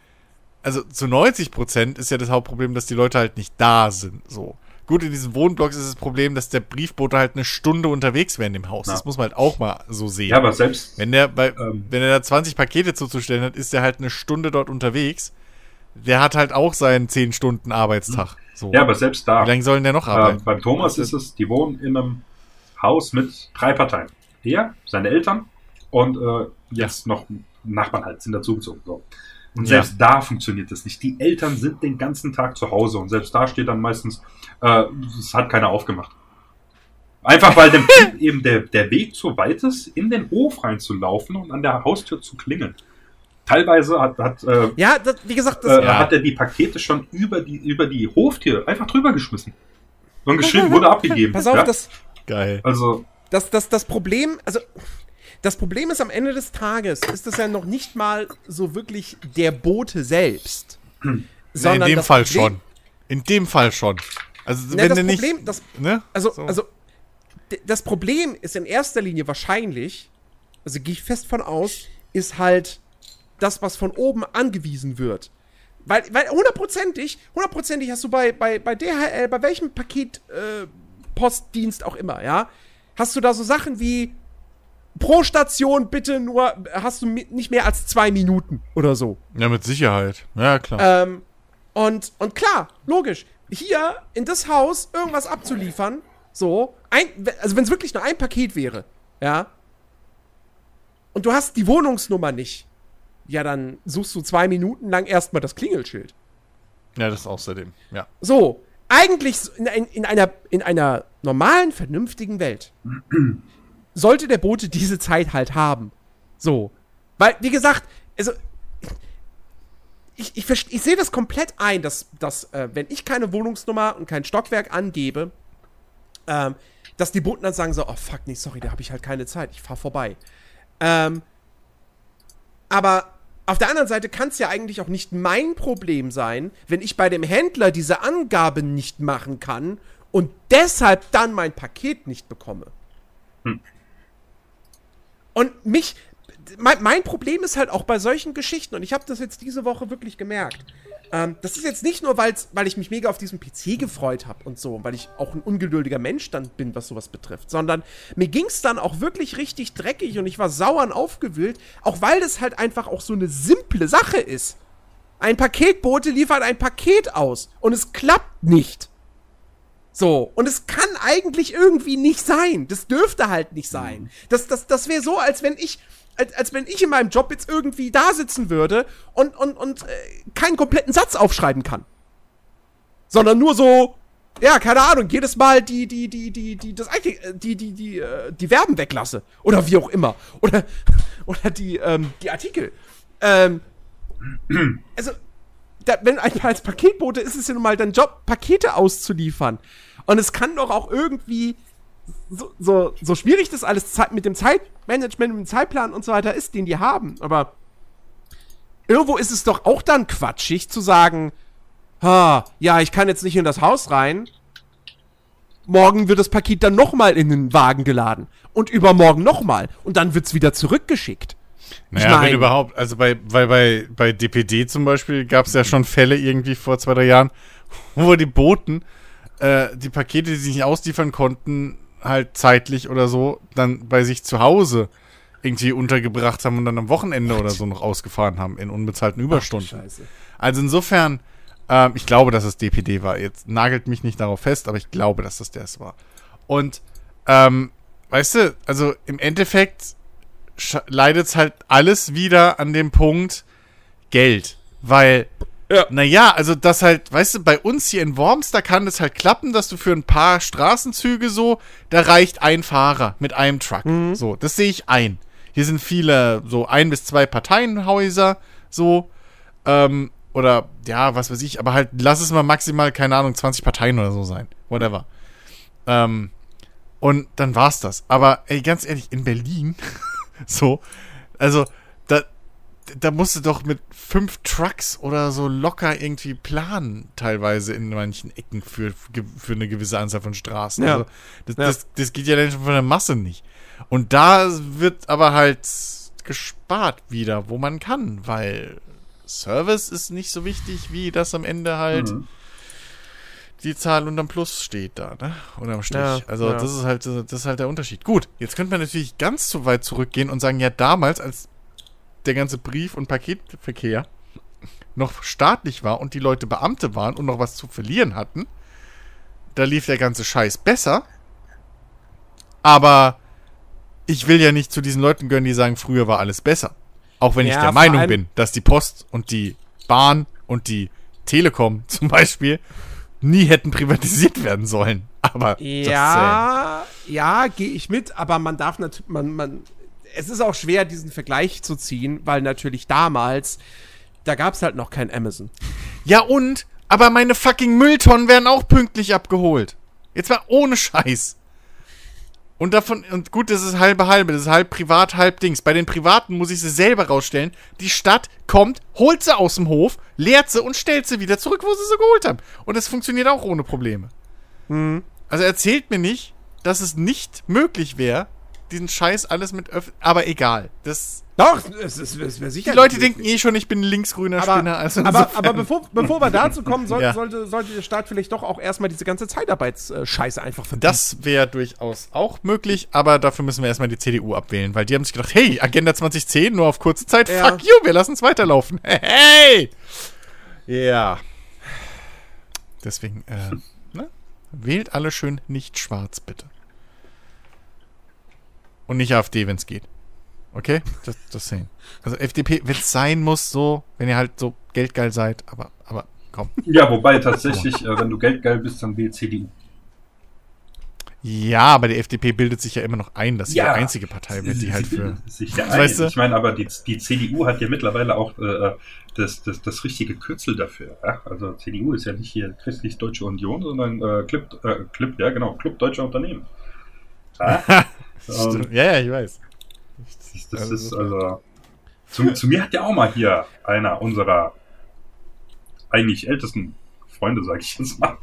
also zu 90 Prozent ist ja das Hauptproblem, dass die Leute halt nicht da sind. So. Gut, in diesen Wohnblocks ist das Problem, dass der Briefbote halt eine Stunde unterwegs wäre in dem Haus. Ja. Das muss man halt auch mal so sehen. Ja, aber selbst. Wenn der bei, Ähm. wenn er da 20 Pakete zuzustellen hat, ist er halt eine Stunde dort unterwegs. Der hat halt auch seinen 10 Stunden Arbeitstag. So. Ja, aber selbst da. Wie lange sollen der noch Äh, arbeiten? beim Thomas ist es, die wohnen in einem Haus mit drei Parteien. Er, seine Eltern und äh, jetzt noch Nachbarn halt sind dazugezogen. So. Und Ja. selbst da funktioniert das nicht. Die Eltern sind den ganzen Tag zu Hause und selbst da steht dann meistens, äh, es hat keiner aufgemacht. Einfach weil dem Kind eben der, der Weg zu weit ist, in den Hof reinzulaufen und an der Haustür zu klingeln. Teilweise hat, hat äh, Ja, das, wie gesagt, das, äh, Ja. hat er die Pakete schon über die, über die Hoftür einfach drüber geschmissen. Und geschrieben, wurde abgegeben. pass auf, ja? das, Geil. Also, das, das, das Problem, also das Problem ist am Ende des Tages, ist das ja noch nicht mal so wirklich der Bote selbst. Nee, in dem Fall Problem- schon. In dem Fall schon. Also Ne, wenn das du nicht. Problem, das, ne? also, So. also das Problem ist in erster Linie wahrscheinlich, also gehe ich fest von aus, ist halt das, was von oben angewiesen wird. Weil, weil hundertprozentig, hundertprozentig hast du bei, bei, bei DHL, bei welchem Paket, äh, Postdienst auch immer, ja, hast du da so Sachen wie pro Station bitte nur, hast du nicht mehr als zwei Minuten oder so. ja, mit Sicherheit. Ja, klar. Ähm, und, und klar, logisch, hier in das Haus irgendwas abzuliefern, so, ein, also wenn es wirklich nur ein Paket wäre, ja, und du hast die Wohnungsnummer nicht, ja, dann suchst du zwei Minuten lang erstmal das Klingelschild. ja, das außerdem. Ja. So, eigentlich in, in, in, einer, in einer normalen, vernünftigen Welt sollte der Bote diese Zeit halt haben. So. Weil, wie gesagt, also. Ich, ich, ich sehe das komplett ein, dass, dass äh, wenn ich keine Wohnungsnummer und kein Stockwerk angebe, ähm, dass die Boten dann sagen so, oh fuck, nee, sorry, da habe ich halt keine Zeit, ich fahr vorbei. Ähm, aber auf der anderen Seite kann es ja eigentlich auch nicht mein Problem sein, wenn ich bei dem Händler diese Angabe nicht machen kann und deshalb dann mein Paket nicht bekomme. Hm. Und mich, mein, mein, Problem ist halt auch bei solchen Geschichten, und ich habe das jetzt diese Woche wirklich gemerkt. Ähm, das ist jetzt nicht nur, weil's, weil ich mich mega auf diesen PC gefreut habe und so, weil ich auch ein ungeduldiger Mensch dann bin, was sowas betrifft, sondern mir ging es dann auch wirklich richtig dreckig und ich war sauer und aufgewühlt, auch weil das halt einfach auch so eine simple Sache ist. Ein Paketbote liefert ein Paket aus und es klappt nicht. So, und es kann eigentlich irgendwie nicht sein. Das dürfte halt nicht sein. Mhm. Das, das, das wäre so, als wenn ich, als, als wenn ich in meinem Job jetzt irgendwie da sitzen würde und, und, und äh, keinen kompletten Satz aufschreiben kann. Sondern nur so, ja, keine Ahnung, jedes Mal die, die, die, die, die, das eigentlich, äh, die, die, die, äh, die Verben weglasse. Oder wie auch immer. Oder, oder die, ähm, die Artikel. Ähm, also, da, wenn ein als Paketbote ist es ja nun mal dein Job, Pakete auszuliefern. Und es kann doch auch irgendwie so, so, so schwierig das alles mit dem Zeitmanagement, mit dem Zeitplan und so weiter ist, den die haben. Aber irgendwo ist es doch auch dann quatschig zu sagen, ha, ja, ich kann jetzt nicht in das Haus rein. Morgen wird das Paket dann nochmal in den Wagen geladen. Und übermorgen nochmal. Und dann wird's wieder zurückgeschickt. Naja, ich mein, wenn überhaupt, also bei, weil bei, bei DPD zum Beispiel gab es ja schon Fälle irgendwie vor zwei, drei Jahren, wo die Boten äh, die Pakete, die sie nicht ausliefern konnten, halt zeitlich oder so, dann bei sich zu Hause irgendwie untergebracht haben und dann am Wochenende What? oder so noch ausgefahren haben in unbezahlten Überstunden. Ach, also insofern, ähm, ich glaube, dass es DPD war. Jetzt nagelt mich nicht darauf fest, aber ich glaube, dass das das war. Und, ähm, weißt du, also im Endeffekt leidet es halt alles wieder an dem Punkt Geld. Weil ja. Naja, also das halt, weißt du, bei uns hier in Worms, da kann es halt klappen, dass du für ein paar Straßenzüge so, da reicht ein Fahrer mit einem Truck. Mhm. So, das sehe ich ein. Hier sind viele, so ein bis zwei Parteienhäuser, so, ähm, oder ja, was weiß ich, aber halt, lass es mal maximal, keine Ahnung, 20 Parteien oder so sein. Whatever. Ähm, und dann war's das. Aber ey, ganz ehrlich, in Berlin, so, also, da, da musst du doch mit fünf Trucks oder so locker irgendwie planen, teilweise in manchen Ecken für, für eine gewisse Anzahl von Straßen. Ja. Also das, ja. das, das geht ja dann schon von der Masse nicht. Und da wird aber halt gespart wieder, wo man kann, weil Service ist nicht so wichtig, wie das am Ende halt mhm. Die Zahl unterm Plus steht da, ne? Unterm Strich. Ja, also ja. das ist halt das ist halt der Unterschied. Gut, jetzt könnte man natürlich ganz zu weit zurückgehen und sagen, ja, damals, als der ganze Brief- und Paketverkehr noch staatlich war und die Leute Beamte waren und noch was zu verlieren hatten, da lief der ganze Scheiß besser. Aber ich will ja nicht zu diesen Leuten gönnen, die sagen, früher war alles besser. Auch wenn ja, ich der Meinung bin, dass die Post und die Bahn und die Telekom zum Beispiel nie hätten privatisiert werden sollen. Aber ja, ja, gehe ich mit. Aber man darf natürlich, man, man, es ist auch schwer, diesen Vergleich zu ziehen, weil natürlich damals, da gab es halt noch kein Amazon. Ja und? Aber meine fucking Mülltonnen werden auch pünktlich abgeholt. Jetzt mal ohne Scheiß. Und davon, und gut, das ist halbe halbe, das ist halb privat, halb Dings. Bei den Privaten muss ich sie selber rausstellen. Die Stadt kommt, holt sie aus dem Hof, leert sie und stellt sie wieder zurück, wo sie sie geholt haben. Und das funktioniert auch ohne Probleme. Hm. Also erzählt mir nicht, dass es nicht möglich wäre, diesen Scheiß alles mit öff Aber egal. Das. Doch, es ist, es wäre sicher. Die Leute denken eh schon, ich bin ein linksgrüner aber, Spinner. Also aber, aber bevor, bevor wir dazu kommen, soll, ja. sollte, sollte der Staat vielleicht doch auch erstmal diese ganze Zeitarbeitsscheiße einfach verbieten. Das wäre durchaus auch möglich, aber dafür müssen wir erstmal die CDU abwählen, weil die haben sich gedacht, hey, Agenda 2010 nur auf kurze Zeit, ja. fuck you, wir lassen es weiterlaufen. Hey! Ja. Deswegen, äh, ne? Wählt alle schön nicht schwarz, bitte. Und nicht AfD, wenn es geht. Okay? Das, das sehen. Also FDP, wenn es sein muss, so, wenn ihr halt so geldgeil seid, aber, aber komm. Ja, wobei tatsächlich, äh, wenn du geldgeil bist, dann wählt CDU. Ja, aber die FDP bildet sich ja immer noch ein, dass sie ja, die einzige Partei wird, die halt für. Sich ja weißt du? Ich meine, aber die, die CDU hat ja mittlerweile auch äh, das, das, das richtige Kürzel dafür. Ja? Also CDU ist ja nicht hier Christlich Deutsche Union, sondern äh, Club, äh, Club, ja genau, Club Deutscher Unternehmen. Ja, Ähm, ja, ja, ich weiß. das, das Also, ist also. Zu, zu mir hat ja auch mal hier einer unserer eigentlich ältesten Freunde, sag ich jetzt mal,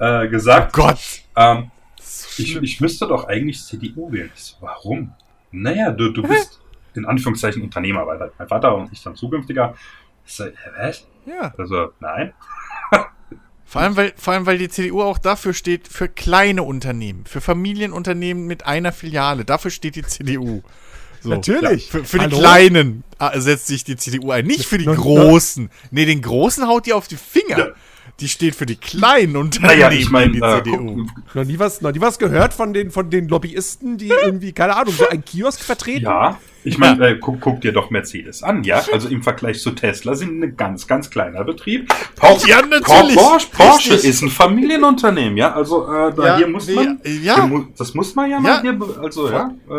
äh, gesagt, Gott. ähm, das so ich, ich müsste doch eigentlich CDU wählen. So, warum? Naja, du, du bist in Anführungszeichen Unternehmer, weil mein Vater und ich dann zukünftiger. Ich so, hä, was? ja. Also, nein. Vor allem, weil, vor allem, weil die CDU auch dafür steht, für kleine Unternehmen, für Familienunternehmen mit einer Filiale. Dafür steht die CDU. So. Natürlich. Für, für die? Kleinen äh, setzt sich die CDU ein, nicht für die. Großen. Nee, den Großen haut die auf die Finger. Ja. Die steht für die kleinen Unternehmen, Naja, ich meine, die äh, CDU. guck, Noch nie was, noch nie was gehört von den, von den Lobbyisten, die irgendwie, keine Ahnung, so einen Kiosk vertreten? ja, ich meine, äh, guck, guck dir doch Mercedes an, ja? Also im Vergleich zu Tesla sind ein ganz, ganz kleiner Betrieb. Porsche, Ja, natürlich. Porsche, Porsche ist ein Familienunternehmen, ja? Also äh, da Ja, hier muss nee, man, ja. hier das muss man ja mal Ja. hier, also ja. Äh,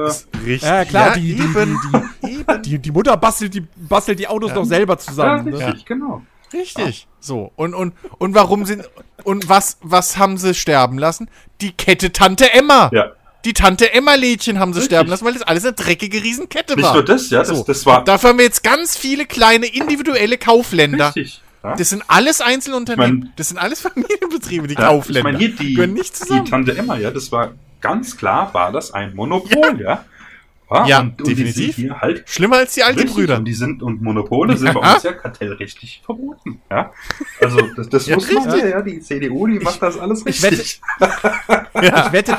Richtig. Ja, klar, ja, die, die, eben. die, die, die, die Mutter bastelt die, bastelt die Autos doch selber ja, zusammen. ne? richtig, genau. Richtig. So. Und, und, und warum sind, und was, was haben sie sterben lassen? Die Kette Tante Emma. Ja. Die Tante Emma-Lädchen haben sie Richtig. sterben lassen, weil das alles eine dreckige Riesenkette Nicht war. nur das, ja, das, So. das war Dafür haben wir jetzt ganz viele kleine individuelle Kaufländer. richtig. Ja? Das sind alles Einzelunternehmen. Ich mein- das sind alles Familienbetriebe, die Ja, Kaufländer. Ich meine, hier die, Gehören nicht die. Tante Emma, ja, das war ganz klar, war das ein Monopol, ja. Ja, und, und die definitiv. sind hier halt Schlimmer als die alten Brüder. Und die sind und Monopole sind bei Ja. uns ja kartellrechtlich verboten. Ja? Also das, das Ja, muss man ja, ja, die CDU, die macht das alles ich wette- richtig. Ich wette,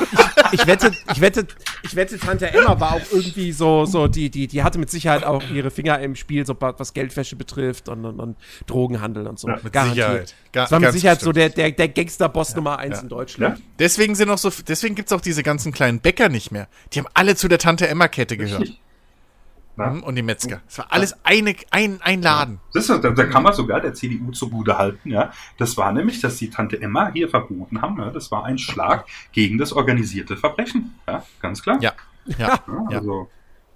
ich, ich wette, ich wette, ich wette, Tante Emma war auch irgendwie so, so die, die, die hatte mit Sicherheit auch ihre Finger im Spiel, so was Geldwäsche betrifft und, und, und Drogenhandel und so. Ja, Mit Garantiert. Sicherheit. Ga- Das war mit ganz Sicherheit so bestimmt. der, der, der Gangster-Boss Nummer eins ja. in Deutschland. Ja? Deswegen sind auch so, deswegen gibt's auch diese ganzen kleinen Bäcker nicht mehr. Die haben alle zu der Tante Emma-Kette gehört. Na? Mhm, Und die Metzger. Es war alles eine, ein, ein Laden. Das ist, da, da kann man sogar der CDU zugute halten, ja. Das war nämlich, dass die Tante Emma hier verboten haben, ja. Das war ein Schlag gegen das organisierte Verbrechen. Ja, ganz klar. Ja. Ja, Ja, ja. also,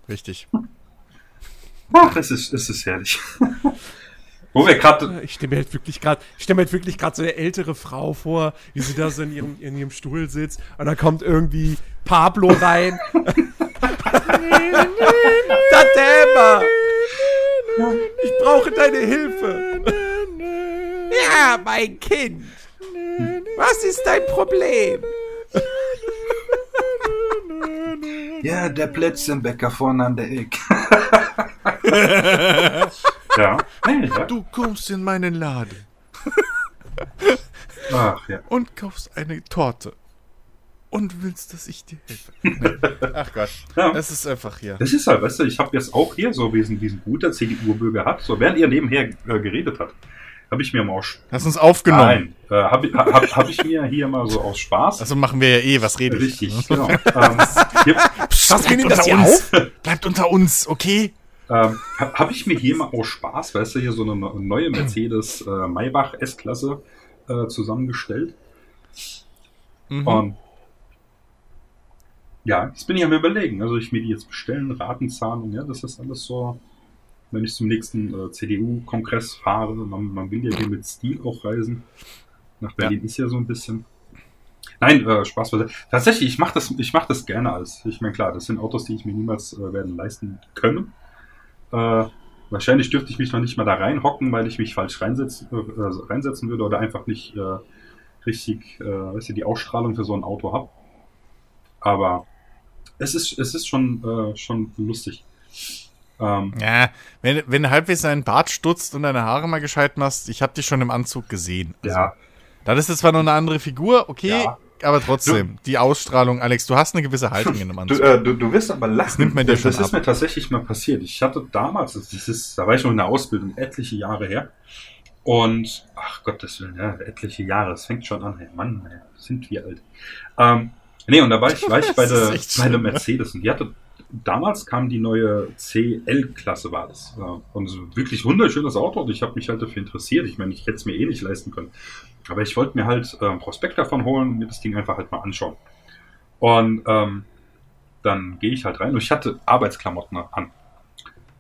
richtig. ach, es ist, es ist herrlich. Wo wir gerade, Ich stelle mir halt wirklich gerade, ich stelle mir halt wirklich gerade so eine ältere Frau vor, wie sie da so in ihrem, in ihrem Stuhl sitzt und dann kommt irgendwie Pablo rein. Tante Emma! Ich brauche deine Hilfe. Ja, mein Kind. Was ist dein Problem? ja, der Plätzchenbäcker vorne an der Ecke. ja. Nee, ja. Du kommst in meinen Laden Ach, ja. und kaufst eine Torte. Und willst, dass ich dir helfe. Nee. Ach Gott. Ja. Es ist einfach hier. Das ist halt, weißt du, ich habe jetzt auch hier so, wie es ein, wie es ein guter CDU-Bürger hat, so während ihr nebenher äh, geredet habt, habe ich mir mal aus Hast uns aufgenommen. Nein, äh, habe ich, hab, hab ich mir hier mal so aus Spaß. Also machen wir ja eh, was rede ich. Richtig, genau. ähm, hier, Was das hier uns. Bleibt unter uns, okay? ähm, habe ich mir hier mal aus Spaß, weißt du, hier so eine ne- neue Mercedes äh, Maybach S-Klasse äh, zusammengestellt. Mhm. Und ja, jetzt bin ich am überlegen. Also ich mir die jetzt bestellen, Ratenzahlung, ja, das ist alles so. Wenn ich zum nächsten äh, CDU-Kongress fahre, man, man will ja hier mit Stil auch reisen. Nach Berlin ist ja so ein bisschen. Nein, äh, Spaß beiseite. Tatsächlich, ich mache das, ich mach das gerne als. Ich meine, klar, das sind Autos, die ich mir niemals äh, werden leisten können. Äh, wahrscheinlich dürfte ich mich noch nicht mal da reinhocken, weil ich mich falsch reinsetzen, äh, äh, reinsetzen würde oder einfach nicht äh, richtig, äh, weißt du, die Ausstrahlung für so ein Auto habe. Aber es ist, es ist schon, äh, schon lustig. Ähm, Ja, wenn, wenn du halbwegs deinen Bart stutzt und deine Haare mal gescheit machst, ich habe dich schon im Anzug gesehen. Also, ja, Das ist jetzt zwar nur eine andere Figur, okay, Ja. aber trotzdem, die Ausstrahlung, Alex, du hast eine gewisse Haltung in Du, Anzug. äh, du, du wirst aber lachen. nimmt man dir das schon das ist ab. mir tatsächlich mal passiert. Ich hatte damals, das ist, da war ich noch in der Ausbildung, etliche Jahre her. Und, ach Gottes Willen, ja, etliche Jahre, es fängt schon an. Hey, Mann, sind wir alt. Ähm, nee, und da war ich, war ich bei, der, bei der? Mercedes und die hatte, damals kam die neue CL-Klasse, war das. Und wirklich wunderschönes Auto und ich habe mich halt dafür interessiert. Ich meine, ich hätte es mir eh nicht leisten können. Aber ich wollte mir halt äh, ein Prospekt davon holen und mir das Ding einfach halt mal anschauen. Und ähm, dann gehe ich halt rein und ich hatte Arbeitsklamotten an.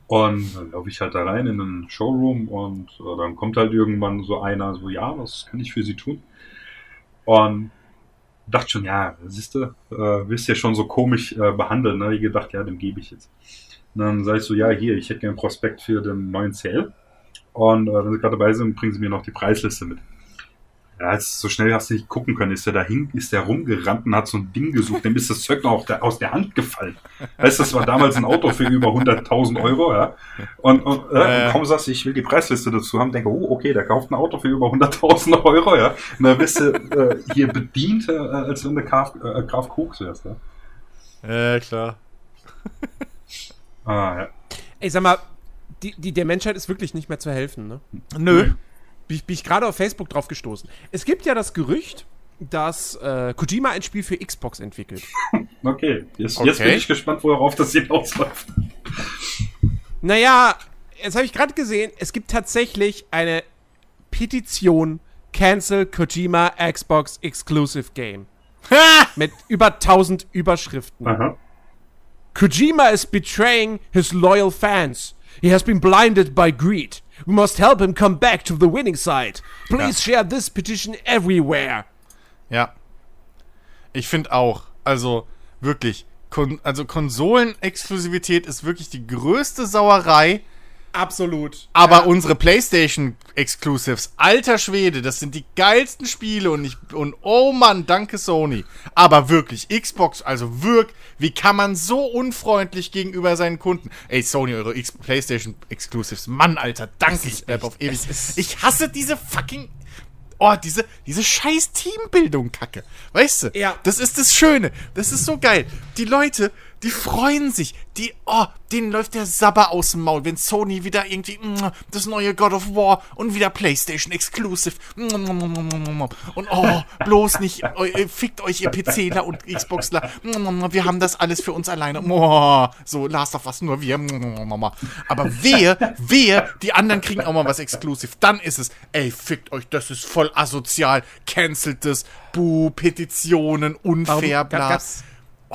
Und dann laufe ich halt da rein in den Showroom und äh, dann kommt halt irgendwann so einer, so, ja, was kann ich für Sie tun? Und dachte schon, ja, siehst du, äh, wirst ja schon so komisch äh, behandelt, ne? Ich gedacht, ja, dem gebe ich jetzt. Und dann sag ich so, ja, hier, ich hätte gerne Prospekt für den neuen CL. Und äh, wenn sie gerade dabei sind, bringen sie mir noch die Preisliste mit. Ja, so schnell hast du nicht gucken können. Ist der dahin, ist der rumgerannt und hat so ein Ding gesucht. Dem ist das Zeug noch der, aus der Hand gefallen. Weißt du, das war damals ein Auto für über 100.000 Euro, ja. Und, und, äh, Äh. und kaum sagst du, ich will die Preisliste dazu haben, denke, oh, okay, der kauft ein Auto für über 100.000 Euro, ja. Und dann bist du äh, hier bedient, äh, als wenn du Graf, äh, Graf Koks wärst, ja. Ja, klar. Ah, ja. Ey, sag mal, die, die, der Menschheit ist wirklich nicht mehr zu helfen, ne? Nö. Bin ich, ich gerade auf Facebook drauf gestoßen. Es gibt ja das Gerücht, dass äh, Kojima ein Spiel für Xbox entwickelt. Okay, jetzt, Okay. jetzt bin ich gespannt, worauf das hinausläuft. Naja, jetzt habe ich gerade gesehen, es gibt tatsächlich eine Petition Cancel Kojima Xbox Exclusive Game. Mit über 1000 Überschriften. Aha. Kojima is betraying his loyal fans. He has been blinded by greed. We must help him come back to the winning side. Please share this petition everywhere. Ja. Ich finde auch. Also, wirklich. Kon also, Konsolenexklusivität ist wirklich die größte Sauerei. Absolut. Aber unsere PlayStation Exclusives, alter Schwede, das sind die geilsten Spiele und ich und oh Mann, danke Sony. Aber wirklich Xbox, also wirklich, wie kann man so unfreundlich gegenüber seinen Kunden? Ey Sony, eure X PlayStation Exclusives, Mann, Alter, danke, ich bleib auf ewig. Ich hasse diese fucking Oh, diese, diese scheiß Teambildung, Kacke. Weißt du? Ja. Das ist das Schöne. Das ist so geil. Die Leute, die freuen sich. Die, oh, denen läuft der Sabber aus dem Maul, wenn Sony wieder irgendwie mm, das neue God of War und wieder PlayStation Exclusive. Und oh, bloß nicht, eu- fickt euch ihr PCler und Xboxler. Wir haben das alles für uns alleine. So, Last of Us nur wir. Aber wehe, wehe, die anderen kriegen auch mal was Exclusive. Dann ist es, ey, fickt euch, das ist voll asozial. Cancelt es. Buh, Petitionen, unfair, bla. Gab's-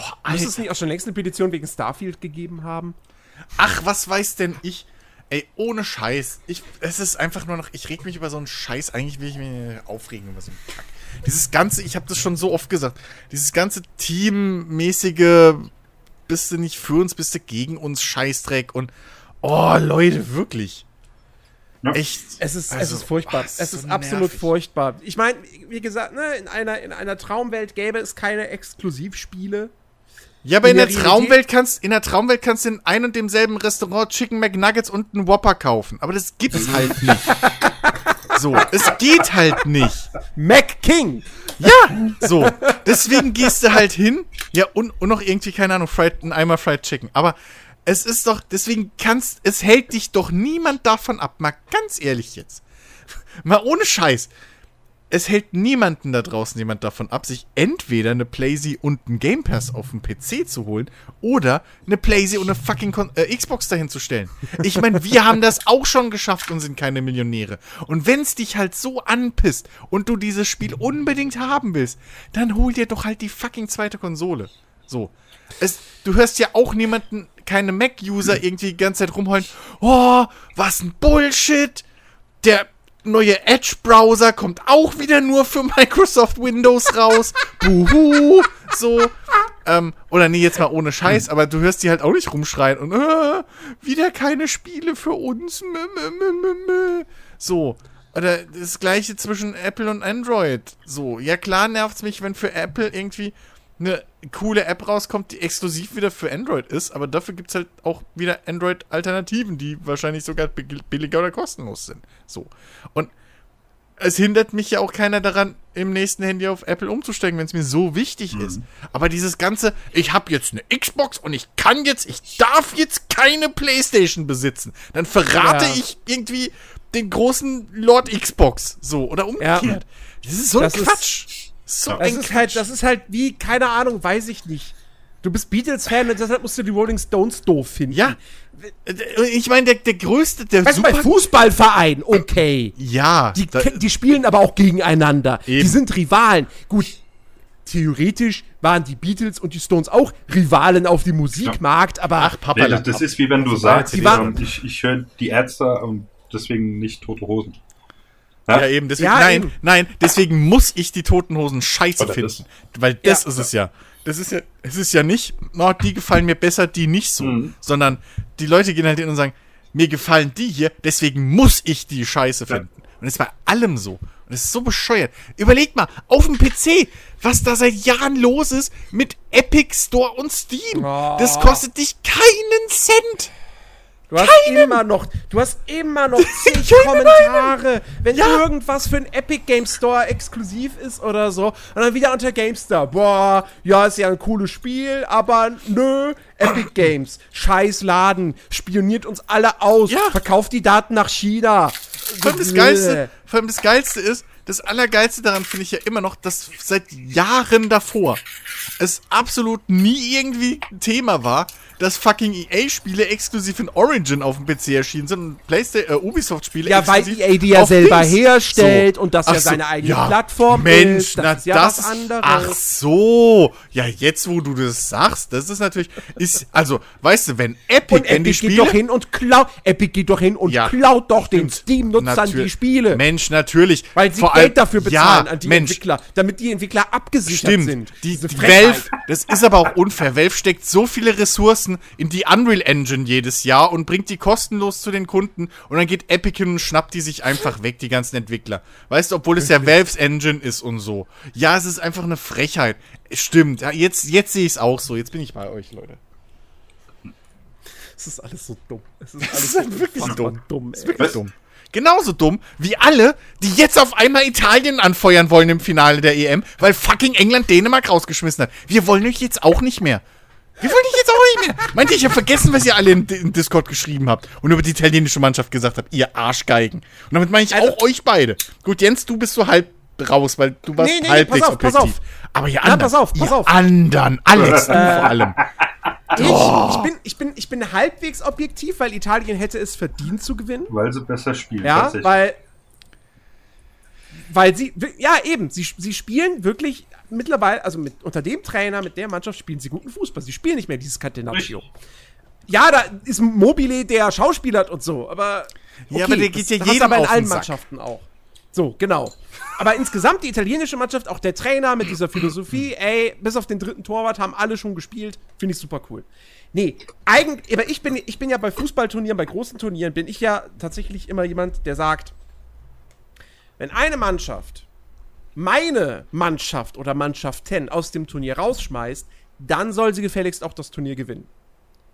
Oh, Muss es nicht auch schon längst eine Petition wegen Starfield gegeben haben? Ach, was weiß denn ich? Ey, ohne Scheiß. Ich, es ist einfach nur noch, ich reg mich über so einen Scheiß. Eigentlich will ich mich aufregen über so einen Kack. Dieses ganze, ich habe das schon so oft gesagt, dieses ganze teammäßige, bist du nicht für uns, bist du gegen uns, Scheißdreck und, oh, Leute, wirklich. Ja. Echt. Es ist, es Also, ist furchtbar. oh, es es ist ist so absolut nervig. furchtbar. Ich meine, wie gesagt, ne, in, einer, in einer Traumwelt gäbe es keine Exklusivspiele. Ja, aber in, in der, der Traumwelt kannst, in der Traumwelt kannst du in ein und demselben Restaurant Chicken McNuggets und einen Whopper kaufen. Aber das gibt's halt nicht. So, es geht halt nicht. Mac King! Ja, so. Deswegen gehst du halt hin. Ja, und, und noch irgendwie, keine Ahnung, fried, ein Eimer Fried Chicken. Aber es ist doch, deswegen kannst, es hält dich doch niemand davon ab. Mal ganz ehrlich jetzt. Mal ohne Scheiß. Es hält niemanden da draußen jemand davon ab, sich entweder eine Playsee und einen Game Pass auf dem PC zu holen oder eine Playsee und eine fucking Kon äh, Xbox dahin zu stellen. Ich meine, wir haben das auch schon geschafft und sind keine Millionäre. Und wenn's dich halt so anpisst und du dieses Spiel unbedingt haben willst, dann hol dir doch halt die fucking zweite Konsole. So. Es, du hörst ja auch niemanden, keine Mac-User irgendwie die ganze Zeit rumheulen. Oh, was ein Bullshit. Der neue Edge-Browser kommt auch wieder nur für Microsoft Windows raus. Buhu. So. Ähm, oder nee, jetzt mal ohne Scheiß, aber du hörst die halt auch nicht rumschreien und äh, wieder keine Spiele für uns. So. Oder das gleiche zwischen Apple und Android. So. Ja, klar nervt's mich, wenn für Apple irgendwie eine coole App rauskommt, die exklusiv wieder für Android ist, aber dafür gibt's halt auch wieder Android-Alternativen, die wahrscheinlich sogar bi- billiger oder kostenlos sind. So. Und es hindert mich ja auch keiner daran, im nächsten Handy auf Apple umzusteigen, wenn es mir so wichtig ist. Aber dieses ganze, ich habe jetzt eine Xbox und ich kann jetzt, ich darf jetzt keine Playstation besitzen. Dann verrate Ja. ich irgendwie den großen Lord Xbox. So, oder umgekehrt. Das ist so Das ein ist- Quatsch. So Das ein ist Quatsch. halt, das ist halt wie, keine Ahnung, weiß ich nicht. Du bist Beatles-Fan und deshalb musst du die Rolling Stones doof finden. Ja, ich meine, der, der größte, der Weißt du, bei Fußballvereinen, okay. Ja, Die, da, die spielen aber auch gegeneinander. Die Eben. sind Rivalen. Gut, theoretisch waren die Beatles und die Stones auch Rivalen auf dem Musikmarkt, aber ach, Papa, Nee, das, das ist wie wenn du sagst, Die waren- ich, ich höre die Ärzte und deswegen nicht tote Hosen. Ja, eben, deswegen, Ja, nein, eben. nein, deswegen muss ich die Toten Hosen scheiße Oder finden. das. Weil das Ja. ist es ja. Das ist ja, es ist ja nicht, oh, die gefallen mir besser, die nicht so. Mhm. Sondern die Leute gehen halt hin und sagen, mir gefallen die hier, deswegen muss ich die scheiße finden. Und das ist bei allem so. Und das ist so bescheuert. Überleg mal, auf dem PC, was da seit Jahren los ist mit Epic Store und Steam. Oh. Das kostet dich keinen Cent. Du hast immer noch, du hast immer noch zig Kommentare, wenn Ja. irgendwas für ein Epic Game Store exklusiv ist oder so. Und dann wieder unter GameStar. Boah, ja, ist ja ein cooles Spiel, aber nö, Epic Games, scheiß Laden, spioniert uns alle aus, Ja. verkauft die Daten nach China. Vor allem das Geilste, vor allem das Geilste ist, das Allergeilste daran finde ich ja immer noch, dass seit Jahren davor es absolut nie irgendwie ein Thema war, dass fucking EA-Spiele exklusiv in Origin auf dem PC erschienen sind und PlayStation, äh, Ubisoft-Spiele Ja, weil EA die ja selber Dings. herstellt und das Ach ja seine eigene Plattform Mensch, ist. Das na, ist ja das was anderes. Ach so. Ja, jetzt wo du das sagst, das ist natürlich ist also, weißt du, wenn Epic, Und wenn die Epic geht Spiele doch hin und klaut, Epic geht doch hin und Ja. klaut doch den Steam-Nutzern die Spiele. Mensch, natürlich. Weil sie Vor Geld dafür bezahlen ja, an die Mensch, Entwickler, damit die Entwickler abgesichert Stimmt. sind. Die, Diese die Frechheit. Valve, das ist aber auch unfair. Valve steckt so viele Ressourcen in die Unreal Engine jedes Jahr und bringt die kostenlos zu den Kunden und dann geht Epic hin und schnappt die sich einfach weg, die ganzen Entwickler. Weißt du, obwohl es ja Valves Engine ist und so. Ja, es ist einfach eine Frechheit. Stimmt. Ja, jetzt, jetzt sehe ich es auch so. Jetzt bin ich bei euch, Leute. Es ist alles so dumm. Es ist Es alles halt wirklich unfassbar dumm. dumm Es ist wirklich dumm. Genauso dumm wie alle, die jetzt auf einmal Italien anfeuern wollen im Finale der EM, weil fucking England Dänemark rausgeschmissen hat. Wir wollen euch jetzt auch nicht mehr. Wir wollen dich jetzt auch nicht mehr. Meint ihr, ich habe vergessen, was ihr alle in, in Discord geschrieben habt und über die italienische Mannschaft gesagt habt, ihr Arschgeigen. Und damit meine ich Also- auch euch beide. Gut, Jens, du bist so halb raus, weil du warst Nee, nee, nee, halbwegs pass auf, pass objektiv. auf. Aber ihr anderen, pass auf, pass ihr auf. anderen, Alex, du vor allem. Ich, Oh. ich, bin, ich, bin, ich bin halbwegs objektiv, weil Italien hätte es verdient zu gewinnen. Weil sie besser spielen. Ja, tatsächlich. weil. Weil sie. Ja, eben. Sie, sie spielen wirklich mittlerweile, also mit, unter dem Trainer, mit der Mannschaft spielen sie guten Fußball. Sie spielen nicht mehr dieses Catenaccio. Ja, da ist Mobile, der Schauspielert und so, aber. Ja, aber der geht ja jedem aber in auf allen den Sack. Mannschaften auch. So, genau. Aber insgesamt die italienische Mannschaft, auch der Trainer mit dieser Philosophie, ey, bis auf den dritten Torwart haben alle schon gespielt, finde ich super cool. Nee, eigentlich, aber ich bin, ich bin ja bei Fußballturnieren, bei großen Turnieren, bin ich ja tatsächlich immer jemand, der sagt, wenn eine Mannschaft meine Mannschaft oder Mannschaften aus dem Turnier rausschmeißt, dann soll sie gefälligst auch das Turnier gewinnen.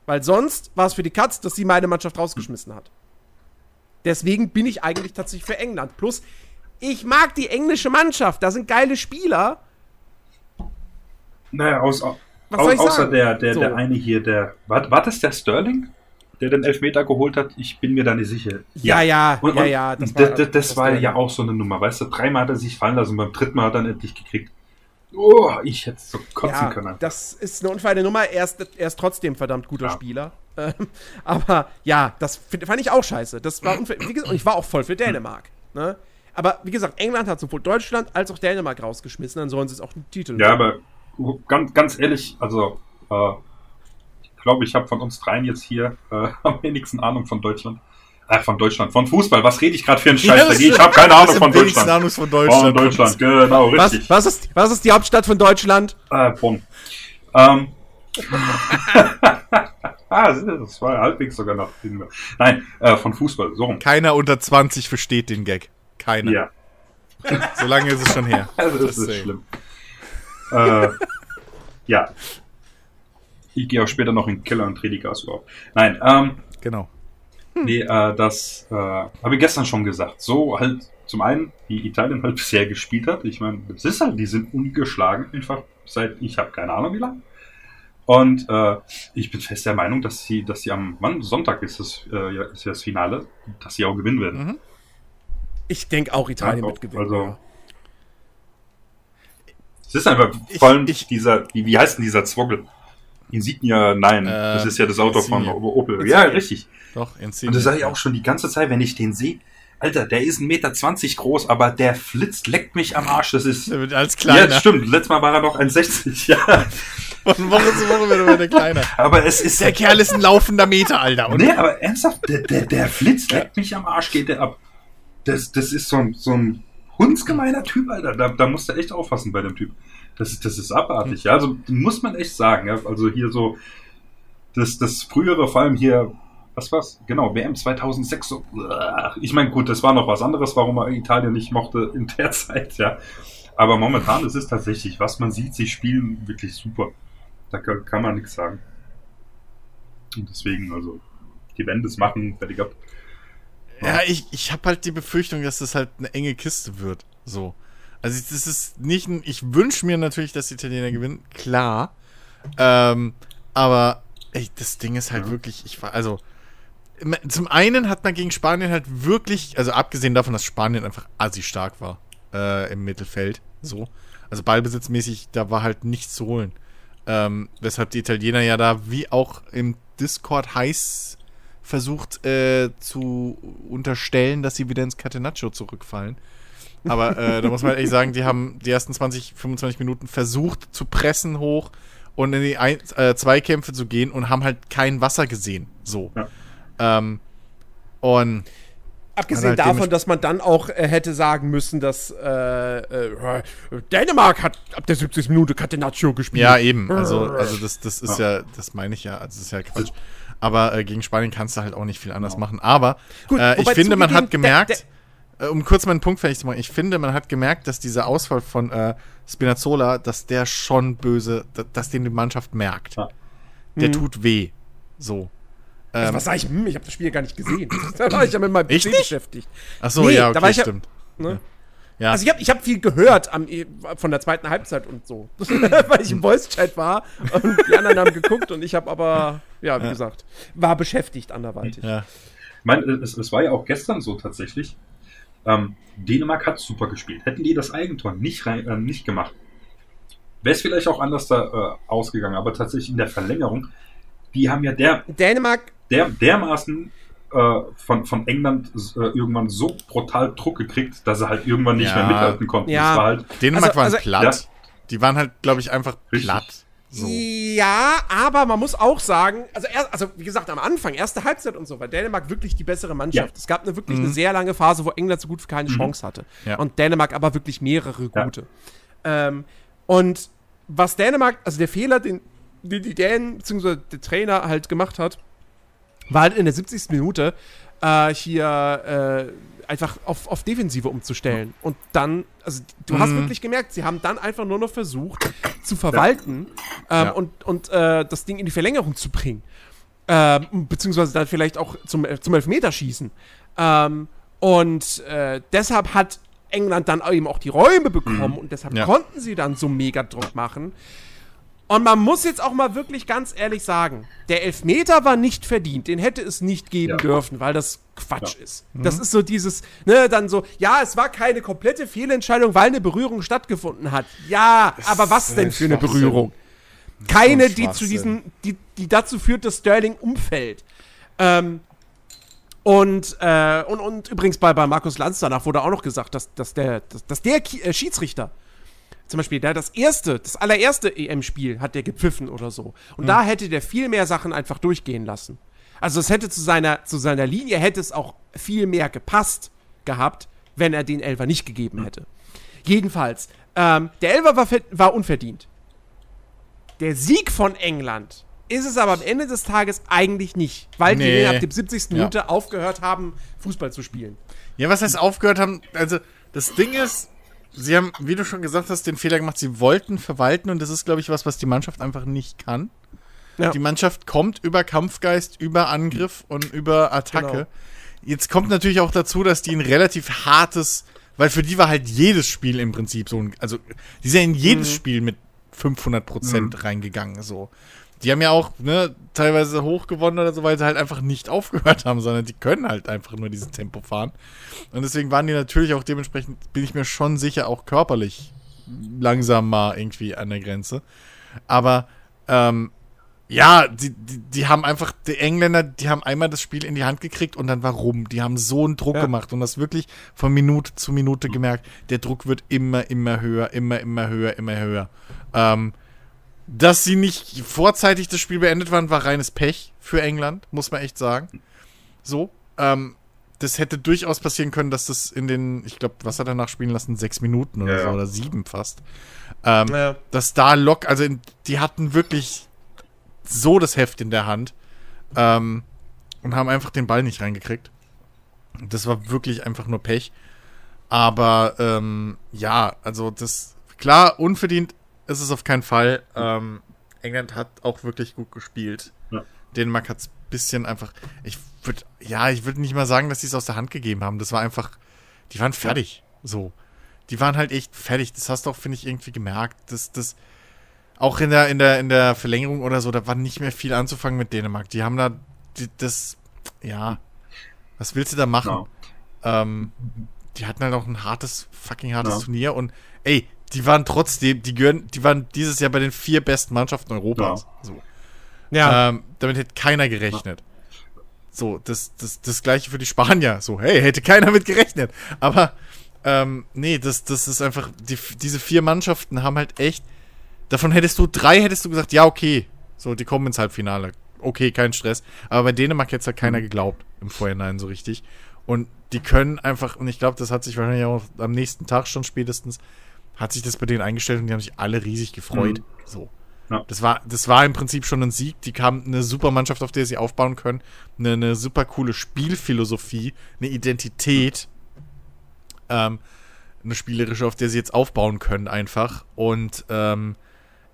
Weil sonst war es für die Katz, dass sie meine Mannschaft rausgeschmissen hat. Deswegen bin ich eigentlich tatsächlich für England. Plus, ich mag die englische Mannschaft. Da sind geile Spieler. Naja, aus, au, außer der, der, So. der eine hier, der. War, war das der Sterling? Der den Elfmeter geholt hat? Ich bin mir da nicht sicher. Ja, ja, Und, ja, und ja. Das, war- das, das, war ja auch so eine Nummer, weißt du? Dreimal hat er sich fallen lassen, beim dritten Mal hat er dann endlich gekriegt. Oh, ich hätte so kotzen Ja, können. das ist eine unfeine Nummer. Er ist, er ist trotzdem verdammt guter Ja. Spieler. Ähm, aber ja, das fand ich auch scheiße. Das war unfair. Und ich war auch voll für Dänemark. Ne? Aber wie gesagt, England hat sowohl Deutschland als auch Dänemark rausgeschmissen. Dann sollen sie es auch einen Titel Ja, aber ganz, ganz ehrlich, also äh, glaube, ich habe von uns dreien jetzt hier äh, am wenigsten Ahnung von Deutschland. Äh, von Deutschland, von Fußball. Was rede ich gerade für einen Scheiß? Ja, das ich habe keine Das Ahnung von Deutschland. Ahnung von Von Deutschland. Deutschland, genau, Was, richtig. was, ist, was ist die Hauptstadt von Deutschland? Äh, Bonn. Ähm. ah, das war halbwegs sogar noch. Nein, äh, von Fußball, so rum. Keiner unter 20 versteht den Gag. Keiner. Ja, So lange ist es schon her. also das Just ist saying. schlimm. äh, ja. Ich gehe auch später noch in den Keller und drehe die Gas auf. Nein, ähm, Genau. Nee, äh, das äh, habe ich gestern schon gesagt. So halt zum einen, wie Italien halt bisher gespielt hat. Ich meine, das ist halt, die sind ungeschlagen einfach seit ich habe keine Ahnung wie lange. Und äh, ich bin fest der Meinung, dass sie, dass sie am Mann, Sonntag ist das, äh, ist ja das Finale, dass sie auch gewinnen werden. Mhm. Ich denke auch Italien Ja, wird gewinnen. also-. Es ist einfach Ich- vor allem ich- dieser, wie, wie heißt denn dieser Zwoggle? Insignia, nein, Äh, das ist ja das Auto Insignia. von Opel. Insignia. Ja, richtig. Doch, Insignia. Und das sage ich auch schon die ganze Zeit, wenn ich den sehe. Alter, der ist 1,20 Meter groß, aber der flitzt, leckt mich am Arsch. Das ist. Der wird als Ja, kleiner. das stimmt. Letztes Mal war er noch 1,60. Ja. Von Woche zu Woche wird er wieder kleiner. Aber es ist. Der Kerl ist ein laufender Meter, Alter. Und Nee, aber ernsthaft, der, der, der flitzt, leckt mich am Arsch, geht der ab. das, das ist so ein, so ein hundsgemeiner Typ, Alter. Da, da musst du echt aufpassen bei dem Typ. Das, ist- das ist abartig, ja. Also muss man echt sagen, ja. Also hier so, das, das frühere, vor allem hier, was war's? Genau, WM 2006. So, ich meine, gut, das war noch was anderes, warum er Italien nicht mochte in der Zeit, ja. Aber momentan ist es tatsächlich, was man sieht, sie spielen wirklich super. Da kann, kann man nichts sagen. Und deswegen, also, die werden das machen, fertig ab. Ja, ich, ich habe halt die Befürchtung, dass das halt eine enge Kiste wird. So. Also das ist nicht ein. Ich wünsche mir natürlich, dass die Italiener gewinnen, klar. Ähm, aber ey, das Ding ist halt Ja. wirklich. Ich war also. Zum einen hat man gegen Spanien halt wirklich, also abgesehen davon, dass Spanien einfach assi stark war äh, im Mittelfeld, so. Also ballbesitzmäßig, da war halt nichts zu holen. Ähm, weshalb die Italiener ja da, wie auch im Discord heiß versucht äh, zu unterstellen, dass sie wieder ins Catenaccio zurückfallen. Aber äh, da muss man ehrlich sagen, die haben die ersten 20, 25 Minuten versucht zu pressen hoch und in die ein, äh, Zweikämpfe zu gehen und haben halt kein Wasser gesehen. So. Ja. Ähm, und Abgesehen halt davon, dass man dann auch äh, hätte sagen müssen, dass äh, äh, Dänemark hat ab der 70. Minute Catenaccio gespielt. ja, eben. Also, also das, das ist ja, das meine ich ja. Also das ist ja Quatsch. Aber äh, gegen Spanien kannst du halt auch nicht viel anders machen. Aber Gut, äh, ich finde, man hat gemerkt, um kurz meinen Punkt fertig zu machen, ich finde, man hat gemerkt, dass dieser Ausfall von äh, Spinazzola, dass der schon böse, dass, dass den die Mannschaft merkt. Ja. Der Mhm. tut weh. So. Also, Ähm, was sag ich? Hm, ich habe das Spiel gar nicht gesehen. da war ich ja mit meinem Ich PC nicht? beschäftigt. ach so, nee, ja, da okay, war ich ja- stimmt. Ne? Ja. Also ich habe ich hab viel gehört am, von der zweiten Halbzeit und so, weil ich im Voice-Chat war und die anderen haben geguckt und ich habe aber, ja, wie gesagt, war beschäftigt anderweitig. ja. Ich meine, es, es war ja auch gestern so tatsächlich. Ähm, Dänemark hat super gespielt. Hätten die das Eigentor nicht, rein, äh, nicht gemacht, wäre es vielleicht auch anders da äh, ausgegangen. Aber tatsächlich in der Verlängerung, die haben ja der, Dänemark, der, dermaßen äh, von, von England äh, irgendwann so brutal Druck gekriegt, dass sie halt irgendwann nicht Ja. mehr mithalten konnten. Ja. Halt, Dänemark Also- waren also- platt. Ja. Die waren halt, glaube ich, einfach Richtig. platt. So. ja, aber man muss auch sagen, also, erst, also wie gesagt, am Anfang, erste Halbzeit und so, war Dänemark wirklich die bessere Mannschaft. Ja. Es gab eine wirklich eine sehr lange Phase, wo England so gut wie keine Chance hatte. Ja. Und Dänemark aber wirklich mehrere Ja. gute. Ähm, und was Dänemark, also der Fehler, den, den die Dänen, beziehungsweise der Trainer halt gemacht hat, war halt in der 70. Minute äh, hier äh, einfach auf, auf Defensive umzustellen. Und dann, also du hast Mhm. wirklich gemerkt, sie haben dann einfach nur noch versucht zu verwalten ähm, Ja. und, und äh, das Ding in die Verlängerung zu bringen. Ähm, beziehungsweise dann vielleicht auch zum, zum Elfmeterschießen. Ähm, und äh, deshalb hat England dann eben auch die Räume bekommen und deshalb Ja. konnten sie dann so mega Druck machen. Und man muss jetzt auch mal wirklich ganz ehrlich sagen, der Elfmeter war nicht verdient. Den hätte es nicht geben Ja. dürfen, weil das Quatsch Ja. ist. Das ist so dieses, ne, dann so, ja, es war keine komplette Fehlentscheidung, weil eine Berührung stattgefunden hat. Ja, aber was denn für eine. Berührung? Keine, die zu diesem, die, die dazu führt, dass Sterling umfällt. Ähm, und, äh, und, und übrigens bei, bei Markus Lanz danach wurde auch noch gesagt, dass, dass der, dass, dass der äh, Schiedsrichter, zum Beispiel, der das erste, das allererste EM-Spiel hat der gepfiffen oder so. Und da hätte der viel mehr Sachen einfach durchgehen lassen. Also es hätte zu seiner, zu seiner Linie hätte es auch viel mehr gepasst gehabt, wenn er den Elfer nicht gegeben hätte. Jedenfalls, ähm, der Elfer war, war unverdient. Der Sieg von England ist es aber am Ende des Tages eigentlich nicht, weil Nee. die ab der 70. Ja. Minute aufgehört haben, Fußball zu spielen. Ja, was heißt aufgehört haben? Also, das Ding ist, sie haben, wie du schon gesagt hast, den Fehler gemacht, sie wollten verwalten und das ist, glaube ich, was, was die Mannschaft einfach nicht kann. Ja. Die Mannschaft kommt über Kampfgeist, über Angriff und über Attacke. Genau. Jetzt kommt natürlich auch dazu, dass die ein relativ hartes, weil für die war halt jedes Spiel im Prinzip so ein, also die sind ja in jedes Spiel mit 500 Prozent reingegangen, so. Die haben ja auch, ne, teilweise hoch gewonnen oder so, weil sie halt einfach nicht aufgehört haben, sondern die können halt einfach nur dieses Tempo fahren. Und deswegen waren die natürlich auch dementsprechend, bin ich mir schon sicher, auch körperlich langsam mal irgendwie an der Grenze. Aber, ähm, ja, die, die, die haben einfach, die Engländer, die haben einmal das Spiel in die Hand gekriegt und dann warum? Die haben so einen Druck Ja. gemacht und das wirklich von Minute zu Minute gemerkt. Der Druck wird immer, immer höher, immer, immer höher, immer höher. Ähm, dass sie nicht vorzeitig das Spiel beendet waren, war reines Pech für England, muss man echt sagen. So. Ähm, das hätte durchaus passieren können, dass das in den, ich glaube, was hat er danach spielen lassen? Sechs Minuten oder Ja, so, oder sieben fast. Ähm, Ja. Dass da lock, also in, die hatten wirklich so das Heft in der Hand ähm, und haben einfach den Ball nicht reingekriegt. Das war wirklich einfach nur Pech. Aber ähm, ja, also das, klar, unverdient ist es auf keinen Fall. Ähm, England hat auch wirklich gut gespielt. Ja. Dänemark hat es bisschen einfach, ich würde, ja, ich würde nicht mal sagen, dass sie es aus der Hand gegeben haben. Das war einfach, die waren fertig. So. Die waren halt echt fertig. Das hast du auch, finde ich, irgendwie gemerkt. Das, das, auch in der, in der, in der Verlängerung oder so, da war nicht mehr viel anzufangen mit Dänemark. Die haben da, die, das, ja, was willst du da machen? Ja. Ähm, die hatten halt auch ein hartes, fucking hartes Ja. Turnier und ey, die waren trotzdem, die gehören, die waren dieses Jahr bei den vier besten Mannschaften Europas. So. Ja. Ähm, damit hätte keiner gerechnet. So, das, das, das gleiche für die Spanier. So, hey, hätte keiner mit gerechnet. Aber, ähm, nee, das, das ist einfach, die, diese vier Mannschaften haben halt echt, davon hättest du, drei hättest du gesagt, ja, okay, so, die kommen ins Halbfinale. Okay, kein Stress. Aber bei Dänemark hätte es halt keiner geglaubt im Vorhinein so richtig. Und die können einfach, und ich glaube, das hat sich wahrscheinlich auch am nächsten Tag schon spätestens, hat sich das bei denen eingestellt und die haben sich alle riesig gefreut. Mhm. So. Ja. Das war, das war im Prinzip schon ein Sieg. Die kam eine super Mannschaft, auf der sie aufbauen können. Eine, eine super coole Spielphilosophie, eine Identität. Ähm, eine spielerische, auf der sie jetzt aufbauen können, einfach. Und ähm,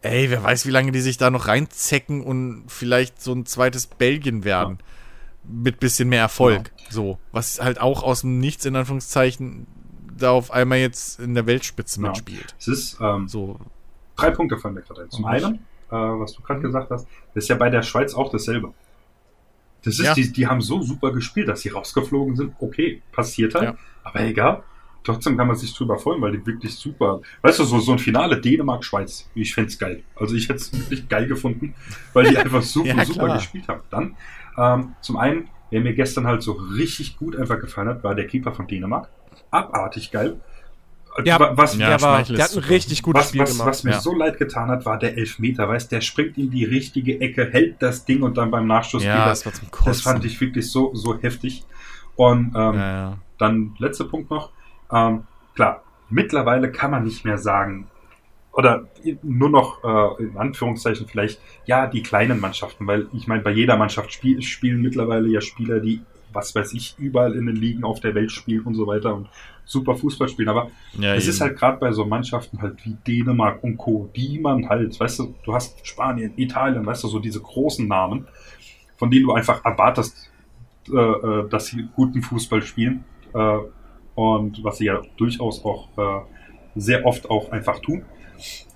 ey, wer weiß, wie lange die sich da noch reinzecken und vielleicht so ein zweites Belgien werden. Mit bisschen mehr Erfolg. So. Was halt auch aus dem Nichts, in Anführungszeichen, da auf einmal jetzt in der Weltspitze Ja. mitspielt. Es ist, ähm, So. drei Punkte fallen mir gerade ein. Zum einen, äh, was du gerade gesagt hast, das ist ja bei der Schweiz auch dasselbe. Das ist, Ja. die, die haben so super gespielt, dass sie rausgeflogen sind. Okay, passiert halt. Ja. Aber egal. Trotzdem kann man sich drüber freuen, weil die wirklich super. Weißt du, so, so ein Finale Dänemark-Schweiz. Ich fänd's geil. Also ich hätte es wirklich geil gefunden, weil die einfach super, Ja, super gespielt haben. Dann, ähm, zum einen, wer mir gestern halt so richtig gut einfach gefallen hat, war der Keeper von Dänemark. Abartig geil. Ja, Wa- was, Ja, der, war, der hat ein richtig gutes was, Spiel was, gemacht. was mir ja. so leid getan hat, war der Elfmeter, weißt der springt in die richtige Ecke, hält das Ding und dann beim Nachschuss Ja, wieder. das war zum Kotzen. Das fand ich wirklich so, so heftig. Und ähm, Ja, ja. dann letzter Punkt noch. Ähm, klar, mittlerweile kann man nicht mehr sagen, oder nur noch äh, in Anführungszeichen vielleicht, ja, die kleinen Mannschaften, weil ich meine, bei jeder Mannschaft spiel, spielen mittlerweile ja Spieler, die, was weiß ich, überall in den Ligen auf der Welt spielen und so weiter und super Fußball spielen. Aber ja es eben. ist halt gerade bei so Mannschaften halt wie Dänemark und Co., die man halt, weißt du, du hast Spanien, Italien, weißt du, so diese großen Namen, von denen du einfach erwartest, äh, äh, dass sie guten Fußball spielen. Äh, und was sie ja durchaus auch äh, sehr oft auch einfach tun.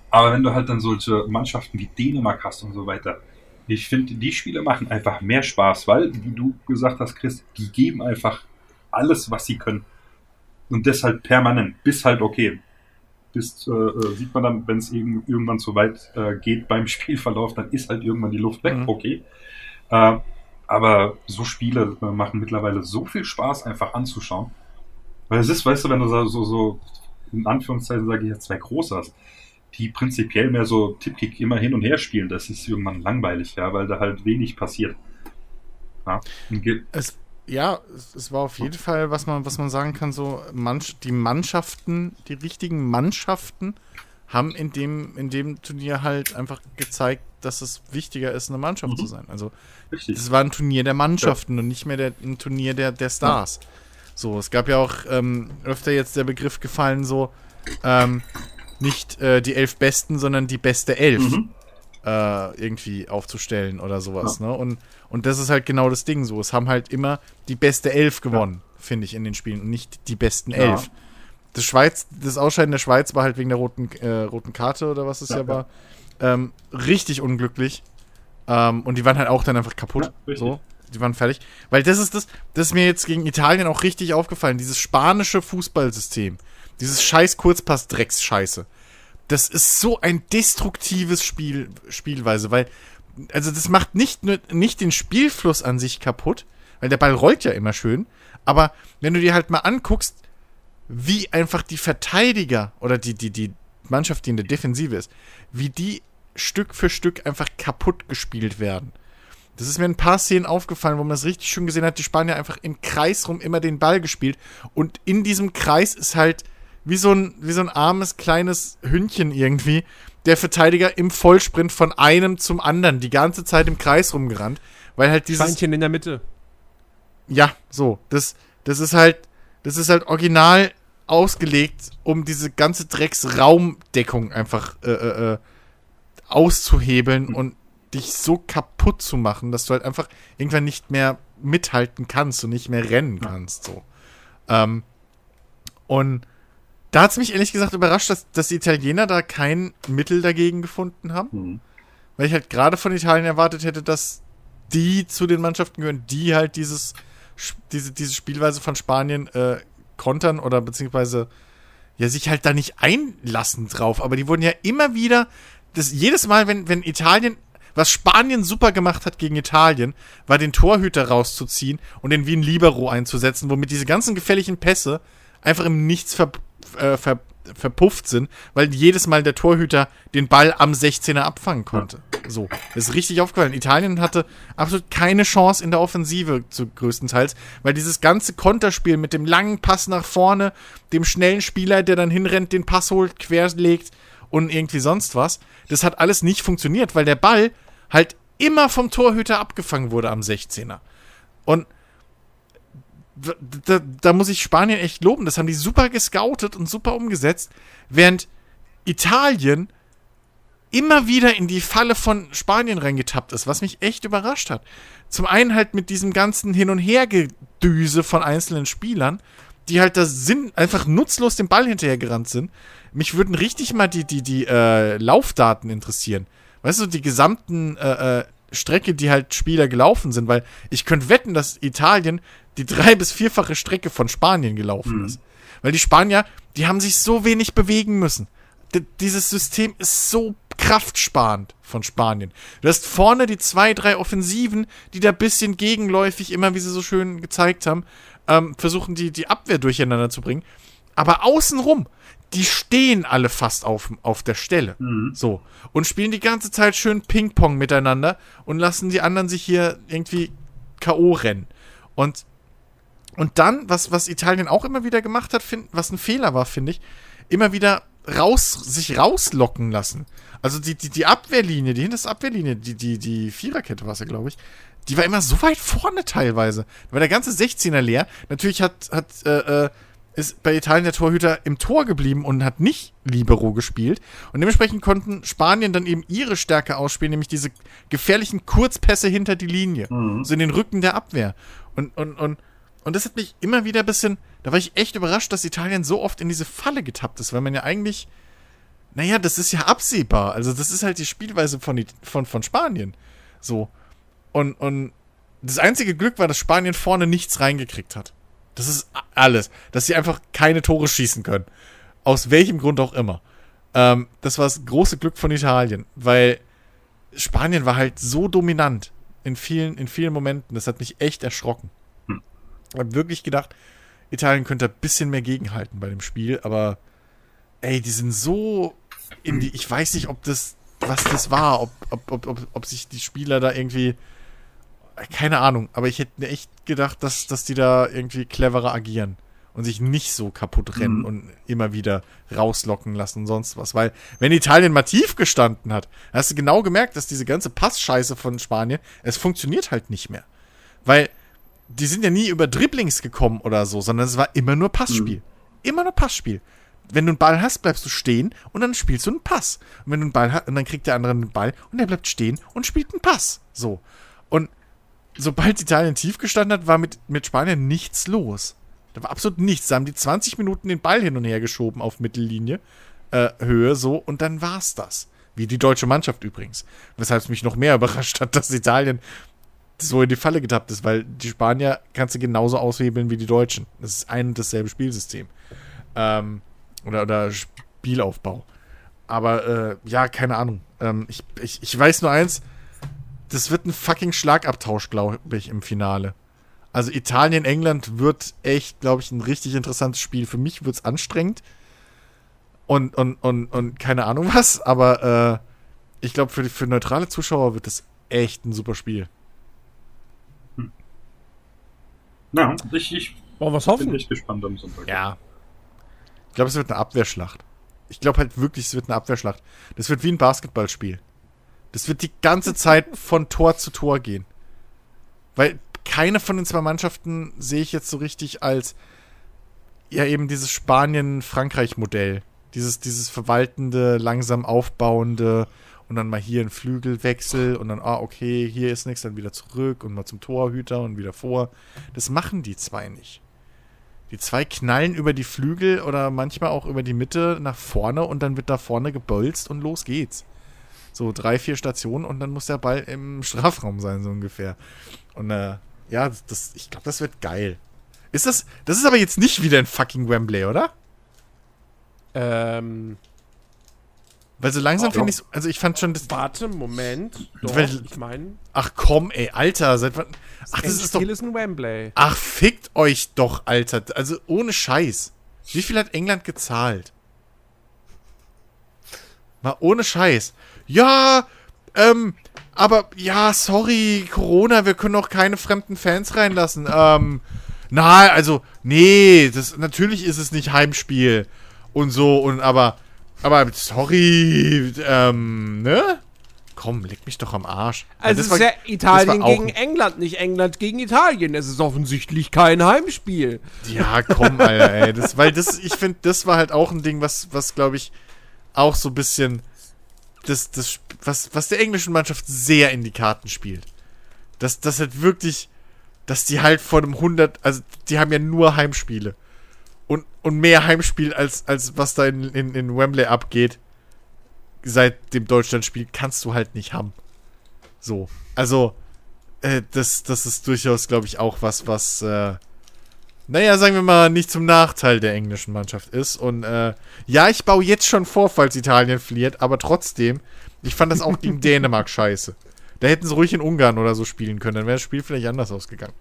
Aber wenn du halt dann solche Mannschaften wie Dänemark hast und so weiter, ich finde, die Spiele machen einfach mehr Spaß, weil, wie du gesagt hast, Chris, die geben einfach alles, was sie können. Und deshalb permanent, bis halt okay. Bis äh, äh, sieht man dann, wenn es eben irgendwann zu weit äh, geht beim Spielverlauf, dann ist halt irgendwann die Luft weg, Mhm. okay. Äh, aber so Spiele äh, machen mittlerweile so viel Spaß, einfach anzuschauen. Weil es ist, weißt du, wenn du so, so, so in Anführungszeichen sage ich jetzt zwei Große hast, die prinzipiell mehr so Tippkick immer hin und her spielen, das ist irgendwann langweilig, ja, weil da halt wenig passiert. Ja, Es, ja, es, war auf jeden Fall, was man, was man sagen kann, so Mann- die Mannschaften, die richtigen Mannschaften haben in dem, in dem Turnier halt einfach gezeigt, dass es wichtiger ist, eine Mannschaft Mhm. zu sein. Also es war ein Turnier der Mannschaften und nicht mehr der, ein Turnier der, der Stars. So, es gab ja auch ähm, öfter jetzt der Begriff gefallen, so ähm, nicht äh, die elf Besten, sondern die beste Elf Mhm. äh, irgendwie aufzustellen oder sowas. Ne? Und, und das ist halt genau das Ding so. Es haben halt immer die beste Elf gewonnen, finde ich, in den Spielen und nicht die besten Ja. Elf. Das, Schweiz, das Ausscheiden der Schweiz war halt wegen der roten, äh, roten Karte oder was es ja, Ja, ja. war. Ähm, richtig unglücklich. Ähm, und die waren halt auch dann einfach kaputt. Ja, so. Die waren fertig. Weil das ist das, das ist mir jetzt gegen Italien auch richtig aufgefallen. Dieses spanische Fußballsystem. Dieses scheiß Kurzpass-Drecks-Scheiße. Das ist so ein destruktives Spiel, Spielweise, weil, also das macht nicht nur, nicht den Spielfluss an sich kaputt, weil der Ball rollt ja immer schön, aber wenn du dir halt mal anguckst, wie einfach die Verteidiger oder die, die, die Mannschaft, die in der Defensive ist, wie die Stück für Stück einfach kaputt gespielt werden. Das ist mir in ein paar Szenen aufgefallen, wo man es richtig schön gesehen hat, die Spanier einfach im Kreis rum immer den Ball gespielt. Und in diesem Kreis ist halt wie so ein, wie so ein armes, kleines Hündchen irgendwie, der Verteidiger im Vollsprint von einem zum anderen die ganze Zeit im Kreis rumgerannt. Weil halt dieses. Schweinchen in der Mitte. Ja, so. Das, das ist halt, das ist halt original ausgelegt, um diese ganze Drecksraumdeckung einfach äh, äh, äh auszuhebeln mhm. und dich so kaputt zu machen, dass du halt einfach irgendwann nicht mehr mithalten kannst und nicht mehr rennen kannst. So. Ähm, und da hat es mich ehrlich gesagt überrascht, dass, dass die Italiener da kein Mittel dagegen gefunden haben. Mhm. Weil ich halt gerade von Italien erwartet hätte, dass die zu den Mannschaften gehören, die halt dieses, diese, diese Spielweise von Spanien äh, kontern oder beziehungsweise ja sich halt da nicht einlassen drauf. Aber die wurden ja immer wieder, das jedes Mal, wenn, wenn Italien, was Spanien super gemacht hat gegen Italien, war den Torhüter rauszuziehen und den wie ein Libero einzusetzen, womit diese ganzen gefährlichen Pässe einfach im Nichts ver, äh, ver, verpufft sind, weil jedes Mal der Torhüter den Ball am 16er abfangen konnte. So, das ist richtig aufgefallen. Italien hatte absolut keine Chance in der Offensive zu größtenteils, weil dieses ganze Konterspiel mit dem langen Pass nach vorne, dem schnellen Spieler, der dann hinrennt, den Pass holt, querlegt und irgendwie sonst was, das hat alles nicht funktioniert, weil der Ball halt immer vom Torhüter abgefangen wurde am 16er. Und da, da, muss ich Spanien echt loben. Das haben die super gescoutet und super umgesetzt, während Italien immer wieder in die Falle von Spanien reingetappt ist, was mich echt überrascht hat. Zum einen halt mit diesem ganzen Hin- und Hergedüse von einzelnen Spielern, die halt da sind, einfach nutzlos dem Ball hinterhergerannt sind. Mich würden richtig mal die, die, die äh, Laufdaten interessieren. Weißt du, die gesamten äh, äh, Strecke, die halt Spieler gelaufen sind, weil ich könnte wetten, dass Italien die drei- bis vierfache Strecke von Spanien gelaufen mhm. ist. Weil die Spanier, die haben sich so wenig bewegen müssen. D dieses System ist so kraftsparend von Spanien. Du hast vorne die zwei, drei Offensiven, die da bisschen gegenläufig, immer wie sie so schön gezeigt haben, ähm, versuchen die, die Abwehr durcheinander zu bringen. Aber außenrum, die stehen alle fast auf, auf der Stelle. Mhm. So. Und spielen die ganze Zeit schön Ping-Pong miteinander und lassen die anderen sich hier irgendwie K.O. rennen. Und, und dann, was, was Italien auch immer wieder gemacht hat, find, was ein Fehler war, finde ich, immer wieder raus, sich rauslocken lassen. Also die, die, die Abwehrlinie, die hinterste Abwehrlinie, die, die, die Viererkette war es ja, glaube ich, die war immer so weit vorne teilweise. Da war der ganze 16er leer. Natürlich hat, hat äh, äh, ist bei Italien der Torhüter im Tor geblieben und hat nicht Libero gespielt. Und dementsprechend konnten Spanien dann eben ihre Stärke ausspielen, nämlich diese gefährlichen Kurzpässe hinter die Linie. Mhm. So in den Rücken der Abwehr. Und, und, und, und das hat mich immer wieder ein bisschen, da war ich echt überrascht, dass Italien so oft in diese Falle getappt ist, weil man ja eigentlich, naja, das ist ja absehbar. Also das ist halt die Spielweise von, von, von Spanien. So. Und, und das einzige Glück war, dass Spanien vorne nichts reingekriegt hat. Das ist alles. Dass sie einfach keine Tore schießen können. Aus welchem Grund auch immer. Ähm, das war das große Glück von Italien, weil Spanien war halt so dominant in vielen, in vielen Momenten. Das hat mich echt erschrocken. Ich habe wirklich gedacht, Italien könnte ein bisschen mehr gegenhalten bei dem Spiel, aber ey, die sind so in die. Ich weiß nicht, ob das, was das war, ob, ob, ob, ob, ob sich die Spieler da irgendwie keine Ahnung, aber ich hätte echt gedacht, dass, dass die da irgendwie cleverer agieren und sich nicht so kaputt rennen mhm. und immer wieder rauslocken lassen und sonst was. Weil, wenn Italien mal tief gestanden hat, hast du genau gemerkt, dass diese ganze Passscheiße von Spanien, es funktioniert halt nicht mehr. Weil die sind ja nie über Dribblings gekommen oder so, sondern es war immer nur Passspiel. Mhm. Immer nur Passspiel. Wenn du einen Ball hast, bleibst du stehen und dann spielst du einen Pass. Und wenn du einen Ball hast, dann kriegt der andere einen Ball und der bleibt stehen und spielt einen Pass. So. Und sobald Italien tief gestanden hat, war mit, mit Spanien nichts los. Da war absolut nichts. Da haben die 20 Minuten den Ball hin und her geschoben auf Mittellinie, äh, Höhe so, und dann war's das. Wie die deutsche Mannschaft übrigens. Weshalb es mich noch mehr überrascht hat, dass Italien so in die Falle getappt ist, weil die Spanier kannst du genauso aushebeln wie die Deutschen. Das ist ein und dasselbe Spielsystem. Ähm, oder, oder Spielaufbau. Aber äh, ja, keine Ahnung. Ähm, ich, ich, ich weiß nur eins, das wird ein fucking Schlagabtausch, glaube ich, im Finale. Also Italien, England wird echt, glaube ich, ein richtig interessantes Spiel. Für mich wird es anstrengend. Und, und, und, und keine Ahnung was, aber äh, ich glaube, für, für neutrale Zuschauer wird es echt ein super Spiel. Na, ich, ich Wollen wir es bin hoffen? echt gespannt am Sonntag. Ja. Ich glaube, es wird eine Abwehrschlacht. Ich glaube halt wirklich, es wird eine Abwehrschlacht. Das wird wie ein Basketballspiel. Das wird die ganze Zeit von Tor zu Tor gehen. Weil keine von den zwei Mannschaften sehe ich jetzt so richtig als ja eben dieses Spanien-Frankreich-Modell. Dieses, dieses verwaltende, langsam aufbauende und dann mal hier ein Flügelwechsel und dann, ah, okay, hier ist nichts, dann wieder zurück und mal zum Torhüter und wieder vor. Das machen die zwei nicht. Die zwei knallen über die Flügel oder manchmal auch über die Mitte nach vorne und dann wird da vorne gebolzt und los geht's. So drei, vier Stationen und dann muss der Ball im Strafraum sein, so ungefähr. Und äh, ja, das, ich glaube, das wird geil. Ist das, das ist aber jetzt nicht wieder ein fucking Wembley, oder? Ähm, Weil so langsam Oh. finde ich, also ich fand schon das, warte, Moment. Doch, Weil- ich meine, ach komm, ey, Alter, seit wann, ach, das ist doch, ist ein Wembley. ach, fickt euch doch, Alter, also ohne Scheiß. Wie viel hat England gezahlt? Mal ohne Scheiß. Ja, ähm, aber ja, sorry, Corona, wir können auch keine fremden Fans reinlassen. Ähm, na, also, nee, das natürlich ist es nicht Heimspiel und so und aber aber sorry, ähm, ne? Komm, leg mich doch am Arsch. Also es war- ist ja Italien war gegen England, nicht England gegen Italien. Es ist offensichtlich kein Heimspiel. Ja, komm, Alter, ey. Das, weil das, ich finde, das war halt auch ein Ding, was, was glaube ich, auch so ein bisschen das, das, was, was der englischen Mannschaft sehr in die Karten spielt. Dass das halt wirklich, dass die halt vor dem 100, also die haben ja nur Heimspiele. Und, und mehr Heimspiel als, als was da in, in, in Wembley abgeht, seit dem Deutschlandspiel, kannst du halt nicht haben. So. Also, äh, das, das ist durchaus, glaube ich, auch was, was, äh, naja, sagen wir mal, nicht zum Nachteil der englischen Mannschaft ist. Und äh, ja, ich baue jetzt schon vor, falls Italien verliert, aber trotzdem, ich fand das auch gegen Dänemark scheiße. Da hätten sie ruhig in Ungarn oder so spielen können, dann wäre das Spiel vielleicht anders ausgegangen.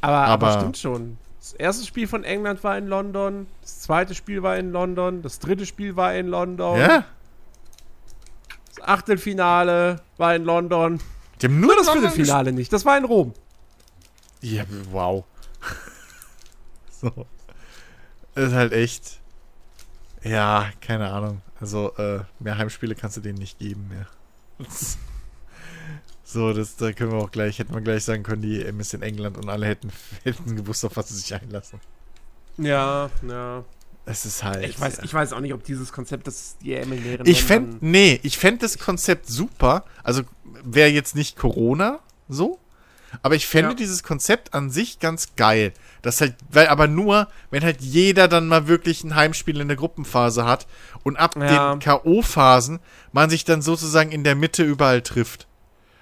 Aber, aber, Aber- stimmt schon. Das erste Spiel von England war in London, das zweite Spiel war in London, das dritte Spiel war in London, Ja? das Achtelfinale war in London. Die haben Nur das Viertelfinale nicht, das war in Rom. Ja, wow. so. Das ist halt echt. Ja, keine Ahnung. Also, äh, mehr Heimspiele kannst du denen nicht geben mehr. So, das, da können wir auch gleich, hätten wir gleich sagen können, die EM ist in England und alle hätten, hätten gewusst, auf was sie sich einlassen. Ja, ja. Es ist halt. Ich weiß, ja. ich weiß auch nicht, ob dieses Konzept, das die EM in mehreren Ich fände, nee, ich fände das Konzept super. Also wäre jetzt nicht Corona so, aber ich fände Ja. dieses Konzept an sich ganz geil. Das halt, weil aber nur, wenn halt jeder dann mal wirklich ein Heimspiel in der Gruppenphase hat und ab Ja. den K.O.-Phasen man sich dann sozusagen in der Mitte überall trifft.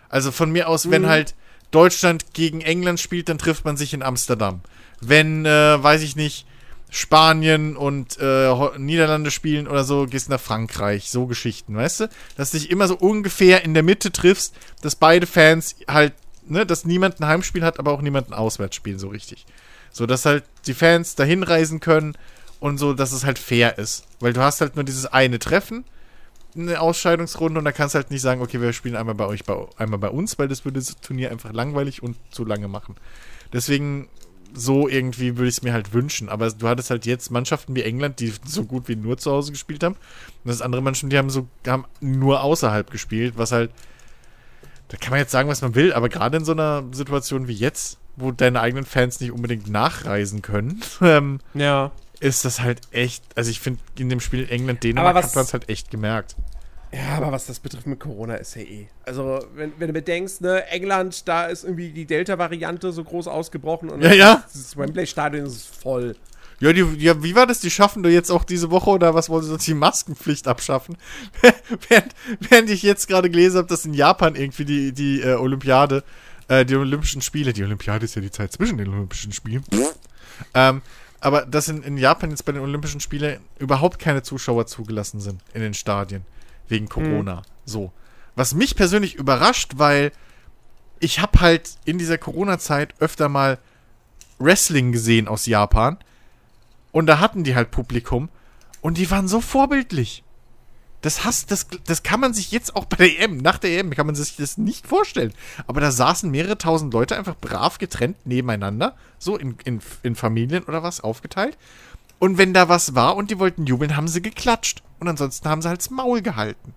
Also von mir aus, wenn Mhm. halt Deutschland gegen England spielt, dann trifft man sich in Amsterdam. Wenn, äh, weiß ich nicht, Spanien und äh, Niederlande spielen oder so, gehst nach Frankreich. So Geschichten, weißt du? Dass du dich immer so ungefähr in der Mitte triffst, dass beide Fans halt, ne, dass niemand ein Heimspiel hat, aber auch niemand ein Auswärtsspiel, so richtig. So, dass halt die Fans dahin reisen können und so, dass es halt fair ist. Weil du hast halt nur dieses eine Treffen, eine Ausscheidungsrunde und da kannst du halt nicht sagen, okay, wir spielen einmal bei euch, bei, einmal bei uns, weil das würde das Turnier einfach langweilig und zu lange machen. Deswegen so irgendwie würde ich es mir halt wünschen. Aber du hattest halt jetzt Mannschaften wie England, die so gut wie nur zu Hause gespielt haben. Und das andere Mannschaften, die haben so haben nur außerhalb gespielt, was halt. Da kann man jetzt sagen, was man will, aber gerade in so einer Situation wie jetzt, wo deine eigenen Fans nicht unbedingt nachreisen können, ähm, Ja. Ist das halt echt. Also ich finde, in dem Spiel England-Dänemark hat man es halt echt gemerkt. Ja, aber was das betrifft mit Corona ist ja eh. Also, wenn, wenn du bedenkst, ne, England, da ist irgendwie die Delta-Variante so groß ausgebrochen und Ja, ja. das Wembley-Stadion ist voll. Ja, die, ja, wie war das? Die schaffen doch jetzt auch diese Woche oder was wollen sie sonst die Maskenpflicht abschaffen? während, während ich jetzt gerade gelesen habe, dass in Japan irgendwie die, die äh, Olympiade, äh, die Olympischen Spiele, die Olympiade ist ja die Zeit zwischen den Olympischen Spielen, ähm, aber dass in, in Japan jetzt bei den Olympischen Spielen überhaupt keine Zuschauer zugelassen sind in den Stadien wegen Corona. So. Was mich persönlich überrascht, weil ich habe halt in dieser Corona-Zeit öfter mal Wrestling gesehen aus Japan. Und da hatten die halt Publikum. Und die waren so vorbildlich. Das, hast, das, das kann man sich jetzt auch bei der EM, nach der EM, kann man sich das nicht vorstellen. Aber da saßen mehrere tausend Leute einfach brav getrennt nebeneinander, so in, in, in Familien oder was, aufgeteilt. Und wenn da was war und die wollten jubeln, haben sie geklatscht. Und ansonsten haben sie halt das Maul gehalten.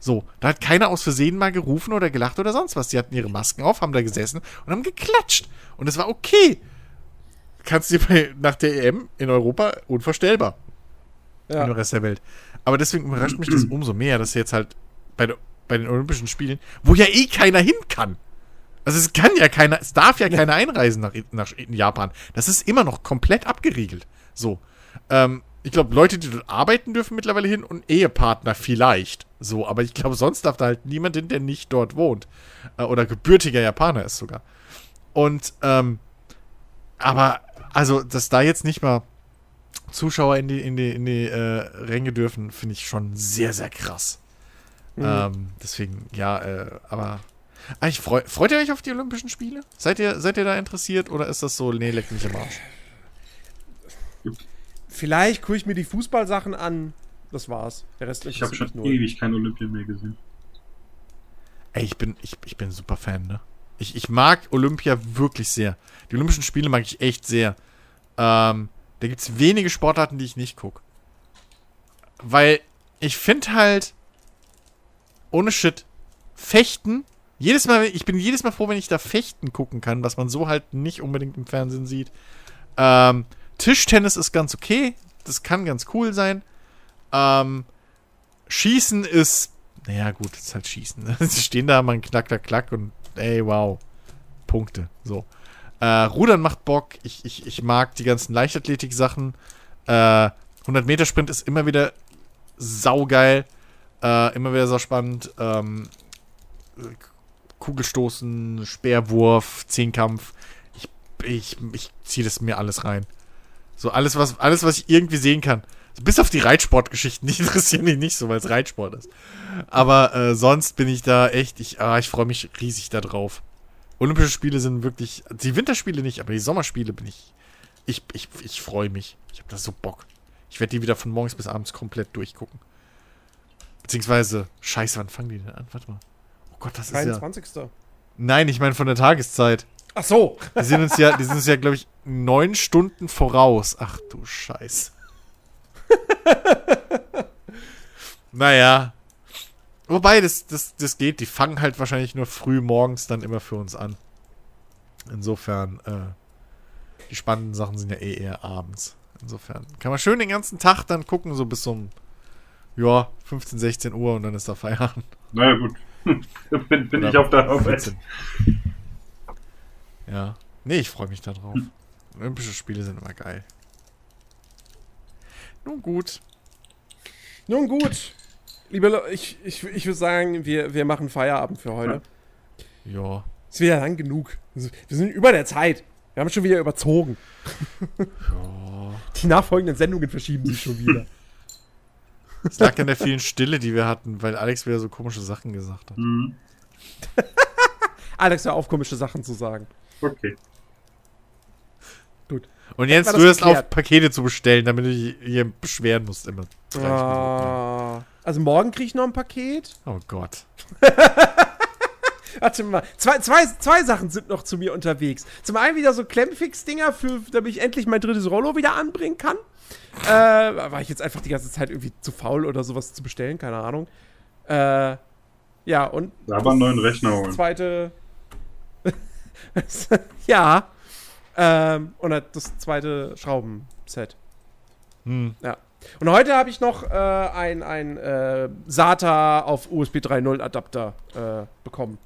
So, da hat keiner aus Versehen mal gerufen oder gelacht oder sonst was. Die hatten ihre Masken auf, haben da gesessen und haben geklatscht. Und es war okay. Kannst du dir bei, nach der EM in Europa unvorstellbar. Ja. Im Rest der Welt. Aber deswegen überrascht mich das umso mehr, dass jetzt halt bei, der, bei den Olympischen Spielen, wo ja eh keiner hin kann. Also es kann ja keiner, es darf ja keiner einreisen nach, nach Japan. Das ist immer noch komplett abgeriegelt. So. Ähm, ich glaube, Leute, die dort arbeiten, dürfen mittlerweile hin und Ehepartner vielleicht. So, aber ich glaube, sonst darf da halt niemand hin, der nicht dort wohnt. Äh, oder gebürtiger Japaner ist sogar. Und, ähm, aber, also, dass da jetzt nicht mal Zuschauer in die, in die, in die äh, Ränge dürfen, finde ich schon sehr, sehr krass. Mhm. Ähm, deswegen, ja, äh, aber. Ah, ich freu, freut ihr euch auf die Olympischen Spiele? Seid ihr, seid ihr da interessiert oder ist das so, nee, leck mich im Arsch? Vielleicht gucke ich mir die Fußballsachen an. Das war's. Der Rest Ich habe schon ewig kein Olympia mehr gesehen. Ey, ich bin, ich, ich bin ein super Fan, ne? Ich, ich mag Olympia wirklich sehr. Die Olympischen Spiele mag ich echt sehr. Ähm, da gibt's wenige Sportarten, die ich nicht gucke. Weil ich finde halt, ohne Shit, Fechten, jedes Mal, ich bin jedes Mal froh, wenn ich da Fechten gucken kann, was man so halt nicht unbedingt im Fernsehen sieht. Ähm, Tischtennis ist ganz okay. Das kann ganz cool sein. Ähm, Schießen ist, naja, gut, ist halt Schießen. Ne? Sie stehen da, man knack, klack, klack und ey, wow. Punkte. So. Äh, Rudern macht Bock. Ich, ich, ich mag die ganzen Leichtathletik-Sachen. Äh, 100 Meter Sprint ist immer wieder saugeil. Äh, immer wieder so spannend. Ähm, Kugelstoßen, Speerwurf, Zehnkampf. Ich, ich, ich ziehe das mir alles rein. So alles, was, alles, was ich irgendwie sehen kann. Bis auf die Reitsportgeschichten, die interessieren mich nicht so, weil es Reitsport ist. Aber äh, sonst bin ich da echt, ich, ah, ich freue mich riesig da drauf. Olympische Spiele sind wirklich, die Winterspiele nicht, aber die Sommerspiele bin ich, ich, ich, ich freue mich. Ich habe da so Bock. Ich werde die wieder von morgens bis abends komplett durchgucken. Beziehungsweise, scheiße, wann fangen die denn an? Warte mal. Oh Gott, das ist ja... 23. Nein, ich meine von der Tageszeit. Ach so. Die sind uns ja, die sind uns ja, glaube ich, neun Stunden voraus. Ach du Scheiß. naja. Wobei, das, das, das geht. Die fangen halt wahrscheinlich nur früh morgens dann immer für uns an. Insofern, äh, die spannenden Sachen sind ja eh eher abends. Insofern kann man schön den ganzen Tag dann gucken, so bis um, ja, 15, 16 Uhr und dann ist da Feierabend. Naja, gut. bin bin Oder ich auf der Arbeit. 14. Ja. Nee, ich freue mich da drauf. Olympische Spiele sind immer geil. Nun gut. Nun gut. Liebe Leute, ich, ich, ich würde sagen, wir, wir machen Feierabend für heute. Ja. Ist wieder lang genug. Wir sind über der Zeit. Wir haben schon wieder überzogen. Ja. Die nachfolgenden Sendungen verschieben sich schon wieder. Es lag an der vielen Stille, die wir hatten, weil Alex wieder so komische Sachen gesagt hat. Mhm. Alex, hör auf, komische Sachen zu sagen. Okay. Und jetzt hörst auf, Pakete zu bestellen, damit du dich hier beschweren musst immer. Ah, also morgen kriege ich noch ein Paket. Oh Gott. Warte mal, zwei, zwei, zwei Sachen sind noch zu mir unterwegs. Zum einen wieder so Klemmfix-Dinger, für, damit ich endlich mein drittes Rollo wieder anbringen kann. Äh, war ich jetzt einfach die ganze Zeit irgendwie zu faul oder sowas zu bestellen, keine Ahnung. Äh, ja, und Da aber einen neuen Rechner das holen. zweite. ja. Ähm, und das zweite Schraubenset. Hm. Ja. Und heute habe ich noch äh, ein, ein äh, SATA auf USB 3.0 Adapter äh, bekommen.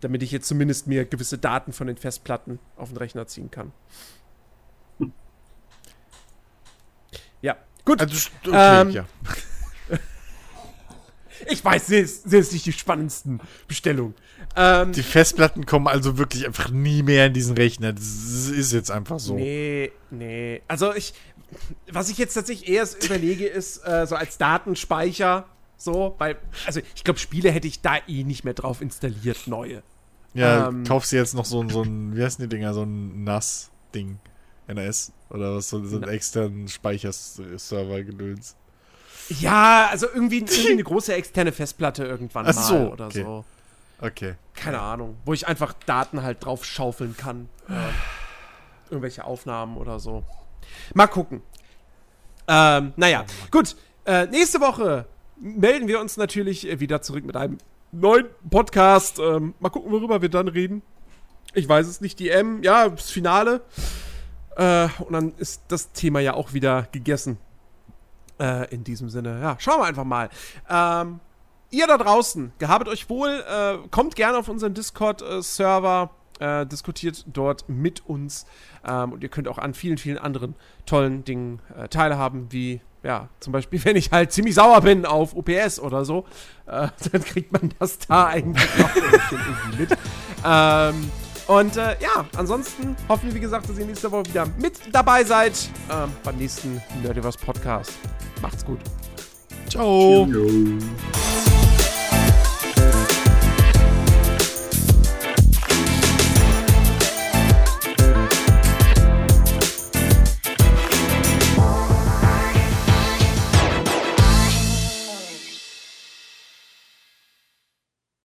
Damit ich jetzt zumindest mir gewisse Daten von den Festplatten auf den Rechner ziehen kann. Ja, gut. Also, okay, Ähm, ja. Ich weiß, sie ist, sie ist nicht die spannendsten Bestellungen. Ähm, Die Festplatten kommen also wirklich einfach nie mehr in diesen Rechner. Das ist jetzt einfach so. Nee, nee. Also ich, was ich jetzt tatsächlich erst überlege, ist äh, so als Datenspeicher, so, weil, also ich glaube, Spiele hätte ich da eh nicht mehr drauf installiert, neue. Ja, Ähm, kaufst du jetzt noch so ein, so ein, wie heißen die Dinger, so ein NAS-Ding. NAS. Oder was, so, so einen externen Speicherserver-Gedöns. Ja, also irgendwie, irgendwie eine große externe Festplatte irgendwann Ach mal so, oder okay. so. Okay. Keine Ahnung. Wo ich einfach Daten halt drauf schaufeln kann. Ähm, irgendwelche Aufnahmen oder so. Mal gucken. Ähm, naja, gut. Äh, nächste Woche melden wir uns natürlich äh, wieder zurück mit einem neuen Podcast. Ähm, mal gucken, worüber wir dann reden. Ich weiß es nicht. Die M, ja, das Finale. Äh, und dann ist das Thema ja auch wieder gegessen. Äh, in diesem Sinne, ja, schauen wir einfach mal. Ähm, ihr da draußen, gehabet euch wohl, äh, kommt gerne auf unseren Discord-Server, äh, diskutiert dort mit uns ähm, und ihr könnt auch an vielen, vielen anderen tollen Dingen äh, teilhaben, wie, ja, zum Beispiel, wenn ich halt ziemlich sauer bin auf OPS oder so, äh, dann kriegt man das da eigentlich auch irgendwie mit. Ähm, und äh, ja, ansonsten hoffen wir, wie gesagt, dass ihr nächste Woche wieder mit dabei seid ähm, beim nächsten Nerdiverse Podcast. Macht's gut. Ciao. Tschüss.